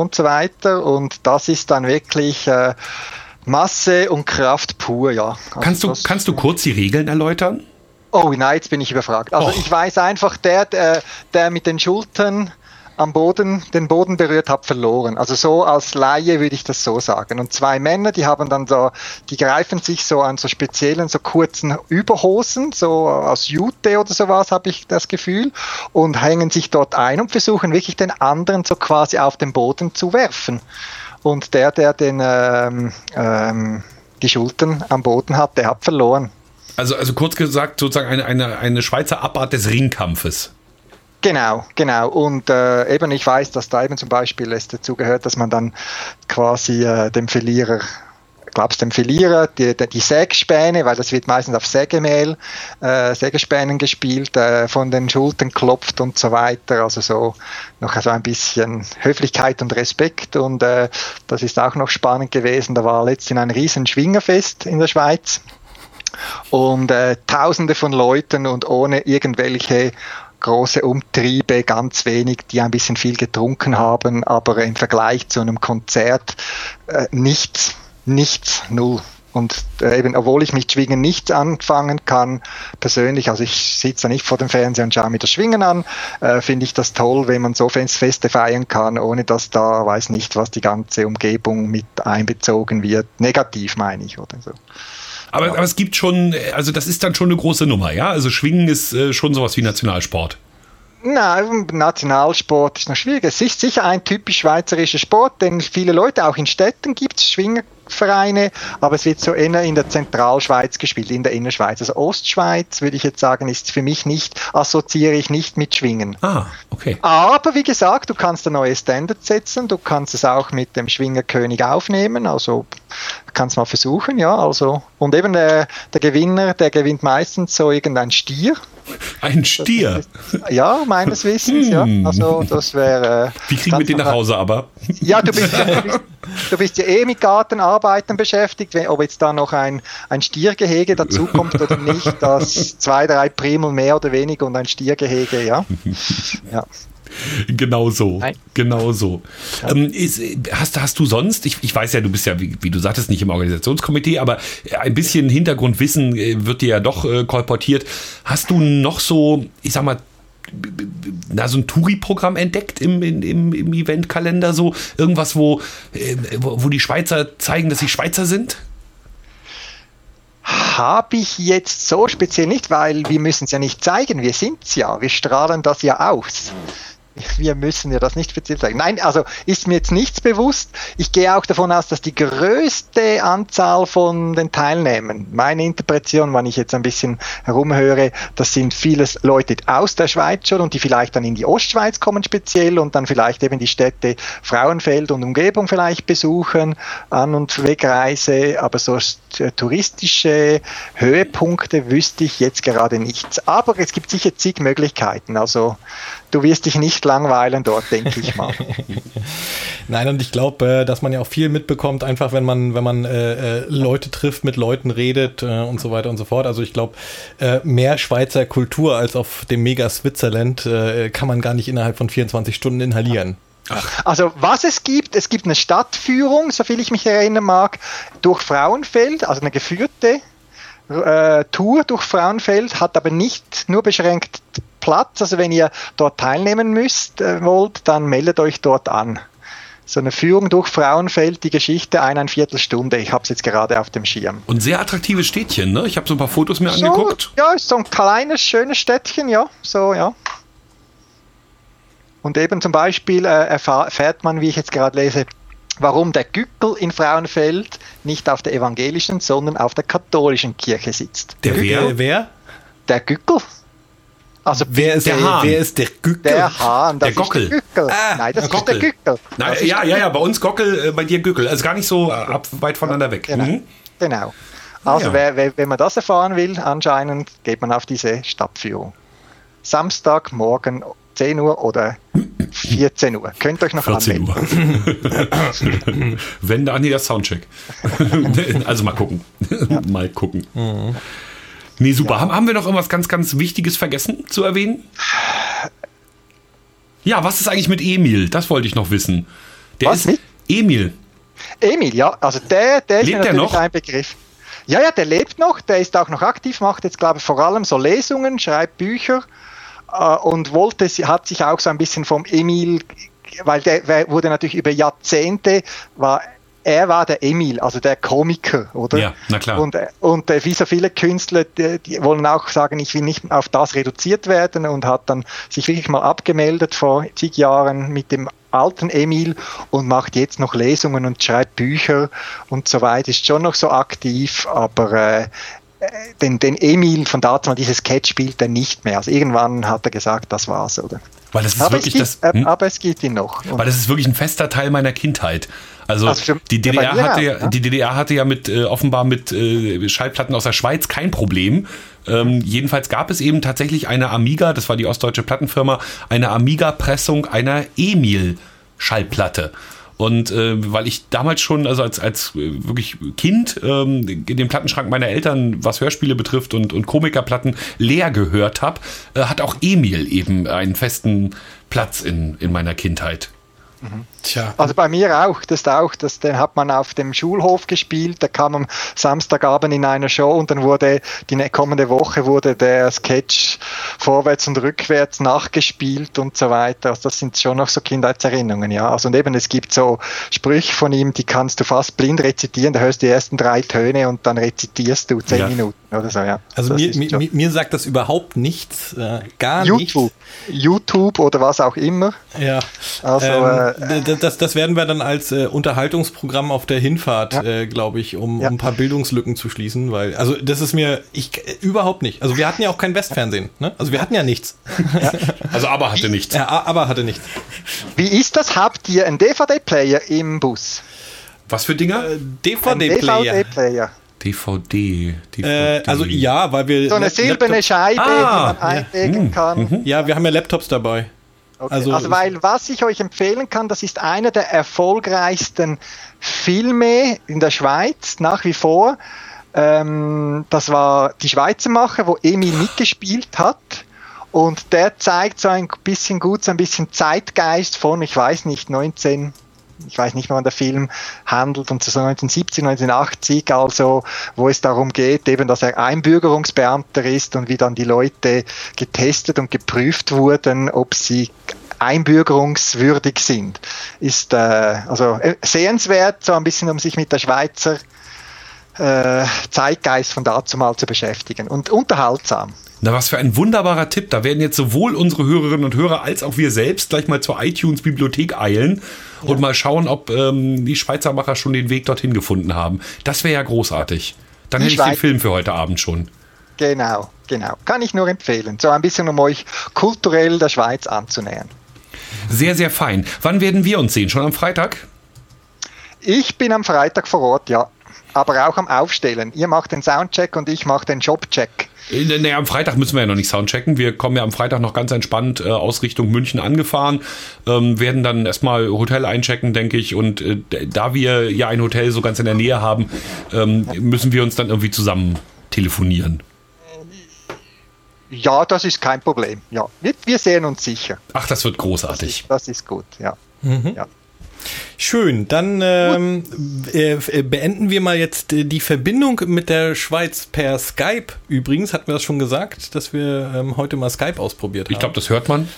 [SPEAKER 3] und so weiter. Und das ist dann wirklich äh, Masse und Kraft pur, ja.
[SPEAKER 1] Also kannst, du, kannst du kurz die Regeln erläutern?
[SPEAKER 3] Oh nein, jetzt bin ich überfragt. Also Och. ich weiß einfach, der, der, der mit den Schultern am Boden, den Boden berührt habe, verloren. Also so als Laie würde ich das so sagen. Und zwei Männer, die haben dann so, die greifen sich so an so speziellen, so kurzen Überhosen, so aus Jute oder sowas, habe ich das Gefühl, und hängen sich dort ein und versuchen wirklich den anderen so quasi auf den Boden zu werfen. Und der, der den, ähm, ähm, die Schultern am Boden hat, der hat verloren.
[SPEAKER 1] Also, also kurz gesagt, sozusagen eine, eine, eine Schweizer Abart des Ringkampfes.
[SPEAKER 3] Genau, genau. Und äh, eben, ich weiß, dass da eben zum Beispiel es dazu gehört, dass man dann quasi äh, dem Verlierer glaubst dem Verlierer, die, die, Sägespäne, weil das wird meistens auf Sägemehl, äh, Sägespänen gespielt, äh, von den Schultern klopft und so weiter. Also so noch so ein bisschen Höflichkeit und Respekt. Und äh, das ist auch noch spannend gewesen. Da war letztens ein riesen Schwingerfest in der Schweiz. Und äh, tausende von Leuten und ohne irgendwelche große Umtriebe, ganz wenig, die ein bisschen viel getrunken haben, aber im Vergleich zu einem Konzert äh, nichts, nichts, null. Und äh, eben, obwohl ich mit Schwingen nichts anfangen kann, persönlich, also ich sitze nicht vor dem Fernseher und schaue mir das Schwingen an, äh, finde ich das toll, wenn man so Feste feiern kann, ohne dass da weiß nicht, was die ganze Umgebung mit einbezogen wird. Negativ meine ich oder so.
[SPEAKER 1] Aber, ja. aber es gibt schon, also das ist dann schon eine große Nummer, ja? Also Schwingen ist äh, schon sowas wie Nationalsport.
[SPEAKER 3] Nein, Nationalsport ist noch schwierig. Es ist sicher ein typisch schweizerischer Sport, denn viele Leute, auch in Städten gibt es Schwingervereine, aber es wird so eher in der Zentralschweiz gespielt, in der Innerschweiz. Also Ostschweiz, würde ich jetzt sagen, ist für mich nicht, assoziiere ich nicht mit Schwingen.
[SPEAKER 1] Ah, okay.
[SPEAKER 3] Aber wie gesagt, du kannst ein neues Standard setzen, du kannst es auch mit dem Schwingerkönig aufnehmen, also kannst mal versuchen, ja, also. Und eben der, der Gewinner, der gewinnt meistens so irgendein Stier
[SPEAKER 1] Ein Stier.
[SPEAKER 3] Ja, meines Wissens, ja.
[SPEAKER 1] Hm.
[SPEAKER 3] Also das wäre.
[SPEAKER 1] Wie kriegen wir den nach Hause aber?
[SPEAKER 3] Ja, du bist ja, du bist, du bist ja eh mit Gartenarbeiten beschäftigt, wenn- ob jetzt da noch ein, ein Stiergehege dazukommt oder [LAUGHS] nicht, das zwei, drei Primel mehr oder weniger und ein Stiergehege, ja. [LAUGHS] ja.
[SPEAKER 1] Genau so.
[SPEAKER 3] Nein.
[SPEAKER 1] Genau so. Ähm, ist, hast, hast du sonst, ich, ich weiß ja, du bist ja, wie, wie du sagtest, nicht im Organisationskomitee, aber ein bisschen Hintergrundwissen äh, wird dir ja doch äh, kolportiert. Hast du noch so, ich sag mal, na, so ein Touri-Programm entdeckt im, im, im, Eventkalender, so irgendwas, wo, äh, wo, wo die Schweizer zeigen, dass sie Schweizer sind?
[SPEAKER 3] Habe ich jetzt so speziell nicht, weil wir müssen es ja nicht zeigen, wir sind's ja, wir strahlen das ja aus. [LAUGHS] Wir müssen ja das nicht speziell zeigen. Nein, also ist mir jetzt nichts bewusst. Ich gehe auch davon aus, dass die größte Anzahl von den Teilnehmern, meine Interpretation, wenn ich jetzt ein bisschen herumhöre, das sind vieles Leute aus der Schweiz schon und die vielleicht dann in die Ostschweiz kommen speziell und dann vielleicht eben die Städte Frauenfeld und Umgebung vielleicht besuchen, An- und Wegreise, aber so äh, touristische Höhepunkte wüsste ich jetzt gerade nichts. Aber es gibt sicher zig Möglichkeiten. Also du wirst dich nicht langweilen dort, denke ich mal. [LAUGHS]
[SPEAKER 2] Nein, und ich glaube, äh, dass man ja auch viel mitbekommt, einfach wenn man, wenn man äh, äh, Leute trifft, mit Leuten redet äh, und so weiter und so fort. Also ich glaube, äh, mehr Schweizer Kultur als auf dem Mega Switzerland kann man gar nicht innerhalb von 24 Stunden inhalieren.
[SPEAKER 3] Also was es gibt, es gibt eine Stadtführung, soviel ich mich erinnern mag, durch Frauenfeld, also eine geführte Tour durch Frauenfeld, hat aber nicht nur beschränkt Platz. Also wenn ihr dort teilnehmen müsst, äh, wollt, dann meldet euch dort an. So eine Führung durch Frauenfeld, die Geschichte eineinviertel Stunde. Ich habe es jetzt gerade auf dem Schirm.
[SPEAKER 1] Und sehr attraktives Städtchen, ne? Ich habe so ein paar Fotos mir
[SPEAKER 3] So,
[SPEAKER 1] angeguckt.
[SPEAKER 3] ja, ist so ein kleines, schönes Städtchen, ja. So, ja. Und eben zum Beispiel äh, erfährt man, wie ich jetzt gerade lese, warum der Gückel in Frauenfeld nicht auf der evangelischen, sondern auf der katholischen Kirche sitzt.
[SPEAKER 1] Der? Wer?
[SPEAKER 2] wer?
[SPEAKER 3] Der Gückel? Also
[SPEAKER 2] Wer ist
[SPEAKER 1] Der
[SPEAKER 2] der,
[SPEAKER 1] Hahn.
[SPEAKER 2] wer ist der Gückel?
[SPEAKER 3] der Hahn, das
[SPEAKER 1] Der Gockel.
[SPEAKER 3] ist der Gückel.
[SPEAKER 2] Ah,
[SPEAKER 3] Nein, das
[SPEAKER 1] der
[SPEAKER 3] ist der
[SPEAKER 1] Gockel.
[SPEAKER 3] Gückel. Das ist
[SPEAKER 1] ja, ja, ja, bei uns Gockel, äh, bei dir Gückel. Also gar nicht so äh, ab, weit voneinander weg.
[SPEAKER 3] Genau.
[SPEAKER 1] Mhm.
[SPEAKER 3] Genau. Also
[SPEAKER 1] Ja.
[SPEAKER 3] wer, wer, wenn man das erfahren will, anscheinend geht man auf diese Stadtführung. Samstagmorgen 10 Uhr oder 14 Uhr. Könnt euch noch
[SPEAKER 1] 14
[SPEAKER 3] anmelden.
[SPEAKER 1] Uhr. [LAUGHS] Wenn da, nee, das Soundcheck. [LAUGHS] also mal gucken. mal gucken. Nee, super. Haben, haben wir noch irgendwas ganz, ganz Wichtiges vergessen zu erwähnen? Ja, was ist eigentlich mit Emil? Das wollte ich noch wissen. Der
[SPEAKER 3] Was
[SPEAKER 1] ist
[SPEAKER 3] mit?
[SPEAKER 1] Emil.
[SPEAKER 3] Emil, ja, also der, der ist
[SPEAKER 1] Lebt
[SPEAKER 3] mir
[SPEAKER 1] der
[SPEAKER 3] natürlich
[SPEAKER 1] noch?
[SPEAKER 3] ein Begriff. Ja, ja, der lebt noch, der ist auch noch aktiv, macht jetzt, glaube ich, vor allem so Lesungen, schreibt Bücher äh, und wollte, hat sich auch so ein bisschen vom Emil, weil der wurde natürlich über Jahrzehnte, war er war der Emil, also der Komiker, oder?
[SPEAKER 1] Ja, na klar.
[SPEAKER 3] Und, und äh, wie so viele Künstler, die, die wollen auch sagen, ich will nicht auf das reduziert werden und hat dann sich wirklich mal abgemeldet vor zig Jahren mit dem alten Emil und macht jetzt noch Lesungen und schreibt Bücher und so weiter, ist schon noch so aktiv, aber äh, äh, den, den Emil von damals, dieses Sketch spielt er nicht mehr. Also irgendwann hat er gesagt, das war's, oder?
[SPEAKER 1] Weil das ist
[SPEAKER 3] Aber es,
[SPEAKER 1] wirklich
[SPEAKER 3] gibt,
[SPEAKER 1] das. hm?
[SPEAKER 3] aber es gibt ihn noch.
[SPEAKER 1] Weil das ist wirklich ein fester Teil meiner Kindheit. Also,
[SPEAKER 3] für-
[SPEAKER 1] die
[SPEAKER 3] ja,
[SPEAKER 1] DDR
[SPEAKER 3] mir
[SPEAKER 1] hatte ja,
[SPEAKER 3] ja.
[SPEAKER 1] die DDR hatte ja mit äh, offenbar mit äh, Schallplatten aus der Schweiz kein Problem. Ähm, jedenfalls gab es eben tatsächlich eine Amiga, das war die ostdeutsche Plattenfirma, eine Amiga-Pressung einer Emil Schallplatte. Und äh, weil ich damals schon, also als, als äh, wirklich Kind, ähm, in den Plattenschrank meiner Eltern, was Hörspiele betrifft und, und Komikerplatten, leer gehört habe, äh, hat auch Emil eben einen festen Platz in, in meiner Kindheit.
[SPEAKER 2] Tja.
[SPEAKER 3] Also bei mir auch, das auch, das, den hat man auf dem Schulhof gespielt, der kam am Samstagabend in einer Show und dann wurde die ne- kommende Woche wurde der Sketch vorwärts und rückwärts nachgespielt und so weiter. Also das sind schon noch so Kindheitserinnerungen, ja. Also und eben es gibt so Sprüche von ihm, die kannst du fast blind rezitieren, da hörst du die ersten drei Töne und dann rezitierst du zehn
[SPEAKER 1] Ja.
[SPEAKER 3] Minuten oder so, ja.
[SPEAKER 2] Also
[SPEAKER 3] Das
[SPEAKER 2] mir, mir, mir- sagt das überhaupt nichts, äh, gar
[SPEAKER 3] YouTube, YouTube oder was auch immer.
[SPEAKER 2] nichts. Ja.
[SPEAKER 3] Also,
[SPEAKER 2] ähm, d- das, das werden wir dann als äh, Unterhaltungsprogramm auf der Hinfahrt,
[SPEAKER 3] Ja.
[SPEAKER 2] äh, glaube ich, um,
[SPEAKER 3] Ja.
[SPEAKER 2] um ein paar Bildungslücken zu schließen, weil, also das ist mir, ich, äh, überhaupt nicht. Also wir hatten ja auch kein Westfernsehen, ne? Also wir hatten ja nichts. [LAUGHS]
[SPEAKER 1] Also aber hatte nichts.
[SPEAKER 2] Ja, aber hatte nichts.
[SPEAKER 3] Wie ist das? Habt ihr einen DVD-Player im Bus?
[SPEAKER 1] Was für Dinger?
[SPEAKER 2] Äh, DVD-Player.
[SPEAKER 3] DVD-Player.
[SPEAKER 1] DVD. DVD.
[SPEAKER 2] Äh, also ja, weil wir
[SPEAKER 3] So eine silberne
[SPEAKER 2] Laptop-
[SPEAKER 3] Scheibe,
[SPEAKER 1] Ah,
[SPEAKER 3] die man einlegen kann.
[SPEAKER 2] Ja, wir haben ja Laptops dabei.
[SPEAKER 3] Okay.
[SPEAKER 2] Also-
[SPEAKER 3] Also, weil was ich euch empfehlen kann, das ist einer der erfolgreichsten Filme in der Schweiz nach wie vor. Ähm, das war die Schweizer Macher, wo Emil mitgespielt hat. Und der zeigt so ein bisschen gut, so ein bisschen Zeitgeist von, ich weiß nicht, 19, ich weiß nicht wann der Film handelt, und so 1970, 1980, also, wo es darum geht, eben, dass er Einbürgerungsbeamter ist und wie dann die Leute getestet und geprüft wurden, ob sie einbürgerungswürdig sind. Ist, äh, also, äh, sehenswert, so ein bisschen, um sich mit der Schweizer äh, Zeitgeist von dazu mal zu beschäftigen und unterhaltsam.
[SPEAKER 1] Na, was für ein wunderbarer Tipp. Da werden jetzt sowohl unsere Hörerinnen und Hörer als auch wir selbst gleich mal zur iTunes-Bibliothek eilen und mal schauen, ob ähm, die Schweizer Macher schon den Weg dorthin gefunden haben. Das wäre ja großartig. Dann
[SPEAKER 3] Die
[SPEAKER 1] hätte ich den Film für heute Abend schon.
[SPEAKER 3] Genau, genau. Kann ich nur empfehlen. So ein bisschen, um euch kulturell der Schweiz anzunähern.
[SPEAKER 1] Sehr, sehr fein. Wann werden wir uns sehen? Schon am Freitag?
[SPEAKER 3] Ich bin am Freitag vor Ort, ja. Aber auch am Aufstellen. Ihr macht den Soundcheck und ich mache den Jobcheck.
[SPEAKER 1] Äh, Nee, am Freitag müssen wir ja noch nicht Soundchecken. Wir kommen ja am Freitag noch ganz entspannt äh, aus Richtung München angefahren, ähm, werden dann erstmal Hotel einchecken, denke ich. Und äh, da wir ja ein Hotel so ganz in der Nähe haben, ähm, müssen wir uns dann irgendwie zusammen telefonieren.
[SPEAKER 3] Ja, das ist kein Problem. Ja, wir, wir sehen uns sicher.
[SPEAKER 1] Ach, das wird großartig.
[SPEAKER 3] Das ist gut, ja. ja.
[SPEAKER 2] Schön, dann ähm, äh, äh, beenden wir mal jetzt äh, die Verbindung mit der Schweiz per Skype. Übrigens hatten wir das schon gesagt, dass wir ähm, heute mal Skype ausprobiert haben.
[SPEAKER 1] Ich glaube, das hört man.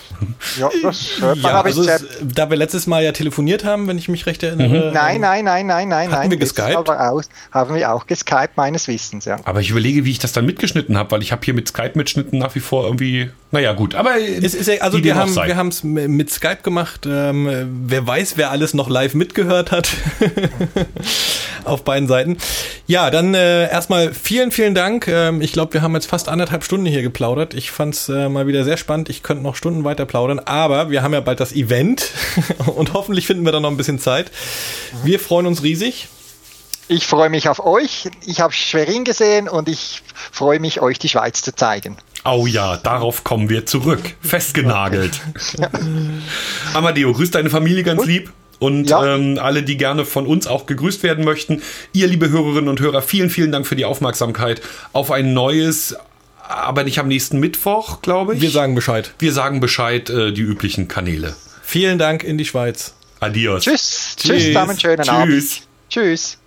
[SPEAKER 3] Ja, das hört man
[SPEAKER 2] ja, also
[SPEAKER 3] ich,
[SPEAKER 2] es, da wir letztes Mal ja telefoniert haben, wenn ich mich recht erinnere.
[SPEAKER 3] Nein, nein, nein, nein, nein,
[SPEAKER 2] Hatten
[SPEAKER 3] nein.
[SPEAKER 2] wir geskypt?
[SPEAKER 3] Aber aus, haben wir auch geskypt, meines Wissens, ja.
[SPEAKER 1] Aber ich überlege, wie ich das dann mitgeschnitten habe, weil ich habe hier mit Skype-Mitschnitten nach wie vor irgendwie. Naja, gut. Aber
[SPEAKER 2] Es ist ja, also wir
[SPEAKER 1] auch
[SPEAKER 2] haben wir haben es mit Skype gemacht. Ähm, wer weiß, wer alles noch live mitgehört hat [LAUGHS] auf beiden Seiten. Ja, dann äh, erstmal vielen, vielen Dank. Ähm, ich glaube, wir haben jetzt fast anderthalb Stunden hier geplaudert. Ich fand es äh, mal wieder sehr spannend. Ich könnte noch Stunden weiter plaudern, aber wir haben ja bald das Event [LAUGHS] und hoffentlich finden wir da noch ein bisschen Zeit. Wir freuen uns riesig.
[SPEAKER 3] Ich freue mich auf euch. Ich habe Schwerin gesehen und ich freue mich, euch die Schweiz zu zeigen.
[SPEAKER 1] Oh ja, darauf kommen wir zurück. [LAUGHS] Festgenagelt. Amadeo, grüß deine Familie ganz lieb. Und
[SPEAKER 3] Ja.
[SPEAKER 1] ähm, alle, die gerne von uns auch gegrüßt werden möchten. Ihr, liebe Hörerinnen und Hörer, vielen, vielen Dank für die Aufmerksamkeit auf ein neues, aber nicht am nächsten Mittwoch, glaube ich.
[SPEAKER 2] Wir sagen Bescheid.
[SPEAKER 1] wir sagen Bescheid, äh, die üblichen Kanäle.
[SPEAKER 2] Vielen Dank in die Schweiz.
[SPEAKER 1] Adios.
[SPEAKER 3] Tschüss. Tschüss,
[SPEAKER 2] Tschüss.
[SPEAKER 3] zusammen. Schönen
[SPEAKER 1] Tschüss.
[SPEAKER 3] Abend. Tschüss.